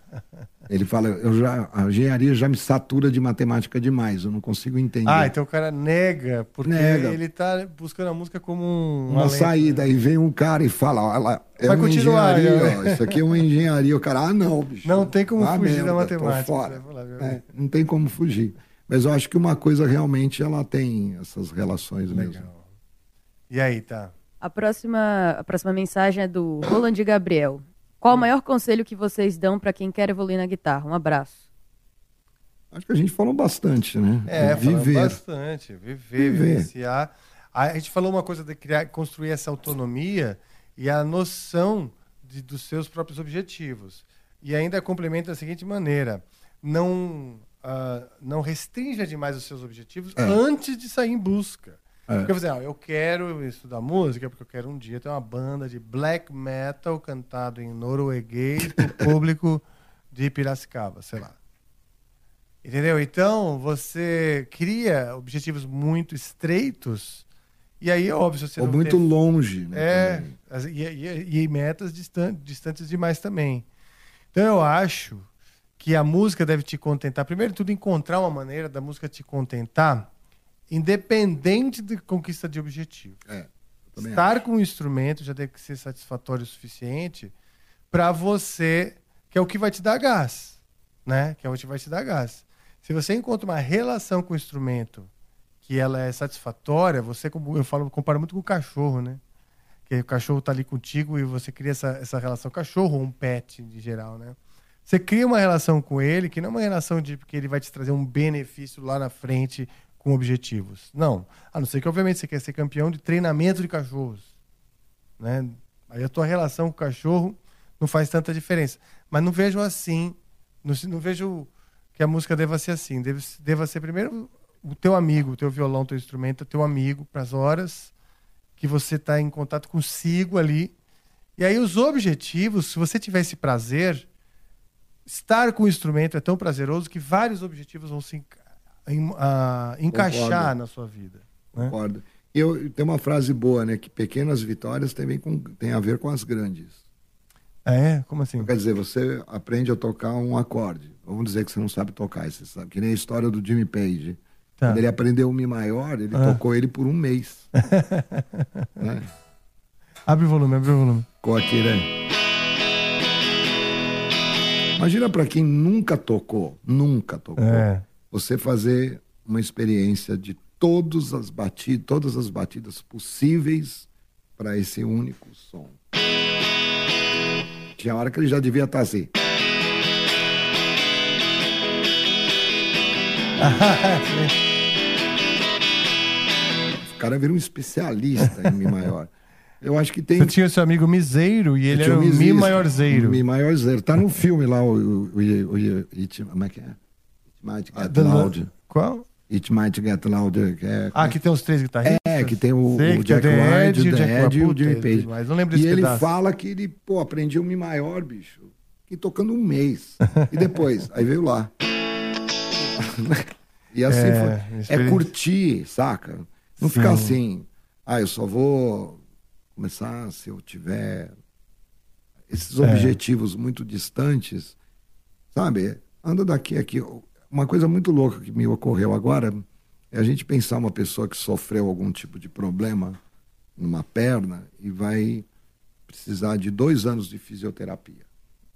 Ele fala, eu já, a engenharia já me satura de matemática demais, eu não consigo entender. Ah, então o cara nega, porque Nega. ele tá buscando a música como um, uma alento. saída, aí vem um cara e fala, olha, é Vai uma continuar, engenharia, né? ó, isso aqui é uma engenharia. O cara, ah, não, bicho. Não tem como Ah, fugir merda, da matemática. fora. viu? É, não tem como fugir. Mas eu acho que uma coisa realmente ela tem essas relações mesmo. E aí, tá? A próxima, a próxima mensagem é do Roland Gabriel. Qual o maior conselho que vocês dão para quem quer evoluir na guitarra? Um abraço. Acho que a gente falou bastante, né? É, viver. bastante. Viver, Viver. vivenciar. A gente falou uma coisa de criar, construir essa autonomia e a noção de- dos seus próprios objetivos. E ainda complementa da seguinte maneira: não, ah, não restrinja demais os seus objetivos É. antes de sair em busca. É. Porque você, ah, eu quero estudar música porque eu quero um dia ter uma banda de black metal cantado em norueguês para o público de Piracicaba, sei lá. Entendeu? Então, você cria objetivos muito estreitos e aí, óbvio, você Ou muito longe, né? É, as- e, e- e metas distan- distantes demais também. Então, eu acho que a música deve te contentar. Primeiro de tudo, encontrar uma maneira da música te contentar, independente de conquista de objetivo. É, Estar com o instrumento já deve ser satisfatório o suficiente para você, que é o que vai te dar gás, né? Que é o que vai te dar gás. Se você encontra uma relação com o instrumento que que ela é satisfatória, você, como eu falo, comparo muito com o cachorro, né? Que o cachorro tá ali contigo e você cria essa, essa relação. Cachorro ou um pet, de geral, né? Você cria uma relação com ele que não é uma relação de que ele vai te trazer um benefício lá na frente com objetivos. Não. A não ser que, obviamente, você quer ser campeão de treinamento de cachorros. Né? Aí a tua relação com o cachorro não faz tanta diferença. Mas não vejo assim, não, não vejo que a música deva ser assim. Deve, deva ser primeiro o teu amigo, o teu violão, o teu instrumento, o teu amigo, para as horas que você está em contato consigo ali. E aí os objetivos, se você tiver esse prazer, estar com o instrumento é tão prazeroso que vários objetivos vão se ah, encaixar Concordo. na sua vida. né? Concordo. Eu, tem uma frase boa, né? Que pequenas vitórias também com, tem a ver com as grandes. Ah, é? Como assim? Quer dizer, você aprende a tocar um acorde. Vamos dizer que você não sabe tocar, você sabe. Que nem a história do Jimmy Page. Tá. Quando ele aprendeu o Mi maior, ele Ah. tocou ele por um mês. né? Abre o volume, abre o volume. Aqui, né? Imagina para quem nunca tocou, nunca tocou, É. você fazer uma experiência de todas as batidas, todas as batidas possíveis para esse único som. Tinha hora que ele já devia estar assim. O cara vira um especialista em Mi maior. Eu acho que tem. Você tinha seu amigo Miseiro e ele era o Mi maiorzeiro. Mi maiorzeiro. Tá no filme lá, o. o, o, como é que é? Might Get da- Loud. Qual? It Might Get Loud. que é- Ah, que tem os três guitarristas? É, que tem o, Sei o Jack o The Ed e o Jimmy é, Page. mas não lembro e desse ele pedaço. fala que ele, pô, aprendi o Mi maior, bicho. E tocando um mês. E depois, aí veio lá. e assim É, foi. É curtir, saca? Não Sim. ficar assim, ah, eu só vou começar se eu tiver esses É. objetivos muito distantes, sabe? Anda daqui aqui. Uma coisa muito louca que me ocorreu agora é a gente pensar uma pessoa que sofreu algum tipo de problema numa perna e vai precisar de dois anos de fisioterapia.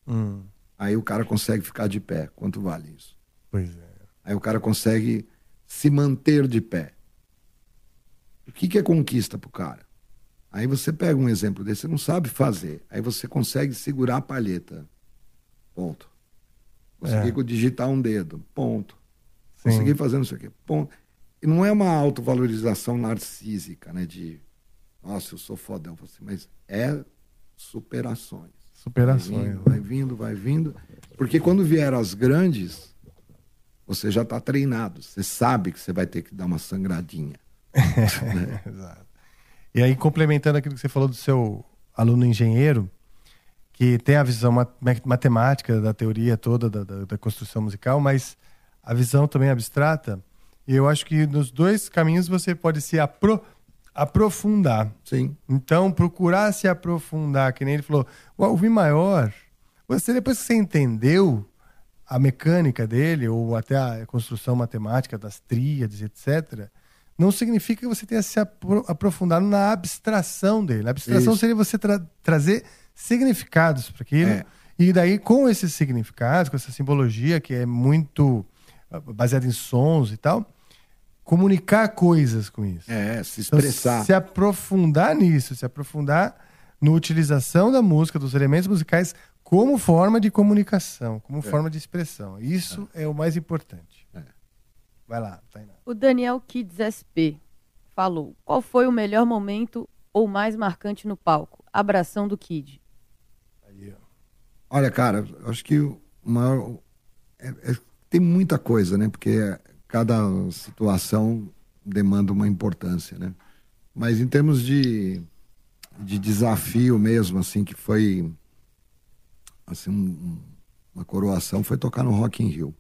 Hum, Aí o cara consegue ficar de pé. Quanto vale isso? pois é. Aí o cara consegue se manter de pé. O que, que é conquista pro cara? Aí você pega um exemplo desse, você não sabe fazer. Aí você consegue segurar a palheta. Ponto. Consegui É. digitar um dedo. Ponto. Sim. Consegui fazer não sei o quê. Ponto. E não é uma autovalorização narcísica, né? De, nossa, eu sou fodão. Assim, mas é superações. Superações. Vai vindo, vai vindo, vai vindo. Porque quando vieram as grandes, você já está treinado. Você sabe que você vai ter que dar uma sangradinha. né? Exato. E aí, complementando aquilo que você falou do seu aluno engenheiro, que tem a visão ma- ma- matemática da teoria toda da, da- da construção musical, mas a visão também abstrata. E eu acho que nos dois caminhos você pode se apro- aprofundar. Sim. Então, procurar se aprofundar, que nem ele falou, o Mi maior, você depois que você entendeu a mecânica dele, ou até a construção matemática das tríades, etc., não significa que você tenha se apro- aprofundado na abstração dele. A abstração Isso. seria você tra- trazer significados para aquilo. É. E daí, com esses significados, com essa simbologia que é muito ah, baseada em sons e tal, comunicar coisas com isso. É, se Então, expressar. se aprofundar nisso, se aprofundar na utilização da música, dos elementos musicais, como forma de comunicação, como forma de expressão. Isso é, o mais importante. Vai lá, Tainá. O Daniel Kids SP falou: Qual foi o melhor momento ou mais marcante no palco? Abração do Kid. Olha, cara, acho que o maior. é- é- tem muita coisa, né? Porque cada situação demanda uma importância, né? Mas em termos de, de desafio mesmo, assim, que foi. Assim, um- um- uma coroação foi tocar no Rock in Rio.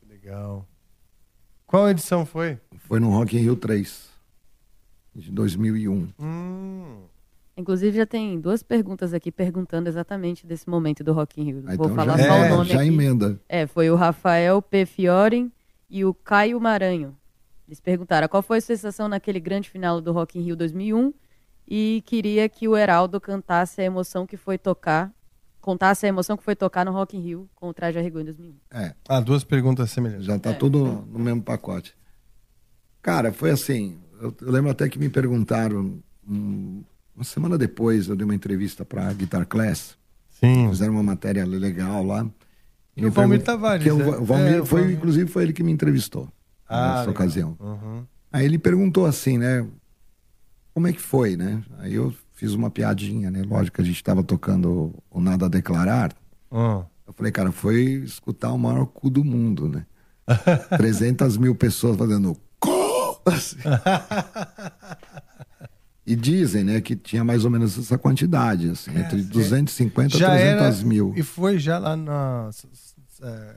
Que legal. Qual edição foi? Foi no Rock in Rio 3, de 2001. Hum, Inclusive, já tem duas perguntas aqui perguntando exatamente desse momento do Rock in Rio. Ah, Vou então falar já- só é, o nome já aqui. emenda. É, foi o Rafael P. Fiorin e o Caio Maranho. Eles perguntaram qual foi a sensação naquele grande final do Rock in Rio 2001 e queria que o Heraldo cantasse a emoção que foi tocar, contasse a emoção que foi tocar no Rock in Rio com o Traje a Rigor em 2001. É. Ah, duas perguntas semelhantes. Já tá tudo no mesmo pacote. Cara, foi assim. Eu, eu lembro até que me perguntaram uma semana depois, eu dei uma entrevista para Guitar Class. Sim. Fizeram uma matéria legal lá. E o Valmir Tavares, que o? Va- o Valmir É, foi, Valmir. inclusive, foi ele que me entrevistou Ah, nessa legal. ocasião. Uhum. Aí ele perguntou assim, né? Como é que foi, né? Aí eu fiz uma piadinha, né? Lógico que a gente estava tocando o Nada a Declarar. Hum. Eu falei, cara, foi escutar o maior cu do mundo, né? 300 mil pessoas fazendo cu! Assim. E dizem, né, que tinha mais ou menos essa quantidade, assim, entre 250 e Já 300 era, mil. E foi já lá na. é,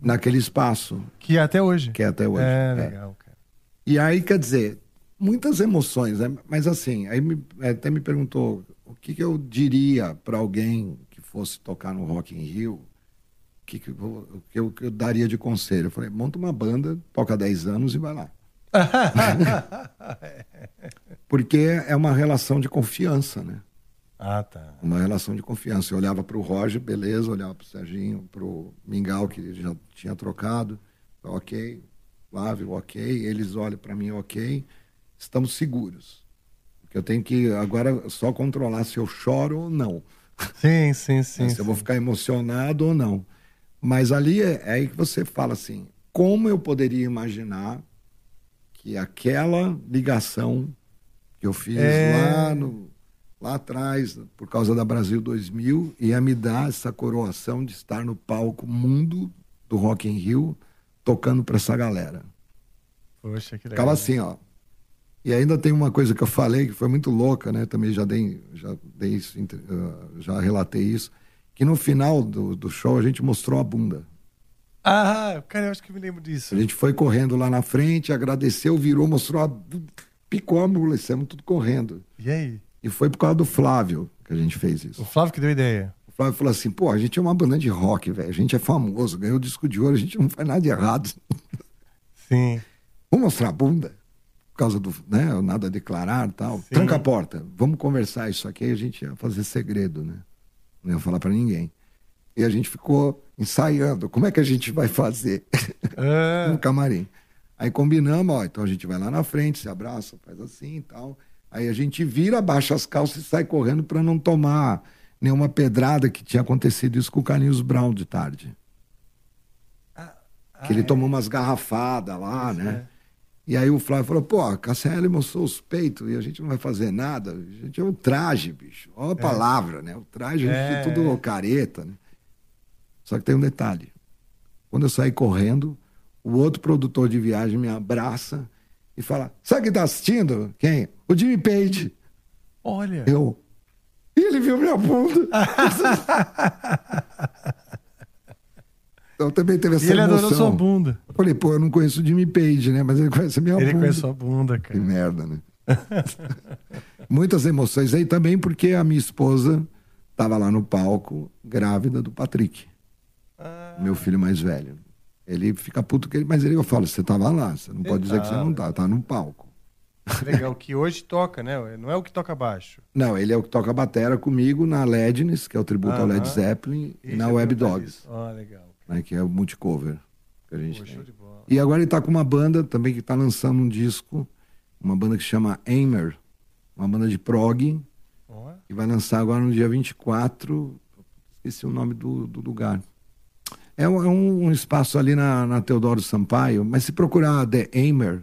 Naquele espaço. Que é até hoje. Que é até hoje. É, é. legal, cara. E aí, quer dizer, muitas emoções, né? Mas assim, aí me- até me perguntou o que, que eu diria para alguém que fosse tocar no Rock in Rio, o que, que, eu, o que eu, que eu daria de conselho. Eu falei, monta uma banda, toca 10 anos e vai lá. Porque é uma relação de confiança, né? Ah, tá. Uma relação de confiança. Eu olhava para o Roger, beleza, olhava para o Serginho, para o Mingau, que já tinha trocado, ok. Flávio, ok. Eles olham para mim, ok. Estamos seguros. Porque eu tenho que agora só controlar se eu choro ou não. Sim, sim, sim. se eu vou ficar emocionado ou não. Mas ali é, é aí que você fala assim: como eu poderia imaginar que aquela ligação que eu fiz É. lá, no, lá atrás, por causa da Brasil 2000, ia me dar essa coroação de estar no palco mundo do Rock in Rio, tocando para essa galera. Poxa, que legal. Ficava assim, ó. E ainda tem uma coisa que eu falei que foi muito louca, né? Também já dei, já dei isso, ah, já relatei isso, que no final do, do show a gente mostrou a bunda. Ah, cara, eu acho que me lembro disso. A gente foi correndo lá na frente, agradeceu, virou, mostrou a bunda, picou a mula, estamos tudo correndo. E aí? E foi por causa do Flávio que a gente fez isso. O Flávio que deu a ideia. O Flávio falou assim, pô, a gente é uma banda de rock, velho. A gente é famoso, ganhou o disco de ouro, a gente não faz nada de errado. Sim. Vamos mostrar a bunda? Por causa do, né, nada a declarar e tal. Sim. Tranca a porta, vamos conversar isso aqui. A gente ia fazer segredo, né? Não ia falar pra ninguém. E a gente ficou ensaiando. Como é que a gente vai fazer? Ah. no camarim. Aí combinamos, ó, então a gente vai lá na frente, se abraça, faz assim e tal. Aí a gente vira, abaixa as calças e sai correndo pra não tomar nenhuma pedrada que tinha acontecido isso com o Carlinhos Brown de tarde. que ele tomou umas garrafadas lá, né? E aí o Flávio falou, pô, a Cassia mostrou os peitos e a gente não vai fazer nada. A gente é um traje, bicho. Olha a palavra, né? O traje, a gente É. é tudo careta, né? Só que tem um detalhe. Quando eu saí correndo, o outro produtor de viagem me abraça e fala, sabe quem tá assistindo? Quem? O Jimmy Page. Olha. Eu. E ele viu minha bunda. então também teve essa E ele emoção. adorou sua bunda. Eu falei, pô, eu não conheço o Jimmy Page, né? Mas ele conhece a minha Ele bunda. conhece sua bunda, Que cara. merda, né? Muitas emoções aí também, porque a minha esposa estava lá no palco, grávida do Patrick. Meu filho mais velho. Ele fica puto, que ele, mas ele, eu falo, você estava lá, você não pode dizer que você não tá, tá no palco. Legal, que hoje toca, né? Não é o que toca baixo. Não, ele é o que toca batera comigo na Ledness, que é o tributo ao Led. Zeppelin, e Isso, na ia Web Dogs. Ah, legal. né, que é o multicover que a gente Pô, tem. E agora ele tá com uma banda também que tá lançando um disco, uma banda que chama Aimer, uma banda de prog, que vai lançar agora no dia 24, esqueci o nome do, do lugar. É um, é um espaço ali na, na Teodoro Sampaio, mas se procurar The Aimer,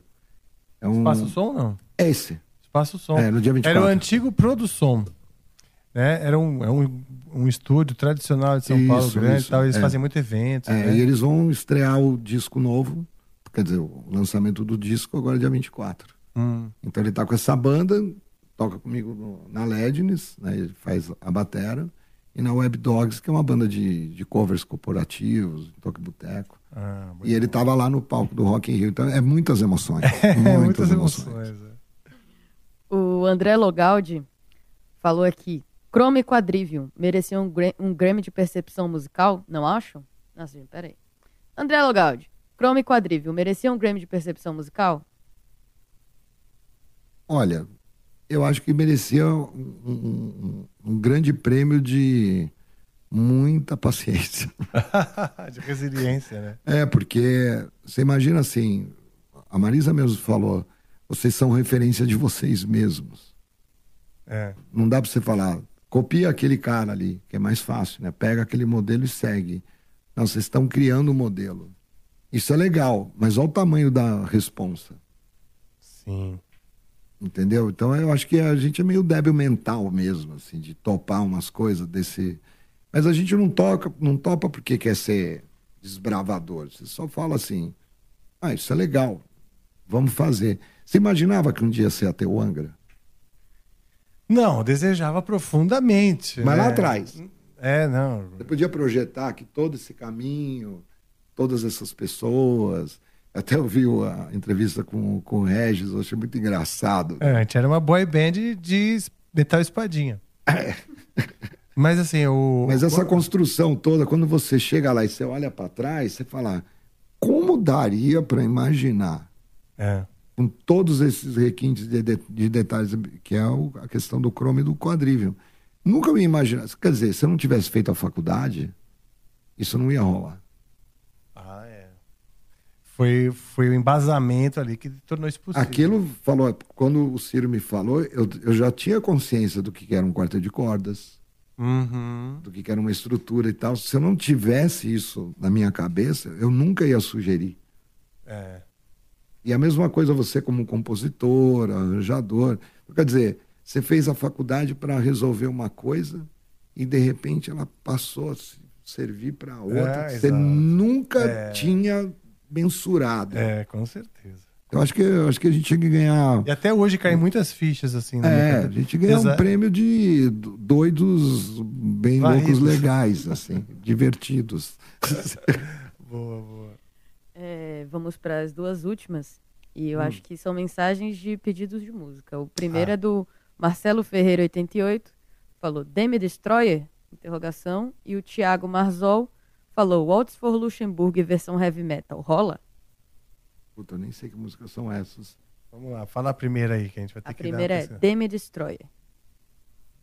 é um... Espaço Som, não? É esse. Espaço Som. É, no dia 24. Era o antigo Produção. Né? Era um, é um, um estúdio tradicional de São Isso, Paulo grande isso, e tal. Eles é. fazem muito eventos. É, né? E eles vão estrear o disco novo, quer dizer, o lançamento do disco agora é dia 24. Hum. Então ele tá com essa banda, toca comigo no- na Ledness, né, ele faz a batera, e na Web Dogs, que é uma banda de, de covers corporativos, toque boteco. Ah, E ele tava lá no palco do Rock in Rio, então é muitas emoções. É, muitas, muitas emoções. emoções. é. O André Logaldi falou aqui: Chrome e Quadrivium mereciam um, um Grammy de percepção musical? Não acham? Nossa, gente, peraí. André Logaldi, Chrome e Quadrivium mereciam um Grammy de percepção musical? Olha, eu acho que merecia um, um- um grande prêmio de muita paciência. de resiliência, né? É, porque você imagina assim, a Marisa mesmo falou, vocês são referência de vocês mesmos. É. Não dá para você falar, copia aquele cara ali, que é mais fácil, né? Pega aquele modelo e segue. Não, vocês estão criando um modelo. Isso é legal, mas olha o tamanho da responsa. Sim. Entendeu? Então eu acho que a gente é meio débil mental mesmo, assim, de topar umas coisas desse. Mas a gente não toca, não topa porque quer ser desbravador. Você só fala assim, ah, isso é legal, vamos fazer. Você imaginava que um dia você ia ter o Angra? Não, desejava profundamente. Mas lá né? atrás. É, não. Você podia projetar que todo esse caminho, todas essas pessoas. Até ouvi a entrevista com, com o Regis, eu achei muito engraçado. É, a gente era uma boy band de metal espadinha. Mas assim, o. Mas essa construção toda, quando você chega lá e você olha para trás, você fala: como daria para imaginar? É. Com todos esses requintes de, de- de detalhes, que é o- a questão do chrome e do quadrível. Nunca me imaginar. Quer dizer, se eu não tivesse feito a faculdade, isso não ia rolar. Foi, foi o embasamento ali que tornou isso possível. Aquilo falou, quando o Ciro me falou, eu, eu já tinha consciência do que era um quarto de cordas, Uhum. do que era uma estrutura e tal. Se eu não tivesse isso na minha cabeça, eu nunca ia sugerir. É. E a mesma coisa você como compositor, arranjador. Quer dizer, você fez a faculdade para resolver uma coisa e de repente ela passou a se servir para outra É, você exato. nunca É. tinha mensurado. É, com certeza. Eu acho que eu acho que a gente tinha que ganhar E até hoje caem muitas fichas assim. minha É, a gente ganhou um Exa- prêmio de do- doidos bem Varridos. loucos legais, assim, divertidos. Boa, boa. É, vamos para as duas últimas. E eu Hum. acho que são mensagens de pedidos de música. O primeiro Ah. é do Marcelo Ferreira, 88. Falou Demi Destroyer? Interrogação. E o Thiago Marzol falou Waltz for Luxemburgo versão heavy metal. Rola? Puta, eu nem sei que músicas são essas. Vamos lá, fala a primeira aí que a gente vai ter A que primeira dar é uma pesquisa. Demi Destroyer.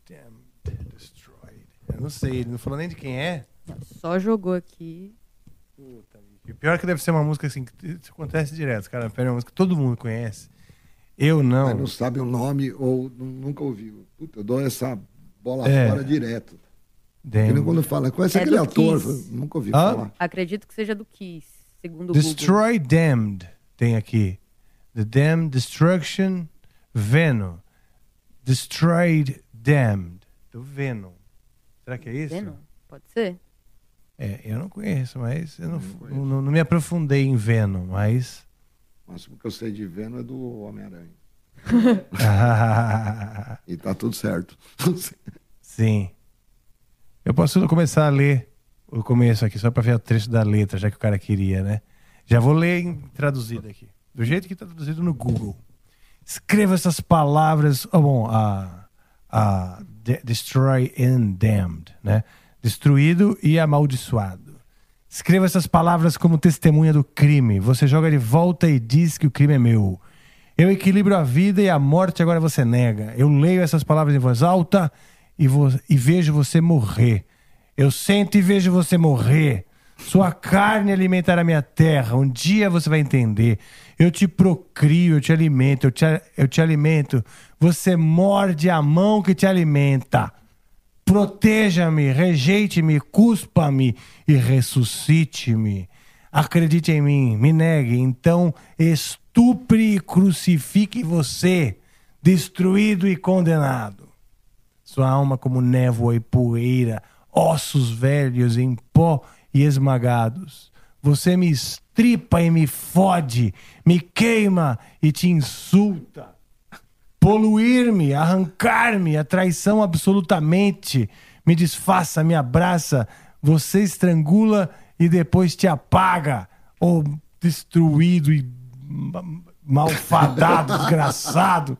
Damned, Destroyed. Eu não sei, ele não falou nem de quem é. Só jogou aqui. E pior que deve ser uma música assim, que isso acontece direto. Cara, é uma música que todo mundo conhece. Eu não. Mas não sabe o nome ou nu- nunca ouviu. Puta, eu dou essa bola É. fora direto. Quando fala, conhece É aquele do ator? Kiss. Nunca ouvi Hã? falar. Acredito que seja do Kiss, segundo o Google. Destroy Damned tem aqui. The Damned Destruction Venom. Destroyed Damned. Do Venom. Será que é isso? Venom? Pode ser. É, eu não conheço, mas eu não, não, não me aprofundei em Venom, mas. O máximo que eu sei de Venom é do Homem-Aranha. E tá tudo certo. Sim. Eu posso começar a ler o começo aqui, só para ver o trecho da letra, já que o cara queria, né? Já vou ler em traduzido aqui. Do jeito que está traduzido no Google. Escreva essas palavras. Oh, bom, a, a de- Destroy and Damned, né? Destruído e amaldiçoado. Escreva essas palavras como testemunha do crime. Você joga de volta e diz que o crime é meu. Eu equilibro a vida e a morte agora você nega. Eu leio essas palavras em voz alta e, vo- e vejo você morrer. Eu sento e vejo você morrer. Sua carne alimentará minha terra. Um dia você vai entender. Eu te procrio, eu te alimento, eu te, eu te alimento. Você morde a mão que te alimenta. Proteja-me, rejeite-me, cuspa-me e ressuscite-me. Acredite em mim, me negue, então estupre e crucifique você, destruído e condenado. Sua alma como névoa e poeira, ossos velhos em pó e esmagados. Você me estripa e me fode, me queima e te insulta. Poluir-me, arrancar-me, a traição absolutamente, me desfaça, me abraça, você estrangula e depois te apaga, ou destruído e malfadado, desgraçado.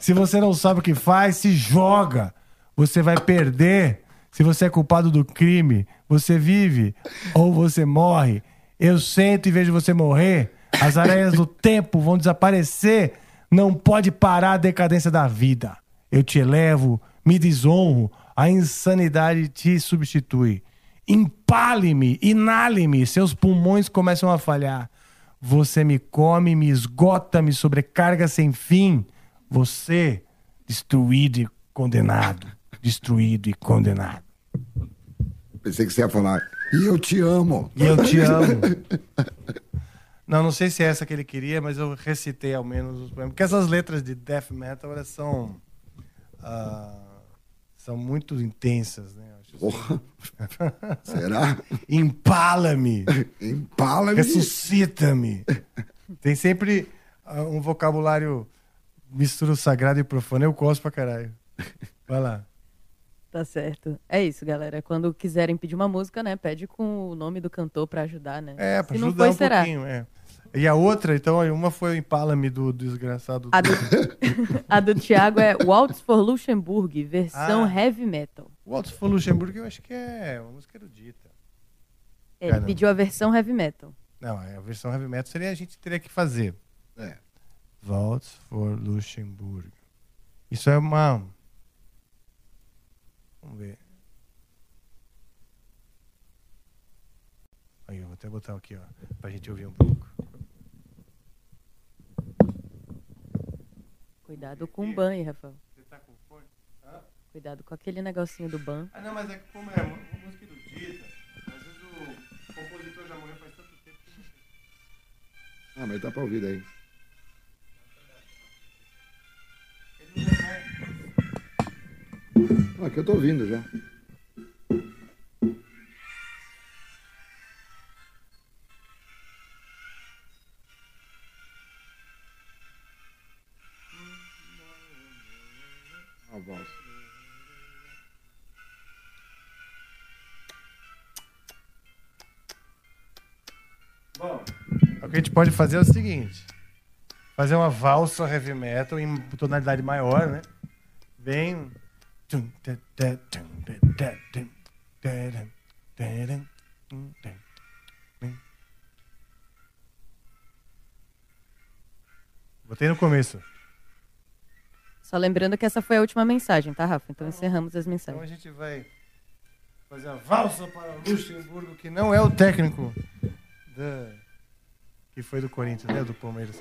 Se você não sabe o que faz, se joga. Você vai perder. Se você é culpado do crime, você vive ou você morre. Eu sento e vejo você morrer. As aranhas do tempo vão desaparecer. Não pode parar a decadência da vida. Eu te elevo, me desonro, a insanidade te substitui. Empale-me, inale-me, seus pulmões começam a falhar. Você me come, me esgota, me sobrecarga sem fim. Você, destruído e condenado. Destruído e condenado. Pensei que você ia falar. E eu te amo. E eu te amo. Não, não sei se é essa que ele queria, mas eu recitei ao menos os poemas. Porque essas letras de death metal, elas são. ah, são muito intensas, né? Porra. Será? Empala-me. Empala-me. Ressuscita-me. Tem sempre ah, um vocabulário mistura o sagrado e o profano. Eu gosto pra caralho. Vai lá. Tá certo. É isso, galera. Quando quiserem pedir uma música, né? Pede com o nome do cantor pra ajudar, né? É, pra Se não ajudar foi, um será. pouquinho. É. E a outra, então, uma foi o Empala-me do, do desgraçado. A do, a do Thiago é Waltz for Luxemburg, versão Ah. heavy metal. Waltz for Luxemburgo, eu acho que é uma música erudita. Ele Caramba. pediu a versão heavy metal. Não, a versão heavy metal seria a gente teria que fazer. É. Waltz for Luxemburgo. Isso é uma. Vamos ver. Aí, eu vou até botar aqui, ó, pra gente ouvir um pouco. Cuidado com o ban aí, Rafael. Você tá com fone? Cuidado com aquele negocinho do ban. Ah, não, mas é que como é uma uma música erudita, às vezes o compositor já morreu faz tanto tempo que não sei. Ah, mas tá pra ouvir daí. Ah, aqui eu tô ouvindo já. A voz. Bom, o que a gente pode fazer é o seguinte: fazer uma valsa heavy metal em tonalidade maior, né? Bem. Botei no começo. Só lembrando que essa foi a última mensagem, tá, Rafa? Então encerramos as Então a mensagens. gente vai fazer a valsa para Luxemburgo, que não é o técnico que foi do Corinthians, né? Do Palmeiras.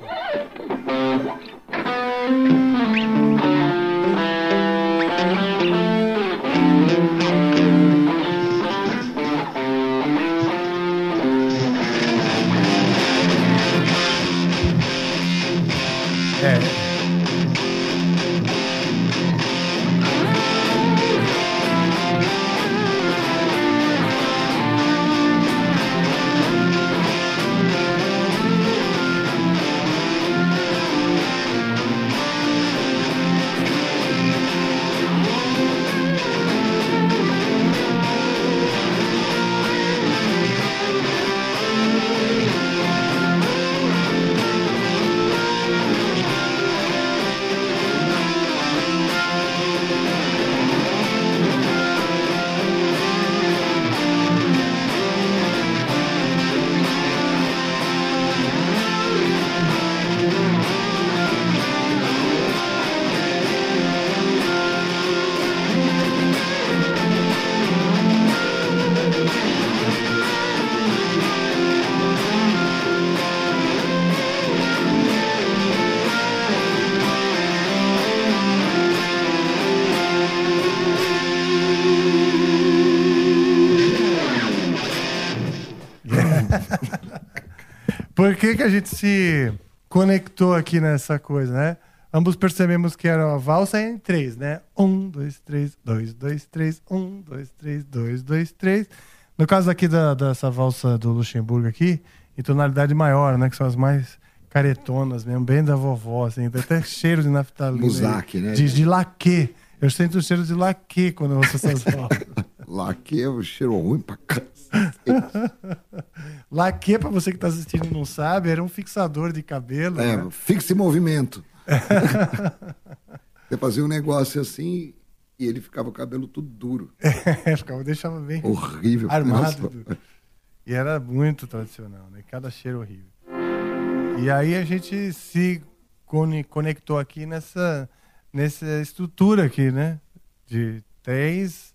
Por que, que a gente se conectou aqui nessa coisa, né? Ambos percebemos que era uma valsa em três, né? Um, dois, três, dois, dois, três, um, dois, três, dois, dois, três. No caso aqui da, dessa valsa do Luxemburgo aqui, em tonalidade maior, né? Que são as mais caretonas mesmo, bem da vovó, assim. Tem até cheiro de naftalina. Musaque, né? De, de laque. Eu sinto o cheiro de laque quando eu ouço essas valsas. Laque é um cheiro ruim pra cacete. Laque, pra você que tá assistindo e não sabe, era um fixador de cabelo. É, né? fixe movimento. Você fazia um negócio assim e ele ficava o cabelo tudo duro. É, ficava, deixava bem Horrível. armado. E era muito tradicional, né? Cada cheiro horrível. E aí a gente se cone- conectou aqui nessa, nessa estrutura aqui, né? De três,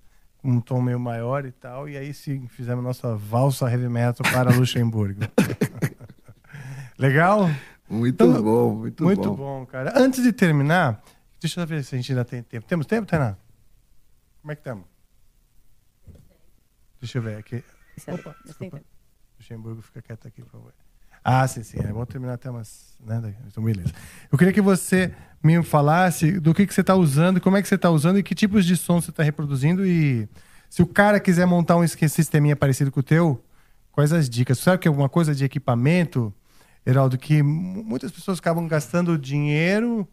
um tom meio maior e tal. E aí sim, fizemos nossa valsa heavy metal para Luxemburgo. Legal? Muito Então, bom, muito, Muito bom. bom, cara. Antes de terminar, deixa eu ver se a gente ainda tem tempo. Temos tempo, Tainá? Como é que estamos? Deixa eu ver aqui. Opa, desculpa. Luxemburgo fica quieto aqui, por favor. Ah, sim, sim. É bom terminar até umas. Né? Então, beleza. Eu queria que você me falasse do que, que você está usando, como é que você está usando e que tipos de som você está reproduzindo. E se o cara quiser montar um sisteminha parecido com o teu, quais as dicas? Sabe que alguma coisa de equipamento, Heraldo, que mu- muitas pessoas acabam gastando dinheiro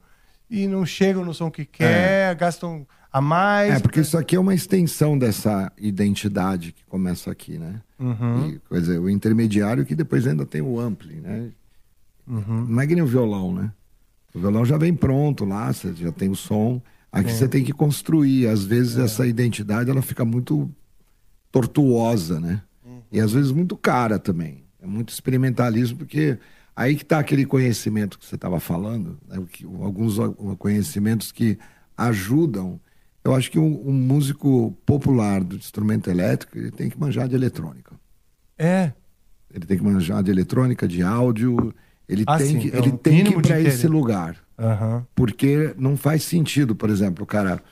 e não chegam no som que quer, gastam a mais. É, porque isso aqui é uma extensão dessa identidade que começa aqui, né? Uhum. E, quer dizer, o intermediário que depois ainda tem o ampli, né? Uhum. Não é que nem o violão, né? O violão já vem pronto lá, você já tem o som. Aqui Sim. você tem que construir. Às vezes É. essa identidade ela fica muito tortuosa, né? E às vezes muito cara também. É muito experimentalismo, porque aí que está aquele conhecimento que você estava falando, né? Alguns conhecimentos que ajudam. Eu acho que um, um músico popular do instrumento elétrico ele tem que manjar de eletrônica. É. Ele tem que manjar de eletrônica, de áudio. Ele Ah, tem sim, que, então, ele tem que ir para esse lugar. Aham. Porque não faz sentido, por exemplo, o cara,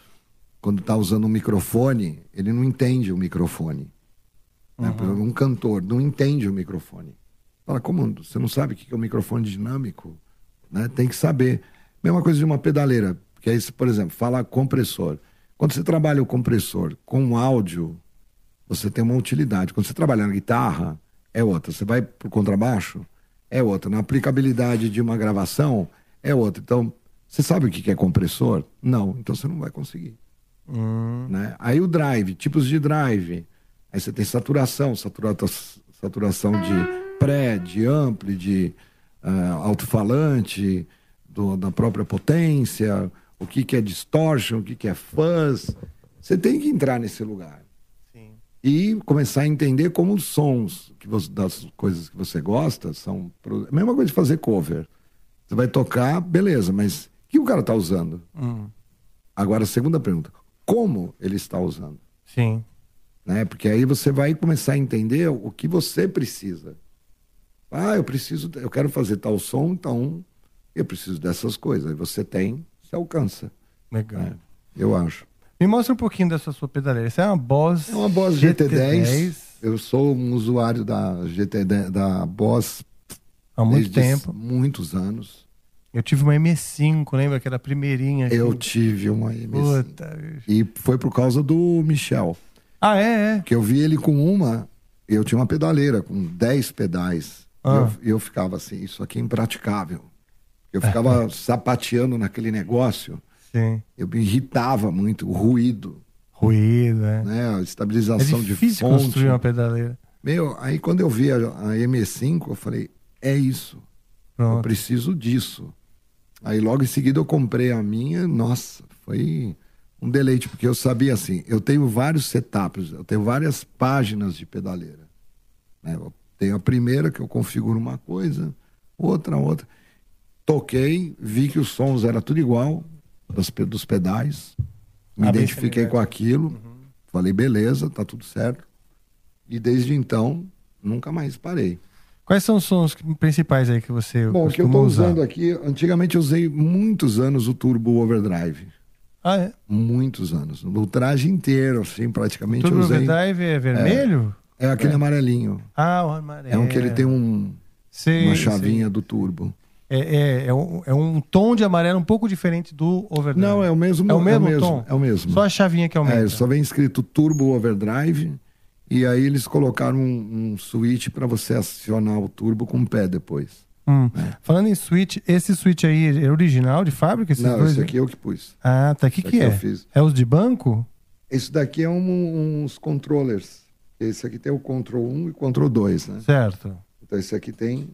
quando está usando um microfone, ele não entende o microfone. né? Por exemplo, Um cantor não entende o microfone. Fala, como você não sabe o que é um microfone dinâmico? Né? Tem que saber. Mesma coisa de uma pedaleira. Porque aí, se, por exemplo, fala compressor. Quando você trabalha o compressor com áudio, você tem uma utilidade. Quando você trabalha na guitarra, é outra. Você vai pro contrabaixo, é outra. Na aplicabilidade de uma gravação, é outra. Então, você sabe o que é compressor? Não. Então você não vai conseguir. Né? Aí o drive, tipos de drive. Aí você tem saturação, saturata- saturação de pré, de ampli, de ah, alto-falante, da própria potência, o que, que é distortion, o que, que é fuzz. Você tem que entrar nesse lugar. E começar a entender como os sons que você- das coisas que você gosta são. pro- A mesma coisa de fazer cover. Você vai tocar, beleza, mas o que o cara está usando? Hum. Agora, a segunda pergunta: como ele está usando? Sim. Né? Porque aí você vai começar a entender o que você precisa. Ah, eu preciso, eu quero fazer tal som, então eu preciso dessas coisas. Aí você tem, você alcança. Legal. É, eu acho. Me mostra um pouquinho dessa sua pedaleira. Isso é uma Boss. É uma Boss GT10. Eu sou um usuário da GT10, da Boss Há muito tempo. Muitos anos. Eu tive uma M5, lembra? Que era a primeirinha. assim. Eu tive uma M5. Puta. E foi por causa do Michel. Ah, é, é. Que eu vi ele com uma, eu tinha uma pedaleira com 10 pedais. Ah. eu, e eu ficava assim, isso aqui é impraticável. Eu ficava sapateando naquele negócio. Sim. Eu me irritava muito, o ruído. Ruído, é. Né? A É estabilização de difícil fonte. construir uma pedaleira. Meu, aí quando eu vi a, a M5, eu falei, é isso. Eu Pronto. preciso disso. Aí logo em seguida eu comprei a minha, nossa, foi um deleite, porque eu sabia assim, eu tenho vários setups, eu tenho várias páginas de pedaleira. né? Eu tenho a primeira que eu configuro uma coisa, outra, outra. Toquei, vi que os sons era tudo igual, pe- dos pedais. Me Ah, identifiquei com aquilo. Falei, beleza, tá tudo certo. E desde então, nunca mais parei. Quais são os sons principais aí que você Bom, o que eu estou usar? usando aqui, antigamente eu usei muitos anos o Turbo Overdrive. Ah, é? Muitos anos. No traje inteiro, assim, praticamente Turbo eu usei. Overdrive é vermelho? É, é aquele É. amarelinho. Ah, o amarelo. É um que ele tem um, Sei, uma sei. chavinha do turbo. É, é, é, um, é um tom de amarelo um pouco diferente do Overdrive. Não, é o mesmo, É o mesmo, é o mesmo tom? É o mesmo. Só a chavinha que aumenta. É, só vem escrito Turbo Overdrive. E aí eles colocaram um, um switch para você acionar o turbo com o pé depois. Hum. Falando em switch, esse switch aí é original de fábrica? Esses Não, dois esse aqui eu que pus. Ah, tá. O que, que é? eu fiz. É os de banco? Esse daqui é um- uns controllers. Esse aqui tem o Control 1 e Control 2, né? Certo. Então esse aqui tem.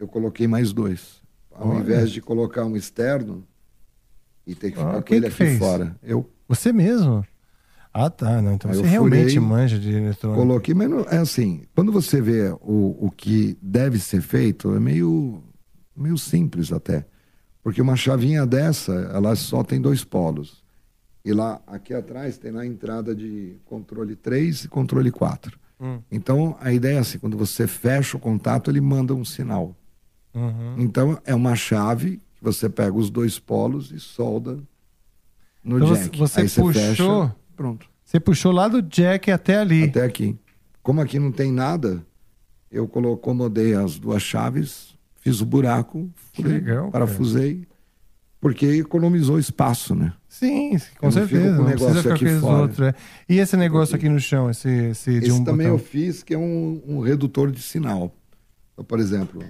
Eu coloquei mais dois. Ao Olha. invés de colocar um externo e ter que ficar Ah, com ele aqui fez? fora. Eu Você mesmo? Ah, tá. Não, então Aí você realmente furei, manja de eletrônica. coloquei, mas não, é assim, quando você vê o, o que deve ser feito, é meio, meio simples até. Porque uma chavinha dessa, ela só tem dois polos. E lá, aqui atrás, tem lá a entrada de controle 3 e controle 4. Hum. Então, a ideia é assim, quando você fecha o contato, ele manda um sinal. Uhum. Então é uma chave que você pega os dois polos e solda no Então jack. você você puxou- fecha, pronto. Você puxou lá do jack até ali. Até aqui. Como aqui não tem nada, eu acomodei as duas chaves, fiz o buraco, furei, legal, cara. parafusei, porque economizou espaço, né? Sim, com Eu não fico certeza. com Não aqui com esses fora. outros. é. E esse negócio aqui no chão, esse, esse de Esse um também botão? eu fiz, que é um, um redutor de sinal. Então, por exemplo,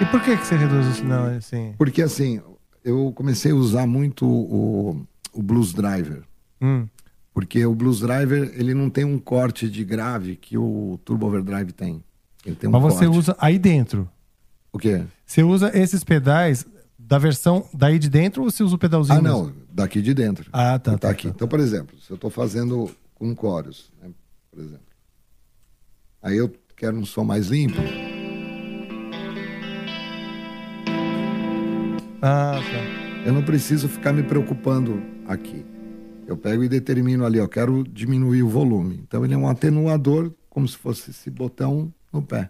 E por que, que você reduz o sinal assim? porque assim, eu comecei a usar muito o, o Blues Driver. Hum. Porque o Blues Driver, ele não tem um corte de grave que o Turbo Overdrive tem. Ele tem um Mas você corte. usa aí dentro. O quê? Você usa esses pedais da versão daí de dentro ou você usa o pedalzinho? Ah, não, mesmo? daqui de dentro. Ah, tá. Tá, tá, aqui. Então, por exemplo, se eu estou fazendo com chorus, né, por exemplo, aí eu quero um som mais limpo, Ah, tá. eu não preciso ficar me preocupando aqui. Eu pego e determino ali, eu quero diminuir o volume. Então ele é um atenuador, como se fosse esse botão no pé.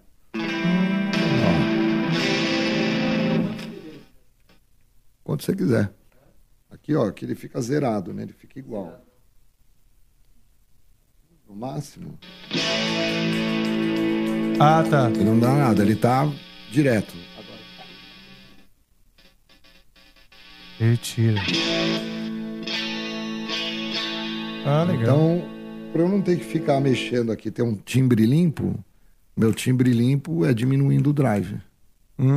Quanto você quiser. Aqui, ó, que ele fica zerado, né? Ele fica igual. No máximo. Ah, tá. Ele não dá nada, ele tá direto. Ele tira. Ah, legal. Então, para eu não ter que ficar mexendo aqui, ter um timbre limpo, meu timbre limpo é diminuindo o drive. Hum.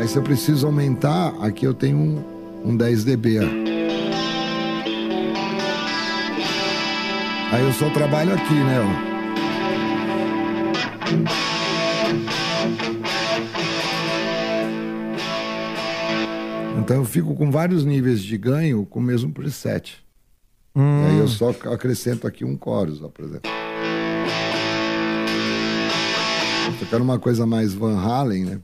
Aí se eu preciso aumentar, aqui eu tenho um, um 10 dB. Aí eu só trabalho aqui, né? Ó. Então eu fico com vários níveis de ganho com o mesmo preset. Hum. E aí eu só acrescento aqui um chorus, por exemplo. Eu quero uma coisa mais Van Halen, né?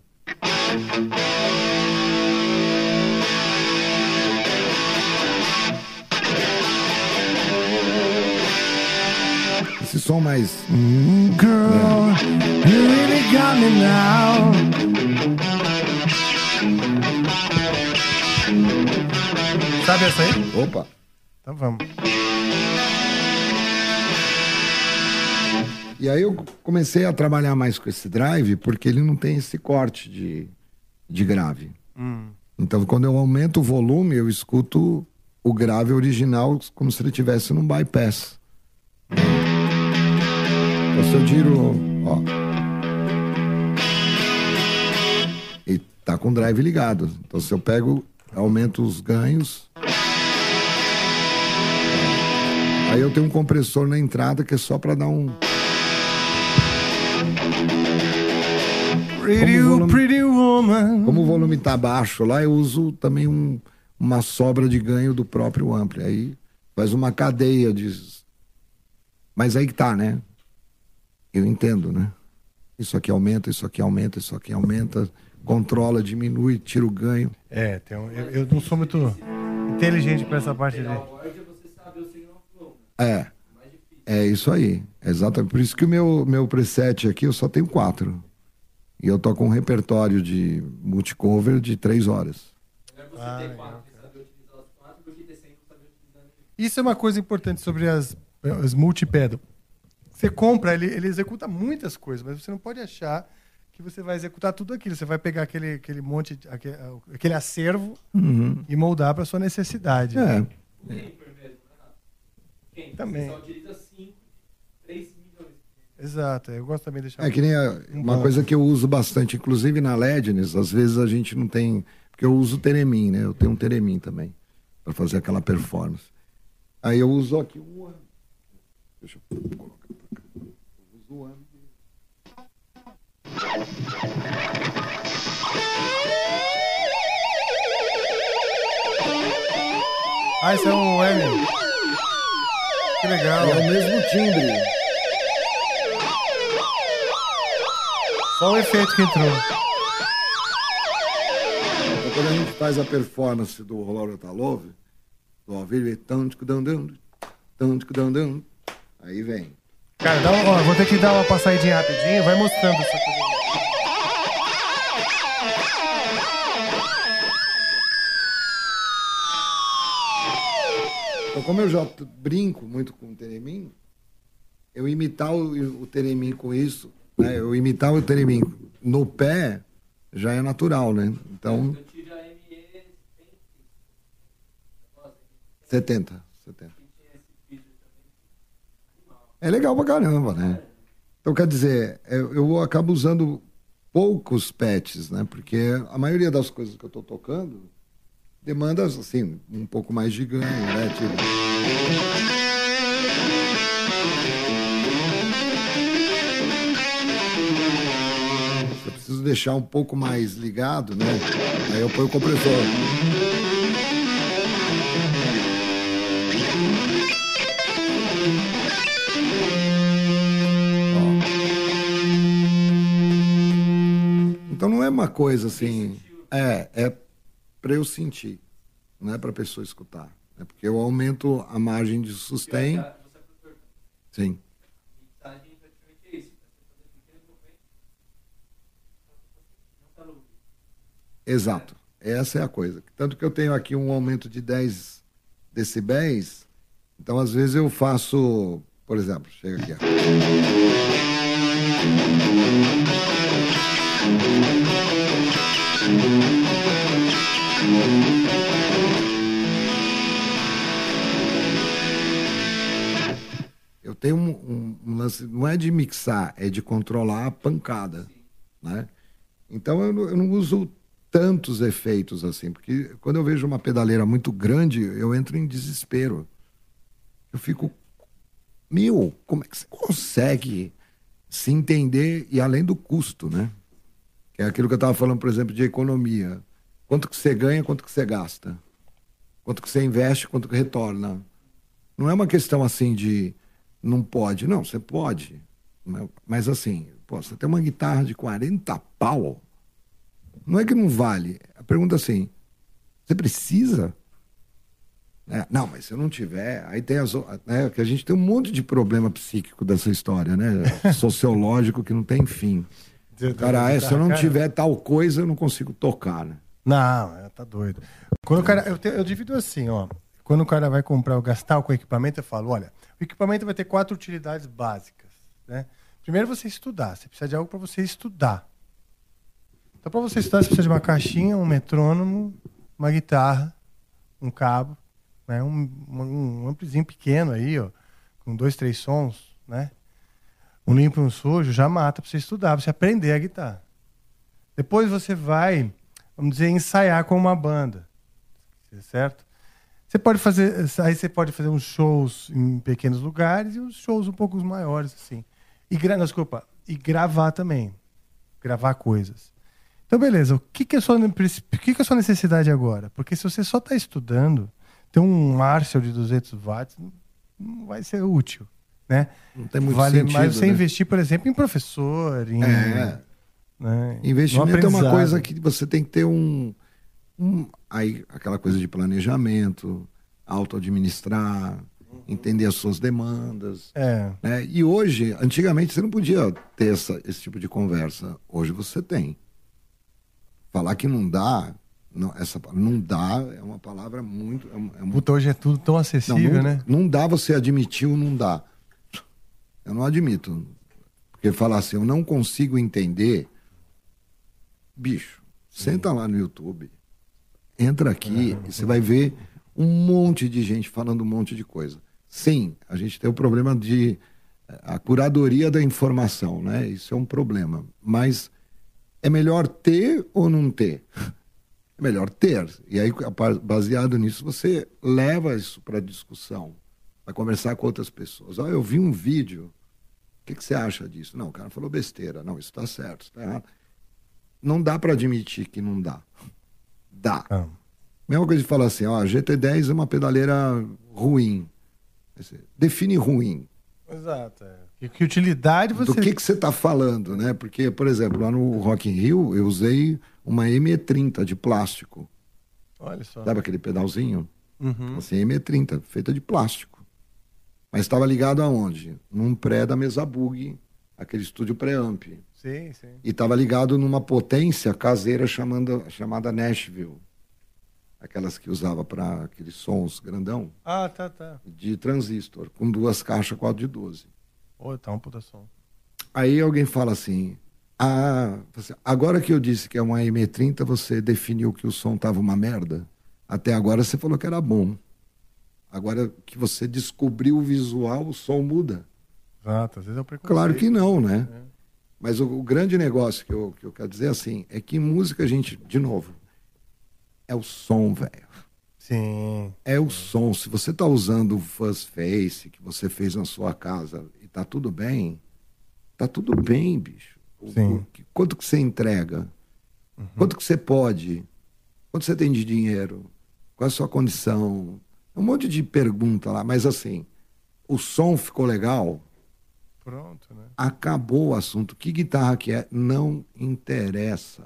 Esse som mais. Girl, you really got me now. Sabe essa aí? Opa! Então vamos. E aí eu comecei a trabalhar mais com esse drive porque ele não tem esse corte de, de grave. Hum. Então quando eu aumento o volume, eu escuto o grave original como se ele tivesse num bypass. Então se eu tiro, ó. E tá com o drive ligado. Então se eu pego, aumento os ganhos. Aí eu tenho um compressor na entrada que é só para dar um Pretty, Como o volume- pretty woman. Como o volume tá baixo lá, eu uso também um- uma sobra de ganho do próprio ampli. Aí faz uma cadeia de. Mas aí que tá, né? Eu entendo, né? Isso aqui aumenta, isso aqui aumenta, isso aqui aumenta, controla, diminui, tira o ganho. É, tem um- eu, eu não sou muito inteligente pra essa parte de. É. É isso aí. Exatamente. Por isso que o meu, meu preset aqui eu só tenho quatro. E eu tô com um repertório de multicover de três horas. Isso é uma coisa importante sobre as, as multipedal. Você compra, ele, ele executa muitas coisas, mas você não pode achar que você vai executar tudo aquilo. Você vai pegar aquele, aquele monte, aquele, aquele acervo Uhum. e moldar para sua necessidade. É. Também. Exato, eu gosto também de deixar. É que nem a- um uma banco. coisa que eu uso bastante, inclusive na Lednes, às vezes a gente não tem. Porque eu uso Teremin, né? Eu tenho um Teremin também, para fazer aquela performance. Aí eu uso aqui um. Deixa eu colocar pra cá. Eu uso o. Ah, esse é um M. Que legal. E é o mesmo timbre. Só o efeito que entrou. Então, quando a gente faz a performance do Laura Talove, do ao vivo, é tão, tchic, dão, dão, aí vem. Cara, dá um, ó, vou ter que dar uma passadinha rapidinho, vai mostrando essa coisa. Então, como eu já brinco muito com o Teremin, eu imitar o, o Teremin com isso, né? Eu imitar o Teremin no pé já é natural, né? Então. 70, 70. É legal pra caramba, né? Então, quer dizer, eu, eu acabo usando poucos patches, né? Porque a maioria das coisas que eu tô tocando demanda, assim, um pouco mais de ganho, né? Tipo... Eu preciso deixar um pouco mais ligado, né? Aí eu ponho o compressor. Então não é uma coisa assim. É, é para eu sentir, não é para a pessoa escutar. É porque eu aumento a margem de sustain. Sim. Exato. Essa é a coisa. Tanto que eu tenho aqui um aumento de 10 decibéis. Então, às vezes, eu faço, por exemplo, chega aqui. ó. Tenho um, um- um lance, não é de mixar, é de controlar a pancada, né? Então eu não, eu não uso tantos efeitos assim, porque quando eu vejo uma pedaleira muito grande, eu entro em desespero. Eu fico, meu, como é que você consegue se entender e além do custo, né? Que é aquilo que eu estava falando, por exemplo, de economia. Quanto que você ganha, quanto que você gasta? Quanto que você investe, quanto que retorna? Não é uma questão assim de não pode. Não, você pode. Mas- assim, pô, você tem uma guitarra de 40 pau. Não é que não vale. A pergunta é assim, você precisa? É, não, mas se eu não tiver, aí tem as. o- Né, que a gente tem um monte de problema psíquico dessa história, né? Sociológico que não tem fim. Cara, ah, se eu não tiver tal coisa, eu não consigo tocar, né? Não, é, tá doido. Quando o cara, eu, te- eu divido assim, ó. Quando o cara vai comprar ou gastar com equipamento, eu falo, olha, o equipamento vai ter quatro utilidades básicas, né? Primeiro você estudar, você precisa de algo para você estudar. Então para você estudar, você precisa de uma caixinha, um metrônomo, uma guitarra, um cabo, né? Um, um, amplizinho pequeno aí, ó, com dois, três sons, né? Um limpo e um sujo já mata para você estudar, pra você aprender a guitarra. Depois você vai, vamos dizer, ensaiar com uma banda. Certo? Você pode fazer, aí você pode fazer uns shows em pequenos lugares e uns shows um pouco maiores assim. E gra, não, desculpa, e gravar também. Gravar coisas. Então, beleza, o que, que, é, a sua, o que, que é sua necessidade agora? Porque se você só está estudando, ter um Marshall de 200 watts não- vai ser útil, né? Não tem muito vale sentido, mais você né? investir, por exemplo, em professor, em... É. né, Investimento é uma coisa que você tem que ter um, um- aí aquela coisa de planejamento, auto-administrar, entender as suas demandas. É. né? E hoje, antigamente você não podia ter essa, esse tipo de conversa. Hoje você tem. Falar que não dá, não, essa não dá é uma palavra muito. É, é muito Puta, hoje é tudo tão acessível, não, não, né? Não dá você admitir o não dá. Eu não admito. Porque falar assim, eu não consigo entender. Bicho, senta lá no YouTube, entra aqui e você vai ver um monte de gente falando um monte de coisa. Sim, a gente tem o problema de eh, a curadoria da informação, né? Isso é um problema. Mas é melhor ter ou não ter? É melhor ter. E aí, baseado nisso, você leva isso para discussão. Vai conversar com outras pessoas. Ó, eu vi um vídeo. O que, que você acha disso? Não, o cara falou besteira. Não, isso está certo, isso tá errado. Não dá para admitir que não dá. Dá. Mesma coisa de falar assim, ó, a GT10 é uma pedaleira ruim. Define ruim. Exato. é. E que utilidade você. Do que, que você está falando, né? Porque, por exemplo, lá no Rock in Rio, eu usei uma ME30 de plástico. Olha só. Sabe aquele pedalzinho? Uhum. Assim, ME30, feita de plástico. Mas estava ligado aonde? Num pré da mesa bug, aquele estúdio pré-amp. Sim, sim. E estava ligado numa potência caseira chamando, chamada Nashville. Aquelas que usava para aqueles sons grandão, Ah, tá, tá. de transistor, com duas caixas 4 de 12. Ô, tá um puta som. Aí alguém fala assim: Ah, agora que eu disse que é uma M30, você definiu que o som tava uma merda? Até agora você falou que era bom. Agora que você descobriu o visual, o som muda. Exato, às vezes é preconceito. Claro que não, né? Mas o, o grande negócio que eu, que eu quero dizer assim é que música gente, de novo, é o som, velho. Sim. É o som. Se você tá usando o Fuzz Face que você fez na sua casa e tá tudo bem, tá tudo bem, bicho. O- Sim. o quanto que você entrega? Quanto que você pode? Quanto você tem de dinheiro? Qual é a sua condição? Um monte de pergunta lá, mas assim, o som ficou legal, Pronto, né? acabou o assunto. Que guitarra que é? Não interessa.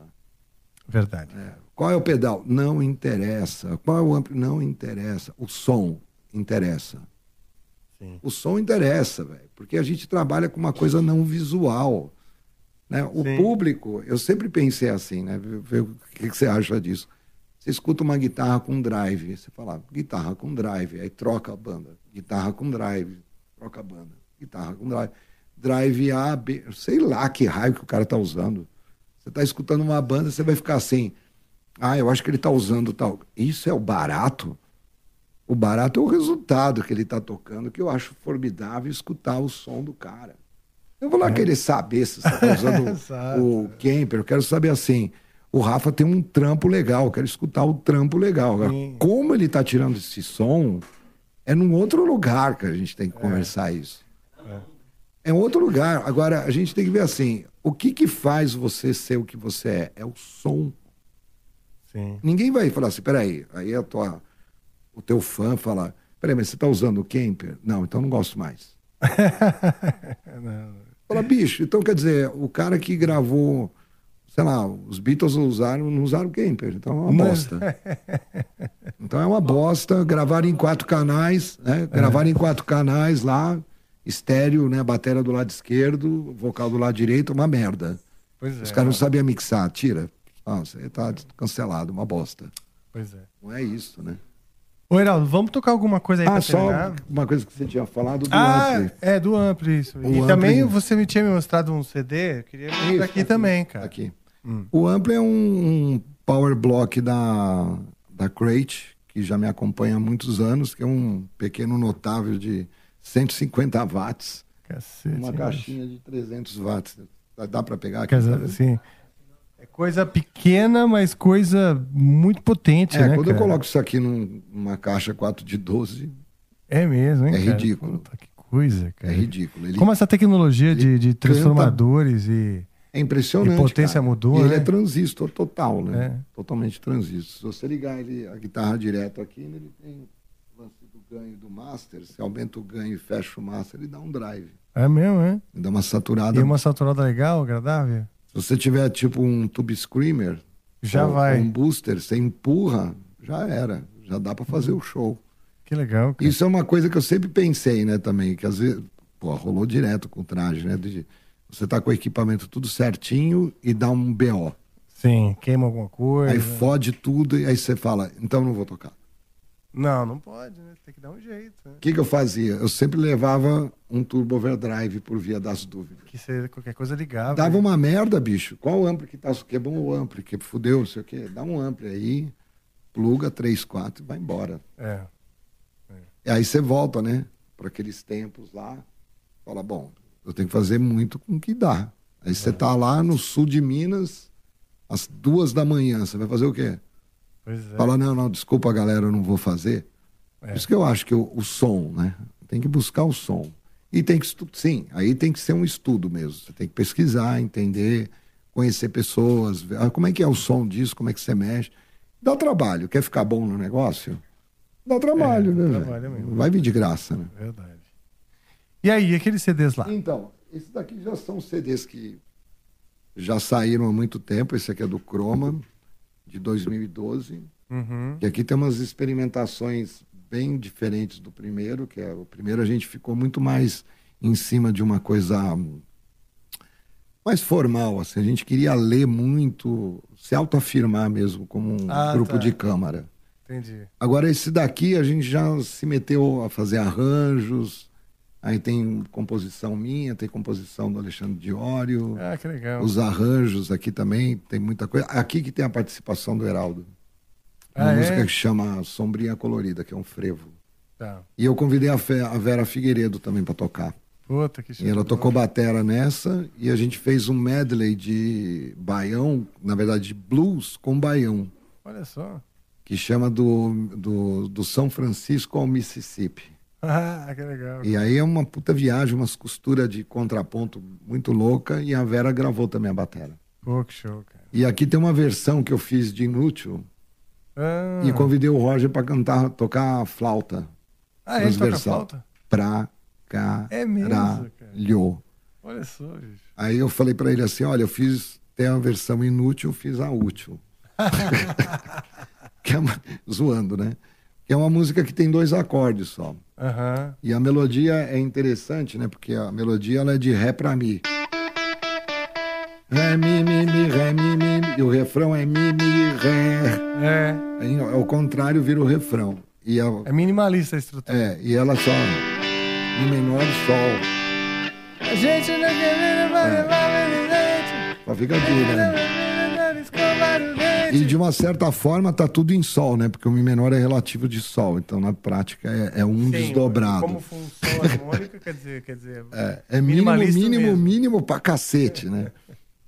Verdade. Qual é o pedal? Não interessa. Qual é o amplo? Não interessa. O som interessa. Sim. O som interessa, velho, porque a gente trabalha com uma coisa não visual. Né? O Sim. público, eu sempre pensei assim, né? O que, que você acha disso? Você escuta uma guitarra com drive, você fala, guitarra com drive, aí troca a banda. Guitarra com drive, troca a banda. Guitarra com drive. Drive A, B, sei lá que raio que o cara tá usando. Você tá escutando uma banda, você vai ficar assim, ah, eu acho que ele tá usando tal. Isso é o barato? O barato é o resultado que ele está tocando, que eu acho formidável escutar o som do cara. Eu vou lá querer saber se você está usando o Kemper, eu quero saber assim. O Rafa tem um trampo legal, eu quero escutar o trampo legal. Agora, Sim. como ele está tirando esse som, é num outro lugar que a gente tem que conversar isso. É um outro lugar. Agora, a gente tem que ver assim: o que, que faz você ser o que você é? É o som. Sim. Ninguém vai falar assim, peraí, aí a tua, o teu fã fala, peraí, mas você tá usando o Kemper? Não, então não gosto mais. Fala, bicho, então quer dizer, o cara que gravou, sei lá, os Beatles usaram, não usaram o Kemper, então é uma bosta. Então é uma bosta, gravaram em quatro canais, né? Gravaram em quatro canais lá, estéreo, né? Bateria do lado esquerdo, vocal do lado direito, uma merda. Pois é. Os caras não sabiam mixar, tira. Ah, você tá cancelado, uma bosta. Pois é. Não é isso, né? Ô, Heraldo, vamos tocar alguma coisa aí Ah, pra só terminar? uma coisa que você tinha falado do Ah, Ampli. é, do Ampli, isso. O e Ampli- também você me tinha me mostrado um CD, eu queria mostrar Isso, aqui, também, cara. Aqui. Hum. O Ampli é um, um power block da, da Crate, que já me acompanha há muitos anos, que é um pequeno notável de 150 watts. Cacete, uma caixinha de 300 watts. Dá- para pegar aqui? Tá assim, é coisa pequena, mas coisa muito potente, É, né, quando cara? eu coloco isso aqui num- numa caixa 4 de 12, É mesmo, hein, é cara? ridículo. Puta, que coisa, cara. É ridículo. Ele- Como essa tecnologia de, de transformadores e... É impressionante. E potência cara. mudou, E ele né? é transistor total, né? É. Totalmente transistor. Se você ligar ele, a guitarra direto aqui, ele tem ganho do master. Se aumenta o ganho e fecha o master, ele dá um drive. É mesmo, é? Ele dá uma saturada. E uma saturada legal, agradável? Se você tiver tipo um tube screamer, Já ou- vai. ou um booster, você empurra, já era. Já dá para fazer o show. Que legal, cara. Isso é uma coisa que eu sempre pensei, né, também, que às vezes, pô, rolou direto com o traje, né? de- você tá com o equipamento tudo certinho e dá um BO. Sim, queima alguma coisa. Aí fode tudo e aí você fala, então não vou tocar. Não, não pode, né? Tem que dar um jeito. Né? O que, que eu fazia? Eu sempre levava um turbo overdrive por via das dúvidas. Que você, qualquer coisa ligava. Dava uma merda, bicho. Qual ampli que tá? Que é bom o ampli, que fudeu, não sei o quê. Dá um ampli aí, pluga 3, 4 e vai embora. É. E aí você volta, né? Para aqueles tempos lá. Fala, bom, eu tenho que fazer muito com o que dá. Aí você tá lá no sul de Minas, às duas da manhã, você vai fazer o quê? É. Fala, não, não, desculpa galera, eu não vou fazer. Por isso que eu acho que o, o som, né? Tem que buscar o som. E tem que estu- sim, aí tem que ser um estudo mesmo. Você tem que pesquisar, entender, conhecer pessoas, ver, ah, como é que é o som disso, como é que você mexe. Dá trabalho. Quer ficar bom no negócio? Dá trabalho, É, dá né? trabalho mesmo. Vai vir de graça, né? Verdade. E aí, aqueles CDs lá? Então, esses daqui já são CDs que já saíram há muito tempo. Esse aqui é do Chroma, de 2012. Uhum. E aqui tem umas experimentações bem diferentes do primeiro, que é o primeiro a gente ficou muito mais em cima de uma coisa mais formal, assim. A gente queria ler muito, se autoafirmar mesmo como um Ah, grupo tá. de câmara. Entendi. Agora, esse daqui a gente já se meteu a fazer arranjos. Aí tem composição minha, tem composição do Alexandre Diório. Ah, que legal. Os arranjos aqui também, tem muita coisa. Aqui que tem a participação do Heraldo. Uma Ah, é? música que chama Sombrinha Colorida, que é um frevo. Tá. E eu convidei a, Fe- a Vera Figueiredo também para tocar. Puta, que E ela tocou batera nessa e a gente fez um medley de baião, na verdade de blues com baião, Olha só. que chama do, do, do São Francisco ao Mississippi. Ah, que legal. E aí é uma puta viagem, umas costuras de contraponto muito louca e a Vera gravou também a batera. Pô, que show, cara. E aqui tem uma versão que eu fiz de Inútil Ah, e convidei o Roger para cantar, tocar a flauta. Ah, ele toca transversal. flauta? Pra cá. É mesmo, cara. Olha só, gente. Aí eu falei pra ele assim, olha, eu fiz tem a versão inútil, eu fiz a útil. que é uma, zoando, né? Que é uma música que tem dois acordes só. Aham. E a melodia é interessante, né? Porque a melodia ela é de ré pra mi. Ré, mi, mi, mi, ré, mi, mi. E o refrão é mi, mi, ré. É. Aí, ao contrário, vira o refrão. E a, É minimalista a estrutura. é, e ela só mi menor, sol. A gente não quer ver Só fica duro, né? E de uma certa forma tá tudo em sol, né? Porque o Mi menor é relativo de sol. Então na prática é, é um Sim, desdobrado. Como função harmônica, quer dizer, quer dizer. É, é mínimo, mínimo, mesmo. mínimo pra cacete, né?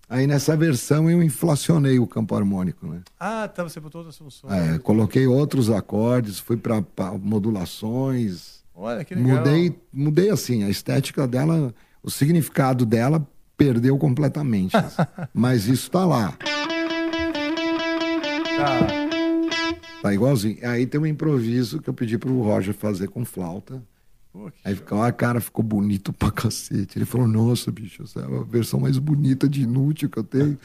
Aí nessa versão eu inflacionei o campo harmônico, né? Ah, tá, você botou outras funções. É, coloquei outros acordes, fui pra, pra modulações. Olha, que legal. Mudei, mudei assim, a estética dela, o significado dela perdeu completamente. Mas isso tá lá. Tá. Tá igualzinho. Aí tem um improviso que eu pedi pro Roger fazer com flauta. Pô, Aí ficou, a cara ficou bonito pra cacete. Ele falou, nossa, bicho, essa é a versão mais bonita de inútil que eu tenho.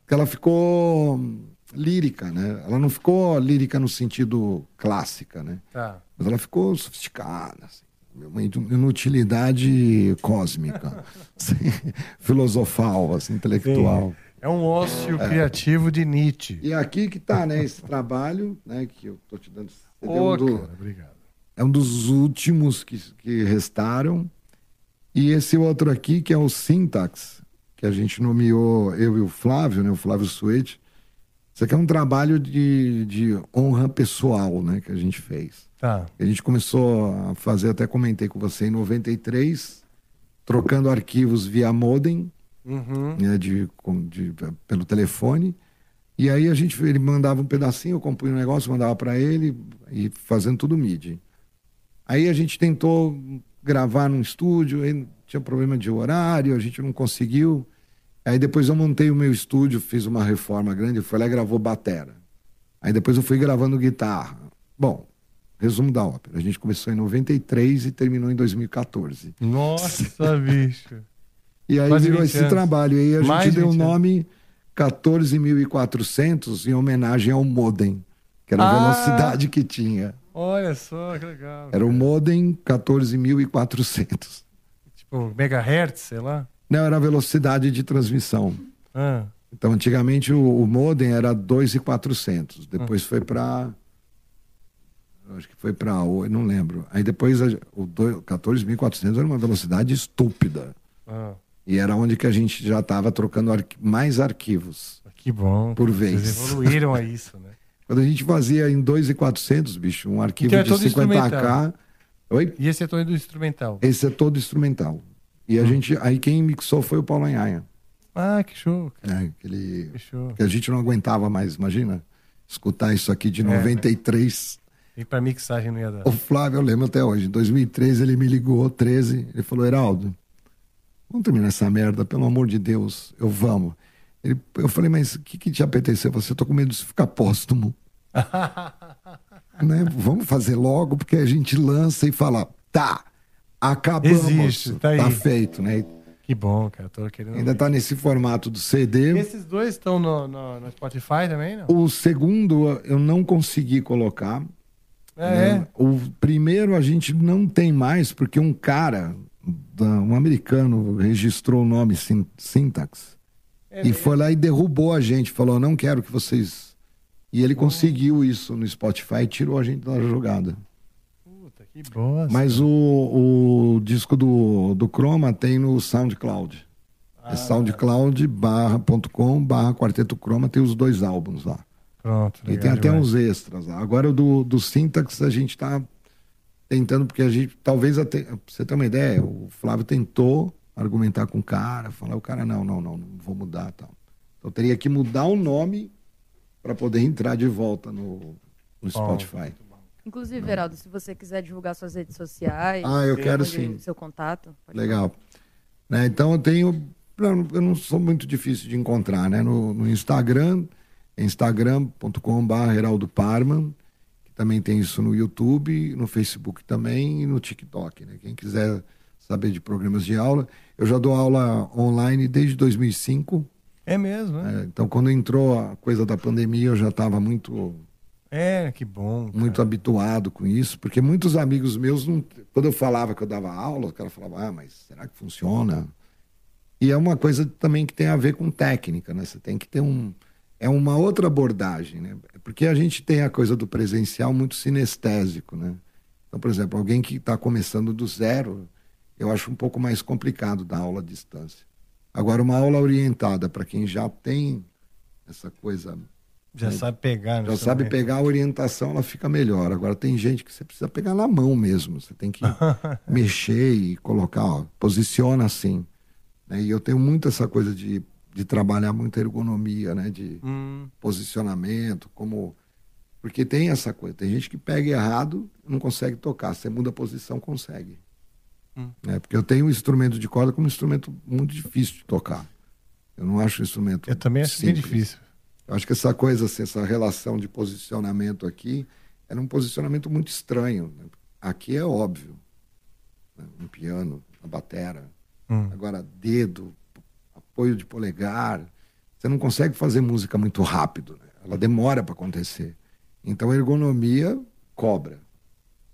Porque ela ficou hum, lírica, né? Ela não ficou lírica no sentido clássica, né? Tá. Mas ela ficou sofisticada, assim. Uma inutilidade cósmica, assim, filosofal, assim, intelectual. É um ócio criativo de Nietzsche. E aqui que tá, né, esse trabalho, né, que eu tô te dando. Ô, um do- cara, obrigado. é um dos últimos que, que restaram. E esse outro aqui, que é o Syntax, que a gente nomeou, eu e o Flávio, né, o Flávio Suete. Isso aqui é um trabalho de, de honra pessoal, né, que a gente fez. Tá. A gente começou a fazer, até comentei com você, em 93, trocando arquivos via modem, Uhum. né, de, de- pelo telefone. E aí a gente ele mandava um pedacinho, eu compunha um negócio, mandava para ele e fazendo tudo MIDI. Aí a gente tentou gravar num estúdio, aí tinha problema de horário, a gente não conseguiu. Aí depois eu montei o meu estúdio, fiz uma reforma grande, fui lá e gravou batera. Aí depois eu fui gravando guitarra. Bom, resumo da ópera. A gente começou em 93 e terminou em 2014. Nossa, bicho. E aí virou 20 esse anos. trabalho. E aí a Mais gente deu o 20 anos. nome 14.400 em homenagem ao modem, que era a Ah! velocidade que tinha. Olha só, que legal. Era o modem 14.400. Tipo, megahertz, sei lá. Não, era a velocidade de transmissão. Ah, Então, antigamente o, o modem era 2.400. Depois foi para acho que foi para não lembro. Aí depois a- o do- 14.400 era uma velocidade estúpida. ah. E era onde que a gente já estava trocando mais arquivos. Que bom. Por Vocês vez. evoluíram a isso, né? Quando a gente fazia em 2.400, bicho, um arquivo Então é de todo 50k. instrumental. Oi? E esse é todo instrumental. Esse é todo instrumental. E a Hum. gente, aí quem mixou foi o Paulo Anhaia. Ah, que show. cara. É, que, ele, Que show. que a gente não aguentava mais, imagina? Escutar isso aqui de É, 93. E pra mixagem não ia dar. O Flávio, eu lembro até hoje, em 2013 ele me ligou, 13, ele falou, Heraldo, vamos terminar essa merda, pelo amor de Deus, eu vamos. Ele, eu falei, mas o que, que te apeteceu? Você tô com medo de ficar póstumo. né? Vamos fazer logo, porque a gente lança e fala, tá, acabamos. Existe, tá aí. feito, né? Que bom, cara. Tô querendo. Ainda tá nesse formato do CD. Esses dois estão no, no, no Spotify também, não? O segundo eu não consegui colocar, É, Né? O primeiro a gente não tem mais, porque um cara, um americano, registrou o nome Syn- Syntax. É e foi lá e derrubou a gente, falou: não quero que vocês. E ele conseguiu isso no Spotify e tirou a gente da jogada. Que bosta. Mas o, o disco do, do Chroma tem no SoundCloud. Ah. é soundcloud.com barra Quarteto Chroma, tem os dois álbuns lá. Pronto. E legal tem até demais. uns extras lá. Agora o do, do Syntax a gente tá tentando, porque a gente, talvez, até, pra você ter uma ideia, o Flávio tentou argumentar com o cara, falar, o cara, não, não, não, não vou mudar tal. Então teria que mudar o nome para poder entrar de volta no, no Spotify. Inclusive, Veraldo, se você quiser divulgar suas redes sociais. Ah, eu quero sim. Seu contato. pode Legal. Né, então eu tenho. Eu não sou muito difícil de encontrar, né? No, no Instagram, é instagram.com.br Heraldo Parman, também tem isso no YouTube, no Facebook também e no TikTok, né? Quem quiser saber de programas de aula. Eu já dou aula online desde 2005. É mesmo, né? É, então, quando entrou a coisa da pandemia, eu já estava muito É, que bom. muito habituado com isso, porque muitos amigos meus, não, quando eu falava que eu dava aula, o cara falava, ah, mas será que funciona? E é uma coisa também que tem a ver com técnica, né? Você tem que ter um. É uma outra abordagem, né? Porque a gente tem a coisa do presencial muito sinestésico, né? Então, por exemplo, alguém que está começando do zero, eu acho um pouco mais complicado dar aula à distância. Agora, uma aula orientada para quem já tem essa coisa Já sabe pegar. no já sabe instrumento. pegar a orientação, ela fica melhor. Agora tem gente que você precisa pegar na mão mesmo. Você tem que mexer e colocar, ó, posiciona assim. né? E eu tenho muito essa coisa de, de trabalhar muita ergonomia, né? De Hum. posicionamento, como. Porque tem essa coisa. Tem gente que pega errado não consegue tocar. Você muda a posição, consegue. Hum. né? Porque eu tenho o instrumento de corda como um instrumento muito difícil de tocar. Eu não acho um instrumento. Eu também acho bem difícil. Eu acho que essa coisa, assim, essa relação de posicionamento aqui, era um posicionamento muito estranho. né? Aqui é óbvio. Né? Um piano, a batera. Hum. Agora, dedo, apoio de polegar. Você não consegue fazer música muito rápido. né? Ela demora para acontecer. Então, a ergonomia cobra.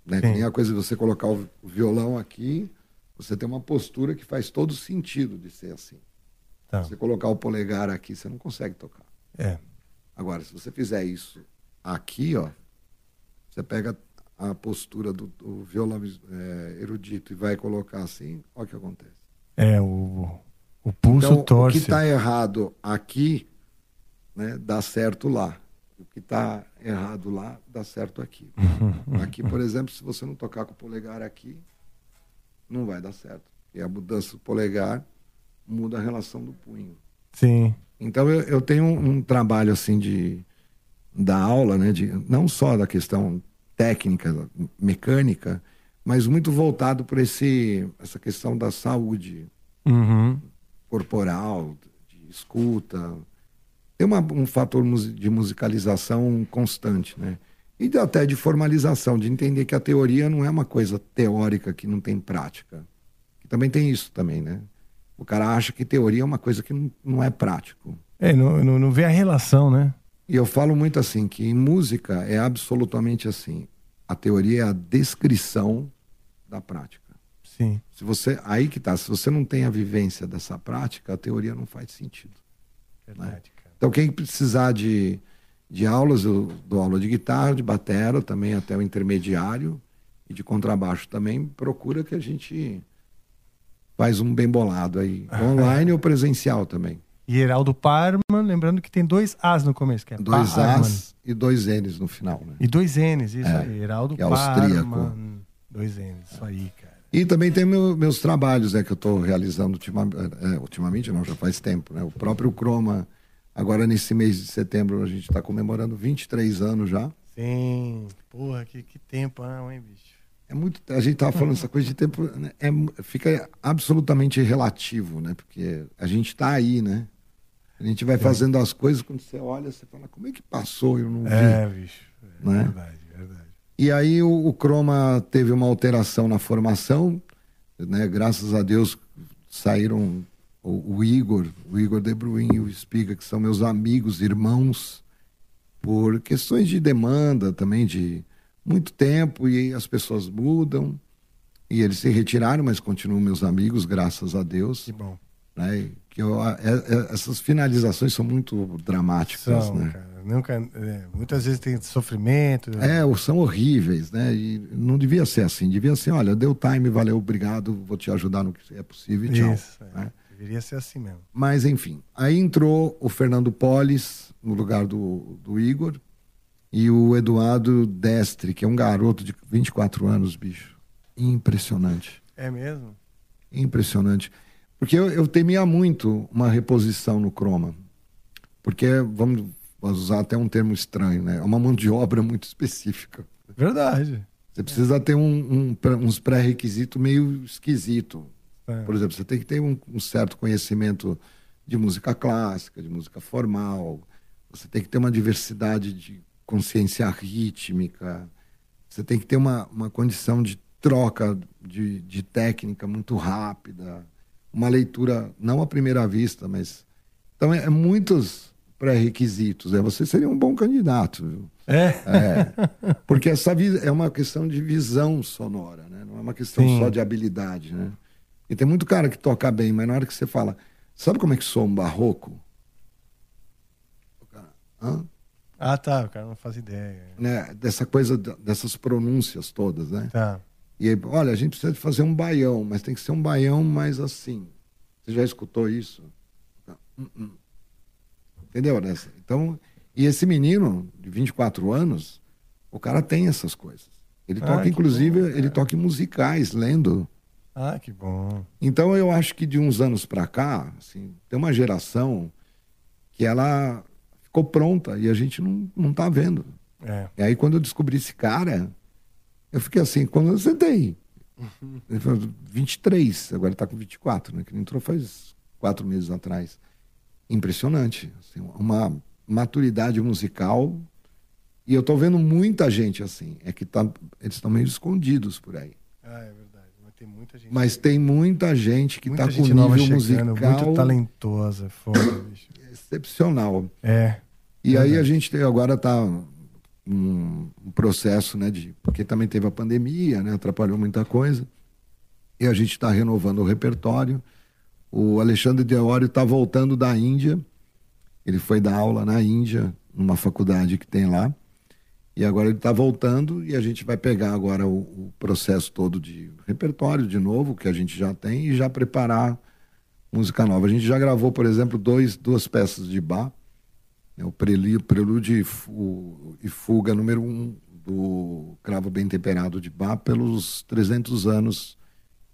Né? Nem a coisa de você colocar o o violão aqui, você tem uma postura que faz todo sentido de ser assim. Tá. Você colocar o polegar aqui, você não consegue tocar. É. Agora, se você fizer isso aqui, ó, você pega a postura do, do violão é, erudito e vai colocar assim, olha o que acontece. É, o, o pulso então, torce. o que está errado aqui, né, dá certo lá. O que está errado lá, dá certo aqui. aqui, por exemplo, se você não tocar com o polegar aqui, não vai dar certo. E a mudança do polegar muda a relação do punho. Sim. Então eu, eu tenho um, um trabalho assim de da aula, né, de não só da questão técnica, mecânica, mas muito voltado para esse essa questão da saúde Uhum. Corporal, de escuta. Tem uma, um fator de musicalização constante, né? E de- até de formalização, de entender que a teoria não é uma coisa teórica que não tem prática. Que também tem isso também, né? O cara acha que teoria é uma coisa que não, não é prático. É, não, não, não vê a relação, né? E eu falo muito assim, que em música é absolutamente assim. A teoria é a descrição da prática. Sim. Se você, aí que tá, se você não tem a vivência dessa prática, a teoria não faz sentido. Verdade, Então quem precisar de, de aulas, eu dou aula de guitarra, de batera, também até o intermediário, e de contrabaixo também, procura que a gente faz um bem bolado aí. Online ou presencial também. E Heraldo Parman, lembrando que tem dois As no começo, que é Dois Parman. As e dois N's no final, né? E dois N's, isso É, aí. Heraldo que é austríaco. Parman. Dois N's, isso aí, cara. E também tem meu- meus trabalhos né, que eu estou realizando ultima, é, ultimamente, não, já faz tempo. Né? O próprio Croma, agora nesse mês de setembro, a gente está comemorando 23 anos já. Sim. Porra, que, que tempo, não, hein, bicho? É muito, a gente estava falando essa coisa de tempo, né, é, fica absolutamente relativo, né? Porque a gente está aí, né? A gente vai fazendo as coisas, quando você olha, você fala, como é que passou? Eu não vi. É, bicho. É Né? verdade. E aí o, o Croma teve uma alteração na formação, né? Graças a Deus saíram o, o Igor, o Igor De Bruin e o Espiga, que são meus amigos, irmãos, por questões de demanda também, de muito tempo e as pessoas mudam. E eles se retiraram, mas continuam meus amigos, graças a Deus. Que bom. Né? Que eu, é- é- essas finalizações são muito dramáticas, São, né? cara. Nunca, é, muitas vezes tem sofrimento. É, ou são horríveis, né? E não devia ser assim. Devia ser, olha, deu time, valeu, obrigado, vou te ajudar no que é possível e tchau. Isso, é. né? Deveria ser assim mesmo. Mas, enfim. Aí entrou o Fernando Polis no lugar do, do Igor e o Eduardo Destre, que é um garoto de 24 anos, bicho. Impressionante. É mesmo? Impressionante. Porque eu, eu temia muito uma reposição no croma. Porque, vamos, vamos usar até um termo estranho, né? É uma mão de obra muito específica. Verdade. Você precisa ter um, um uns pré-requisitos meio esquisito. É. Por exemplo, você tem que ter um, um certo conhecimento de música clássica, de música formal. Você tem que ter uma diversidade de consciência rítmica. Você tem que ter uma, uma condição de troca de, de técnica muito rápida. Uma leitura, não à primeira vista, mas. Então, é, é muitos pré-requisitos. É, você seria um bom candidato. Viu? É? É. Porque essa é uma questão de visão sonora, né? Não é uma questão Sim. só de habilidade, né? E tem muito cara que toca bem, mas na hora que você fala, sabe como é que soa um barroco? O cara, hã? Ah, tá. O cara não faz ideia. Né? Dessa coisa, dessas pronúncias todas, né? Tá. E aí, olha, a gente precisa de fazer um baião, mas tem que ser um baião mais assim. Você já escutou isso? Hum, hum. Entendeu? né? Então, e esse menino de 24 anos, o cara tem essas coisas. Ele Ah, toca, inclusive, bom, ele toca musicais, lendo. Ah, que bom. Então eu acho que de uns anos pra cá, assim, tem uma geração que ela ficou pronta e a gente não, não tá vendo. É. E aí quando eu descobri esse cara, eu fiquei assim, quando eu sentei, ele falou 23, agora ele tá com 24, né? Que ele entrou faz quatro meses atrás. Impressionante. assim, uma maturidade musical. E eu tô vendo muita gente assim. É que tá, eles estão meio escondidos por aí. Ah, é verdade. Mas tem muita gente. Mas tem muita gente que tá gente com nova nível chegando, musical muito talentosa, foda, bicho. excepcional. É. E aí a gente tem, agora tá um, um processo, né, de porque também teve a pandemia, né, atrapalhou muita coisa. E a gente está renovando o repertório. O Alexandre Deório está voltando da Índia. Ele foi dar aula na Índia, numa faculdade que tem lá. E agora ele está voltando e a gente vai pegar agora o, o processo todo de repertório de novo, que a gente já tem, e já preparar música nova. A gente já gravou, por exemplo, dois, duas peças de Bach, né, o prelúdio, e, e fuga número um do Cravo Bem Temperado de Bach pelos 300 anos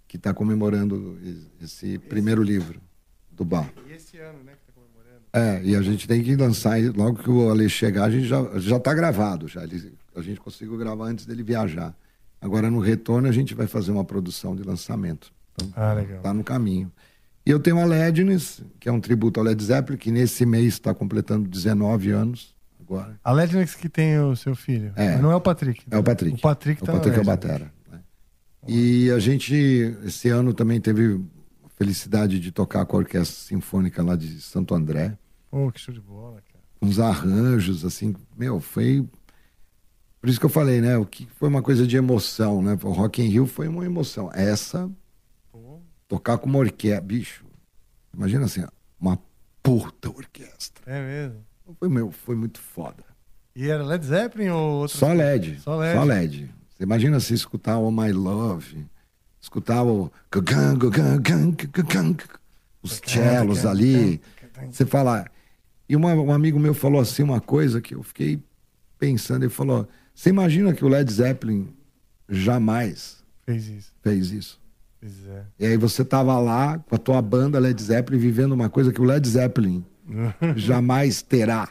que está comemorando esse primeiro livro do Bach. E esse ano, né, que tá comemorando. É, e a gente tem que lançar, logo que o Ale chegar, a gente já, já tá gravado, já. Ele- a gente conseguiu gravar antes dele viajar. Agora, no retorno, a gente vai fazer uma produção de lançamento. Então, Ah, legal. tá no caminho. E eu tenho a Lednes, que é um tributo ao Led Zeppelin, que nesse mês está completando 19 anos agora. A Legnex que tem o seu filho. É. Não é o Patrick. É o Patrick. O Patrick tá o Patrick é o Batera. E a gente, esse ano, também teve a felicidade de tocar com a Orquestra Sinfônica lá de Santo André. Pô, que show de bola, cara. uns arranjos, assim, meu, foi. Por isso que eu falei, né? O que foi uma coisa de emoção, né? O Rock in Rio foi uma emoção. Essa, tocar com uma orquestra, bicho, imagina assim, uma puta orquestra. É mesmo. Foi, meu, foi muito foda. E era Led Zeppelin ou outro? Só LED. Só LED. Só LED. Você imagina se escutar o My Love, escutar o. os cellos ali. Você fala. E uma- um amigo meu falou assim uma coisa que eu fiquei pensando. Ele falou: Você imagina que o Led Zeppelin jamais Fez isso. fez isso? É. E aí você tava lá com a tua banda Led Zeppelin vivendo uma coisa que o Led Zeppelin jamais terá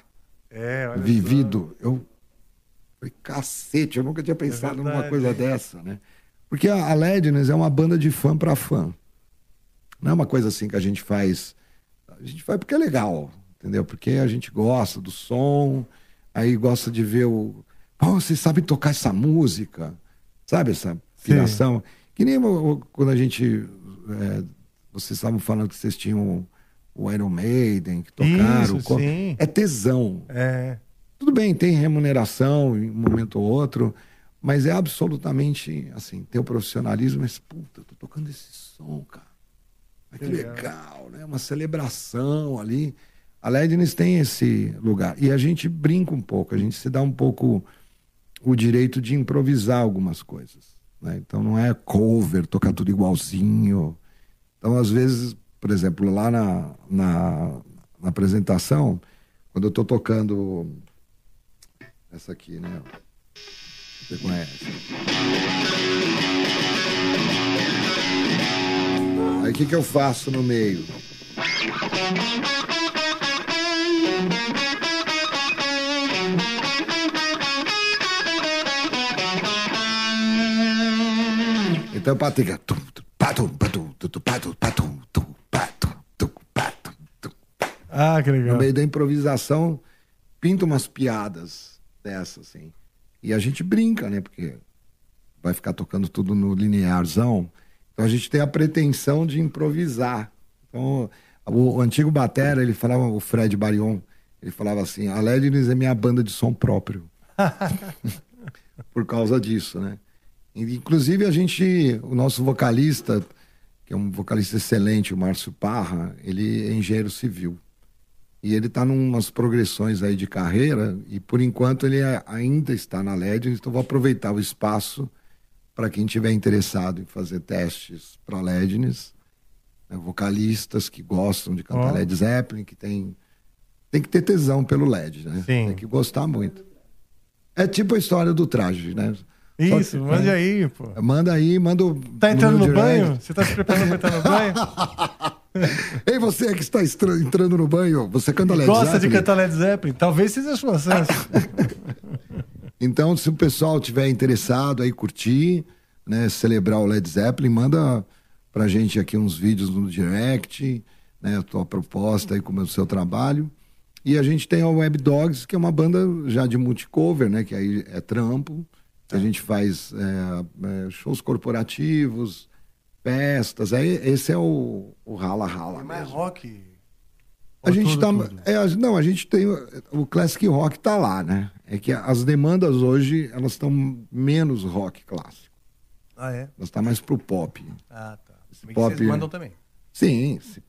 É, vivido. Eu falei, cacete, eu nunca tinha pensado numa verdade. coisa dessa, né? Porque a, a Lednes é uma banda de fã para fã. Não é uma coisa assim que a gente faz. A gente faz porque é legal, entendeu? Porque a gente gosta do som, aí gosta de ver o. Pô, vocês sabem tocar essa música, sabe? Essa piração. Que nem quando a gente. é, vocês estavam falando que vocês tinham o Iron Maiden, que tocaram. Isso, co- sim. É tesão. É. Tudo bem, tem remuneração em um momento ou outro, Mas é absolutamente, assim, tem o profissionalismo, mas, puta, eu tô tocando esse som, cara. Mas que Legal. legal, né? Uma celebração ali. A Lednes tem esse lugar. E a gente brinca um pouco, a gente se dá um pouco o direito de improvisar algumas coisas. né? Então não é cover, tocar tudo igualzinho. Então, às vezes, por exemplo, lá na, na, na apresentação, quando eu tô tocando essa aqui, né? Você conhece? Aí o que, que eu faço no meio? Então, tum. Ah, que legal. No meio da improvisação, pinta umas piadas dessas, assim. E a gente brinca, né? Porque vai ficar tocando tudo no linearzão. Então a gente tem a pretensão de improvisar. Então, o, o antigo Batera, ele falava, o Fred Barion, ele falava assim: a Lednes é minha banda de som próprio. Por causa disso, né? Inclusive, a gente, o nosso vocalista, que é um vocalista excelente, o Márcio Parra, ele é engenheiro civil. E ele está numas progressões aí de carreira, e por enquanto ele ainda está na LED, então vou aproveitar o espaço para quem tiver interessado em fazer testes para LEDNES, né, vocalistas que gostam de cantar Ó. Led Zeppelin, que tem, tem que ter tesão pelo LED, né? Sim. Tem que gostar muito. É tipo a história do traje, né? Isso, que- mande é. aí, pô. Manda aí, manda o. Tá entrando no direct. banho? Você tá se preparando pra entrar no banho? Ei, você que está entrando no banho, você canta Led Gosta de Zeppelin? cantar Led Zeppelin? Talvez seja a sua chance. Então, se o pessoal tiver interessado aí curtir, né, celebrar o Led Zeppelin, manda pra gente aqui uns vídeos no direct, né, a tua proposta aí com o seu trabalho. E a gente tem a Web Dogs, que é uma banda já de multicover, né, que aí é trampo. que A gente faz é, é, shows corporativos, festas. Aí esse é o o rala rala. Mais rock. A gente tudo, tá. tudo? é, a- não, a gente tem. O Classic Rock tá lá, né? É que as demandas hoje, elas estão menos rock clássico. Ah, é? Elas estão mais pro pop. Ah, tá. Esse que pop- Vocês mandam também. Sim, se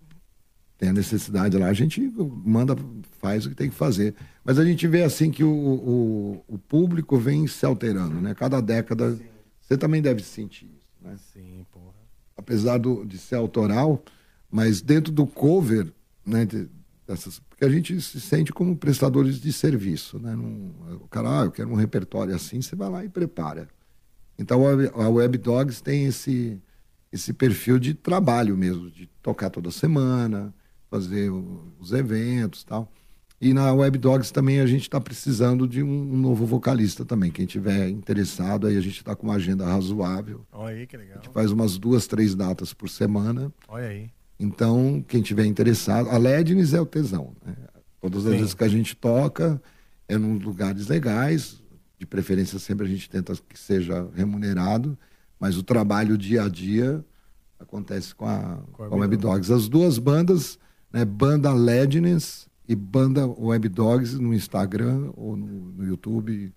tem a necessidade lá, a gente manda, faz o que tem que fazer. Mas a gente vê assim que o, o, o público vem se alterando, né? Cada década. Você também deve sentir isso, né? Sim, porra. Apesar do, de ser autoral, mas dentro do cover, né, de- dessas, porque a gente se sente como prestadores de serviço, né? Não- o cara, ah, eu quero um repertório assim, você vai lá e prepara. Então a, Web- Dogs tem esse esse perfil de trabalho mesmo, de tocar toda semana, fazer os eventos, tal. E na Web Dogs também a gente está precisando de um, novo vocalista também. Quem tiver interessado, aí a gente está com uma agenda razoável Olha aí, que legal. faz umas duas, três datas por semana. Olha aí. Então, quem tiver interessado, a Lednes é o tesão. né? Todas as Sim. vezes que a gente toca, é em lugares legais, de preferência sempre a gente tenta que seja remunerado, mas o trabalho dia a dia acontece com a, com a Web Dogs. As duas bandas, né, banda Lednes e banda Web Dogs no Instagram ou no, no YouTube,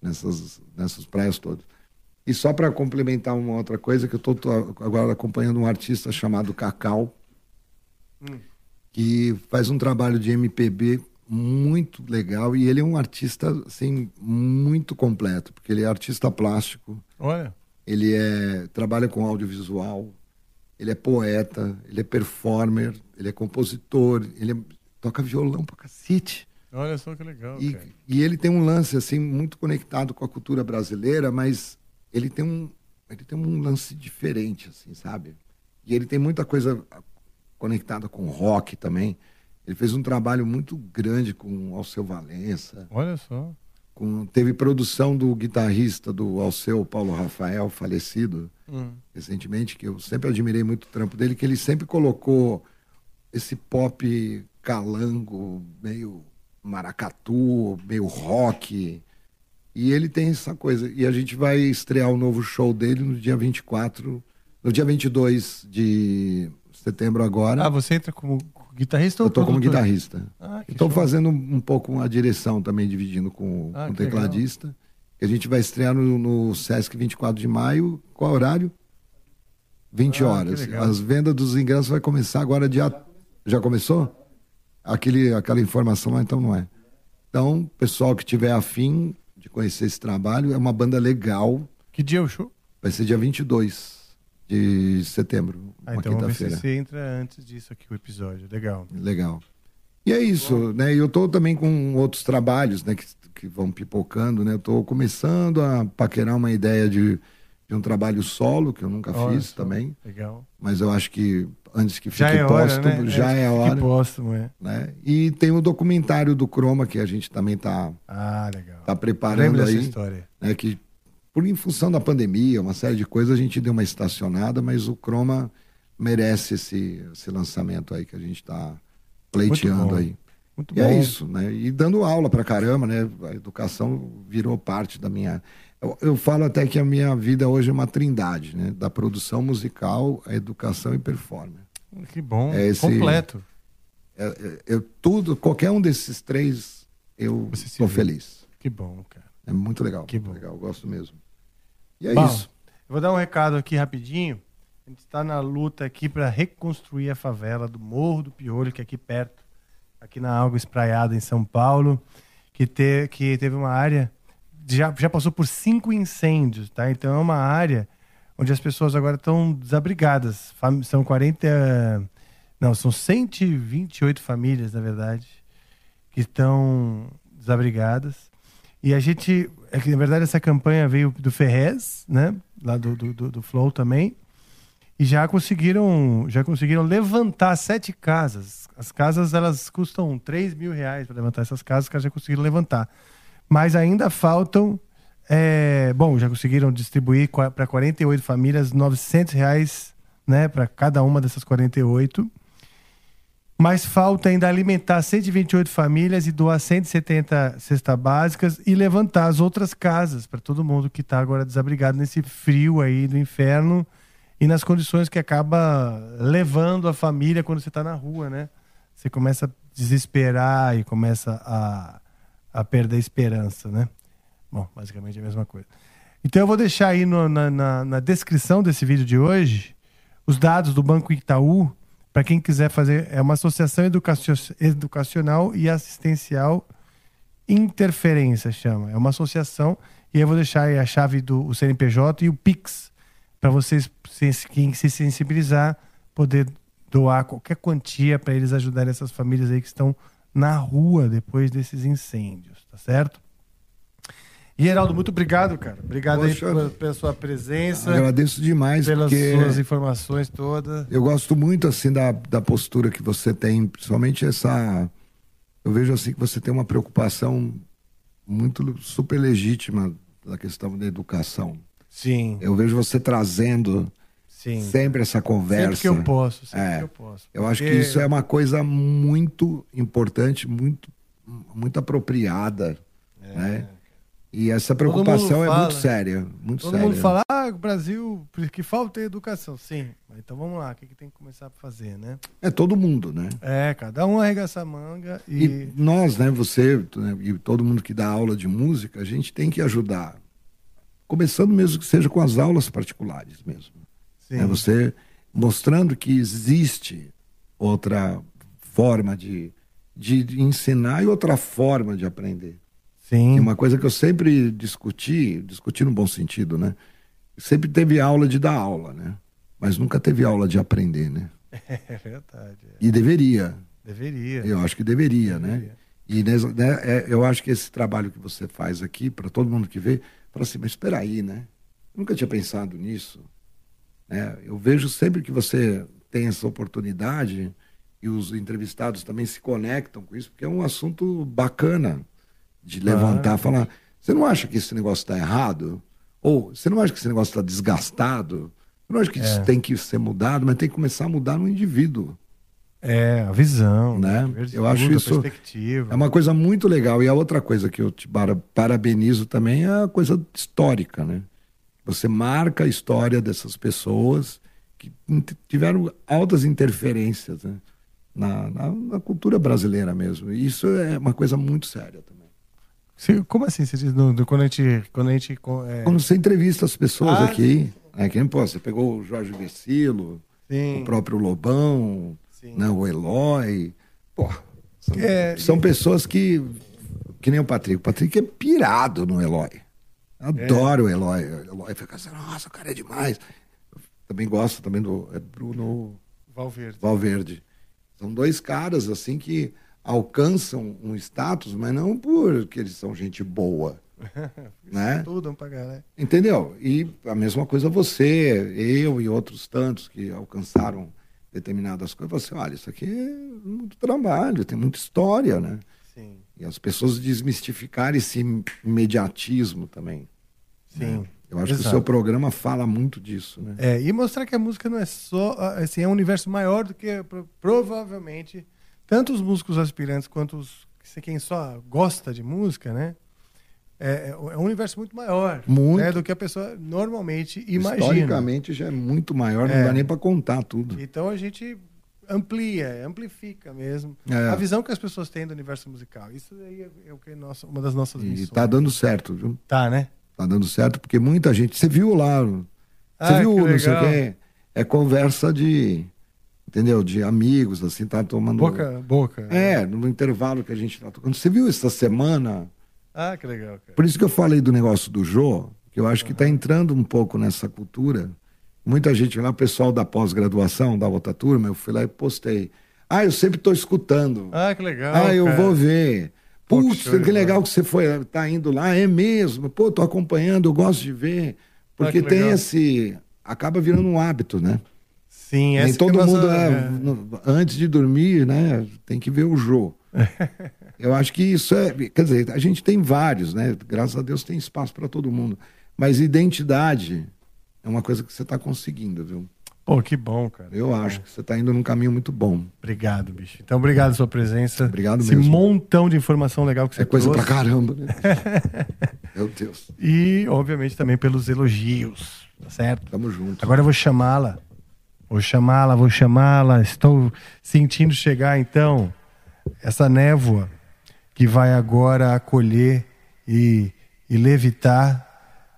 nessas, nessas praias todas. E só para complementar uma outra coisa, que eu estou agora acompanhando um artista chamado Cacau, que faz um trabalho de MPB muito legal e ele é um artista assim muito completo, porque ele é artista plástico, Olha. ele é trabalha com audiovisual, ele é poeta, ele é performer, ele é compositor, ele é- toca violão pra cacete. Olha só que legal, E, cara. e ele tem um lance assim muito conectado com a cultura brasileira, mas ele tem um ele tem um lance diferente assim, sabe? E ele tem muita coisa conectada com rock também. Ele fez um trabalho muito grande com Alceu Valença. Olha só. Com, teve produção do guitarrista do Alceu, Paulo Rafael, falecido Hum. recentemente, que eu sempre admirei muito o trampo dele, que ele sempre colocou esse pop calango, meio maracatu, meio rock. E ele tem essa coisa. E a gente vai estrear o novo show dele no dia 24, no dia 22 de setembro agora. Ah, você entra como guitarrista ou Eu tô como produtor? guitarrista. Ah, Estou fazendo um pouco a direção também, dividindo com, Ah, com o legal. tecladista. que a gente vai estrear no, no Sesc 24 de maio. Qual horário? 20 Ah, horas. legal. As vendas dos ingressos vai começar agora dia. Já começou? Aquele, aquela informação lá, então não é. Então, pessoal que tiver afim de conhecer esse trabalho, é uma banda legal. Que dia é o show? Vai ser dia 22 de setembro, Ah, uma então quinta-feira. você entra antes disso aqui, o episódio. Legal. Legal. E é isso, né? E eu tô também com outros trabalhos, né, que, que vão pipocando, né? Eu tô começando a paquerar uma ideia de, de um trabalho solo, que eu nunca Olha fiz só, também. Legal. Mas eu acho que antes que fique Já é hora, póstumo, né? já é fique hora. póstumo, é. né? E tem o documentário do Croma, que a gente também tá, Ah, legal. tá preparando aí. história. Né, que por em função da pandemia, uma série de coisas, a gente deu uma estacionada, mas o Croma merece esse, esse lançamento aí que a gente está pleiteando aí. Muito e é bom. isso, né? E dando aula pra caramba, né? A educação virou parte da minha. Eu, eu falo até que a minha vida hoje é uma trindade, né? Da produção musical, a educação e performance. Que bom. É esse- Completo. É- é- eu tudo, qualquer um desses três, eu estou feliz. Que bom, cara. É muito legal. Que muito legal, eu gosto mesmo. E é Bom, isso. Eu vou dar um recado aqui rapidinho. A gente está na luta aqui para reconstruir a favela do Morro do Piolho, que é aqui perto, aqui na Água Espraiada, em São Paulo, que, te, que teve uma área, já, já passou por cinco incêndios, tá? Então é uma área onde as pessoas agora estão desabrigadas. São 40. Não, são 128 famílias, na verdade, que estão desabrigadas. E a gente, é que na verdade essa campanha veio do Ferrez, né? Lá do, do, do, do Flow também. E já conseguiram, já conseguiram levantar sete casas. As casas elas custam 3 mil reais para levantar essas casas, caras já conseguiram levantar. Mas ainda faltam. É, bom, já conseguiram distribuir para 48 famílias 900 reais né, para cada uma dessas 48. Mas falta ainda alimentar 128 famílias e doar 170 cestas básicas e levantar as outras casas para todo mundo que está agora desabrigado nesse frio aí do inferno e nas condições que acaba levando a família quando você está na rua, né? Você começa a desesperar e começa a, a perder a esperança, né? Bom, basicamente é a mesma coisa. Então eu vou deixar aí no- na, na- na descrição desse vídeo de hoje os dados do Banco Itaú para quem quiser fazer. É uma associação educacio- educacional e assistencial Interferência chama. É uma associação e eu vou deixar aí a chave do o CNPJ e o Pix para vocês, quem se sensibilizar, poder doar qualquer quantia para eles ajudarem essas famílias aí que estão na rua depois desses incêndios, tá certo? E Heraldo, muito obrigado, cara. Obrigado aí Poxa. pela, pela sua presença. Agradeço demais, pelas porque suas informações todas. eu gosto muito assim da, da postura que você tem, principalmente essa. Eu vejo assim que você tem uma preocupação muito super legítima da questão da educação. Sim. Eu vejo você trazendo Sim. sempre essa conversa. Sempre que eu posso, sempre É. que eu posso. Eu acho que Porque- isso é uma coisa muito importante, muito, muito apropriada, né? E essa preocupação é fala- muito séria, muito Todo séria. mundo fala, ah, o Brasil, que falta educação. Sim, então vamos lá, o que, que tem que começar a fazer, né? É todo mundo, né? É, cada um arregaça a manga e... E nós, né, você né, e todo mundo que dá aula de música, a gente tem que ajudar. Começando mesmo que seja com as aulas particulares mesmo. Sim. É você mostrando que existe outra forma de, de ensinar e outra forma de aprender. Sim. E uma coisa que eu sempre discuti, discuti no bom sentido, né? Sempre teve aula de dar aula, né? Mas nunca teve aula de aprender, né? É verdade. é. E deveria. Deveria. Eu acho que deveria, né? E nessa- né, é, eu acho que esse trabalho que você faz aqui, para todo mundo que vê, fala assim, mas espera aí, né? Eu nunca tinha pensado nisso. né? Eu vejo sempre que você tem essa oportunidade e os entrevistados também se conectam com isso, porque é um assunto bacana de levantar, falar, você não acha que esse negócio está errado? Ou você não acha que esse negócio está desgastado? Você não acha que isso É. tem que ser mudado, mas tem que começar a mudar no indivíduo? É, a visão, né? Eu acho isso perspectiva. é uma coisa muito legal. E a outra coisa que eu te para- parabenizo também é a coisa histórica, né? Você marca a história dessas pessoas que tiveram altas interferências né? na, na- na cultura brasileira mesmo. E isso é uma coisa muito séria também. Como assim? Você diz no- quando a gente. Quando a gente é, Quando você entrevista as pessoas Ah, aqui, é que, pô, você pegou o Jorge Vecilo, Sim. o próprio Lobão, né, o Eloy. Pô, são, É, são pessoas que. Que nem o Patrick. O Patrick é pirado no Eloy. Adoro o Eloy. O Eloy fica assim, nossa, o cara é demais. Eu também gosto também do é Bruno Valverde. Valverde. São dois caras assim que alcançam um status, mas não porque eles são gente boa, né? Tudo vamos pagar, né? Entendeu? E a mesma coisa você, eu e outros tantos que alcançaram determinadas coisas. Você, olha, isso aqui é muito trabalho, tem muita história, né? Sim. E as pessoas desmistificarem esse imediatismo também. Sim. né? Eu acho que o Exato. seu programa fala muito disso, né? É, e mostrar que a música não é só. Assim, é um universo maior do que pro- provavelmente tanto os músicos aspirantes quanto os, quem só gosta de música, né? É, é um universo muito maior Muito. né, do que a pessoa normalmente imagina. Historicamente já é muito maior, não É. dá nem para contar tudo. Então a gente amplia, amplifica mesmo É. a visão que as pessoas têm do universo musical. Isso aí é, é o que é nossa, uma das nossas E missões. tá dando certo, viu? Tá, né? Tá dando certo, porque muita gente. Você viu lá. Você Ah, viu, que não sei o quê? É conversa de. Entendeu? De amigos, assim, tá tomando. Boca boca. É, no intervalo que a gente tá tocando. Você viu essa semana? Ah, que legal, cara. Por isso que eu falei do negócio do Jô, que eu acho que tá entrando um pouco nessa cultura. Muita gente lá, o pessoal da pós-graduação, da outra turma, eu fui lá e postei. Ah, eu sempre tô escutando. Ah, que legal. Ah, eu cara. vou ver. Que Putz, de que legal que você foi, tá indo lá, é mesmo. Pô, tô acompanhando, eu gosto de ver. Porque Ah, que tem esse. Acaba virando um hábito, né? Sim, essa Nem que todo é mundo, é, é. no- antes de dormir, né, tem que ver o Jô. Eu acho que isso é. Quer dizer, a gente tem vários, né? Graças a Deus tem espaço para todo mundo. Mas identidade é uma coisa que você está conseguindo, viu? Pô, que bom, cara. Eu acho que você está indo num caminho muito bom. Obrigado, bicho. Então, obrigado pela sua presença. Obrigado Esse mesmo. montão de informação legal que você É coisa trouxe. pra caramba, né? Meu Deus. E, obviamente, também pelos elogios, tá certo? Tamo junto. Agora eu vou chamá-la. Vou chamá-la, vou chamá-la. Estou sentindo chegar, então, essa névoa que vai agora acolher e, e levitar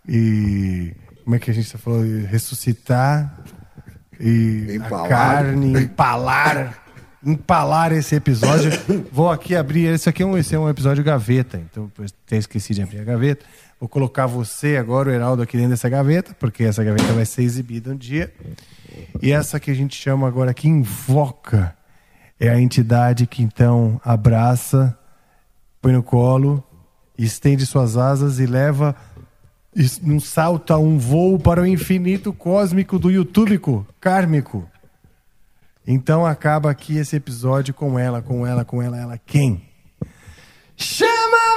e... Como é que a gente falou? E Ressuscitar e Empalar. a carne, empalar, empalar esse episódio. Vou aqui abrir. Esse aqui é um, esse é um episódio gaveta, então eu até esqueci de abrir a gaveta. Vou colocar você agora, o Heraldo, aqui dentro dessa gaveta, porque essa gaveta vai ser exibida um dia. E essa que a gente chama agora, que invoca, é a entidade que então abraça, põe no colo, estende suas asas e leva num salto a um voo para o infinito cósmico do YouTúbico, kármico. Então acaba aqui esse episódio com ela, com ela, com ela, ela quem? Chama a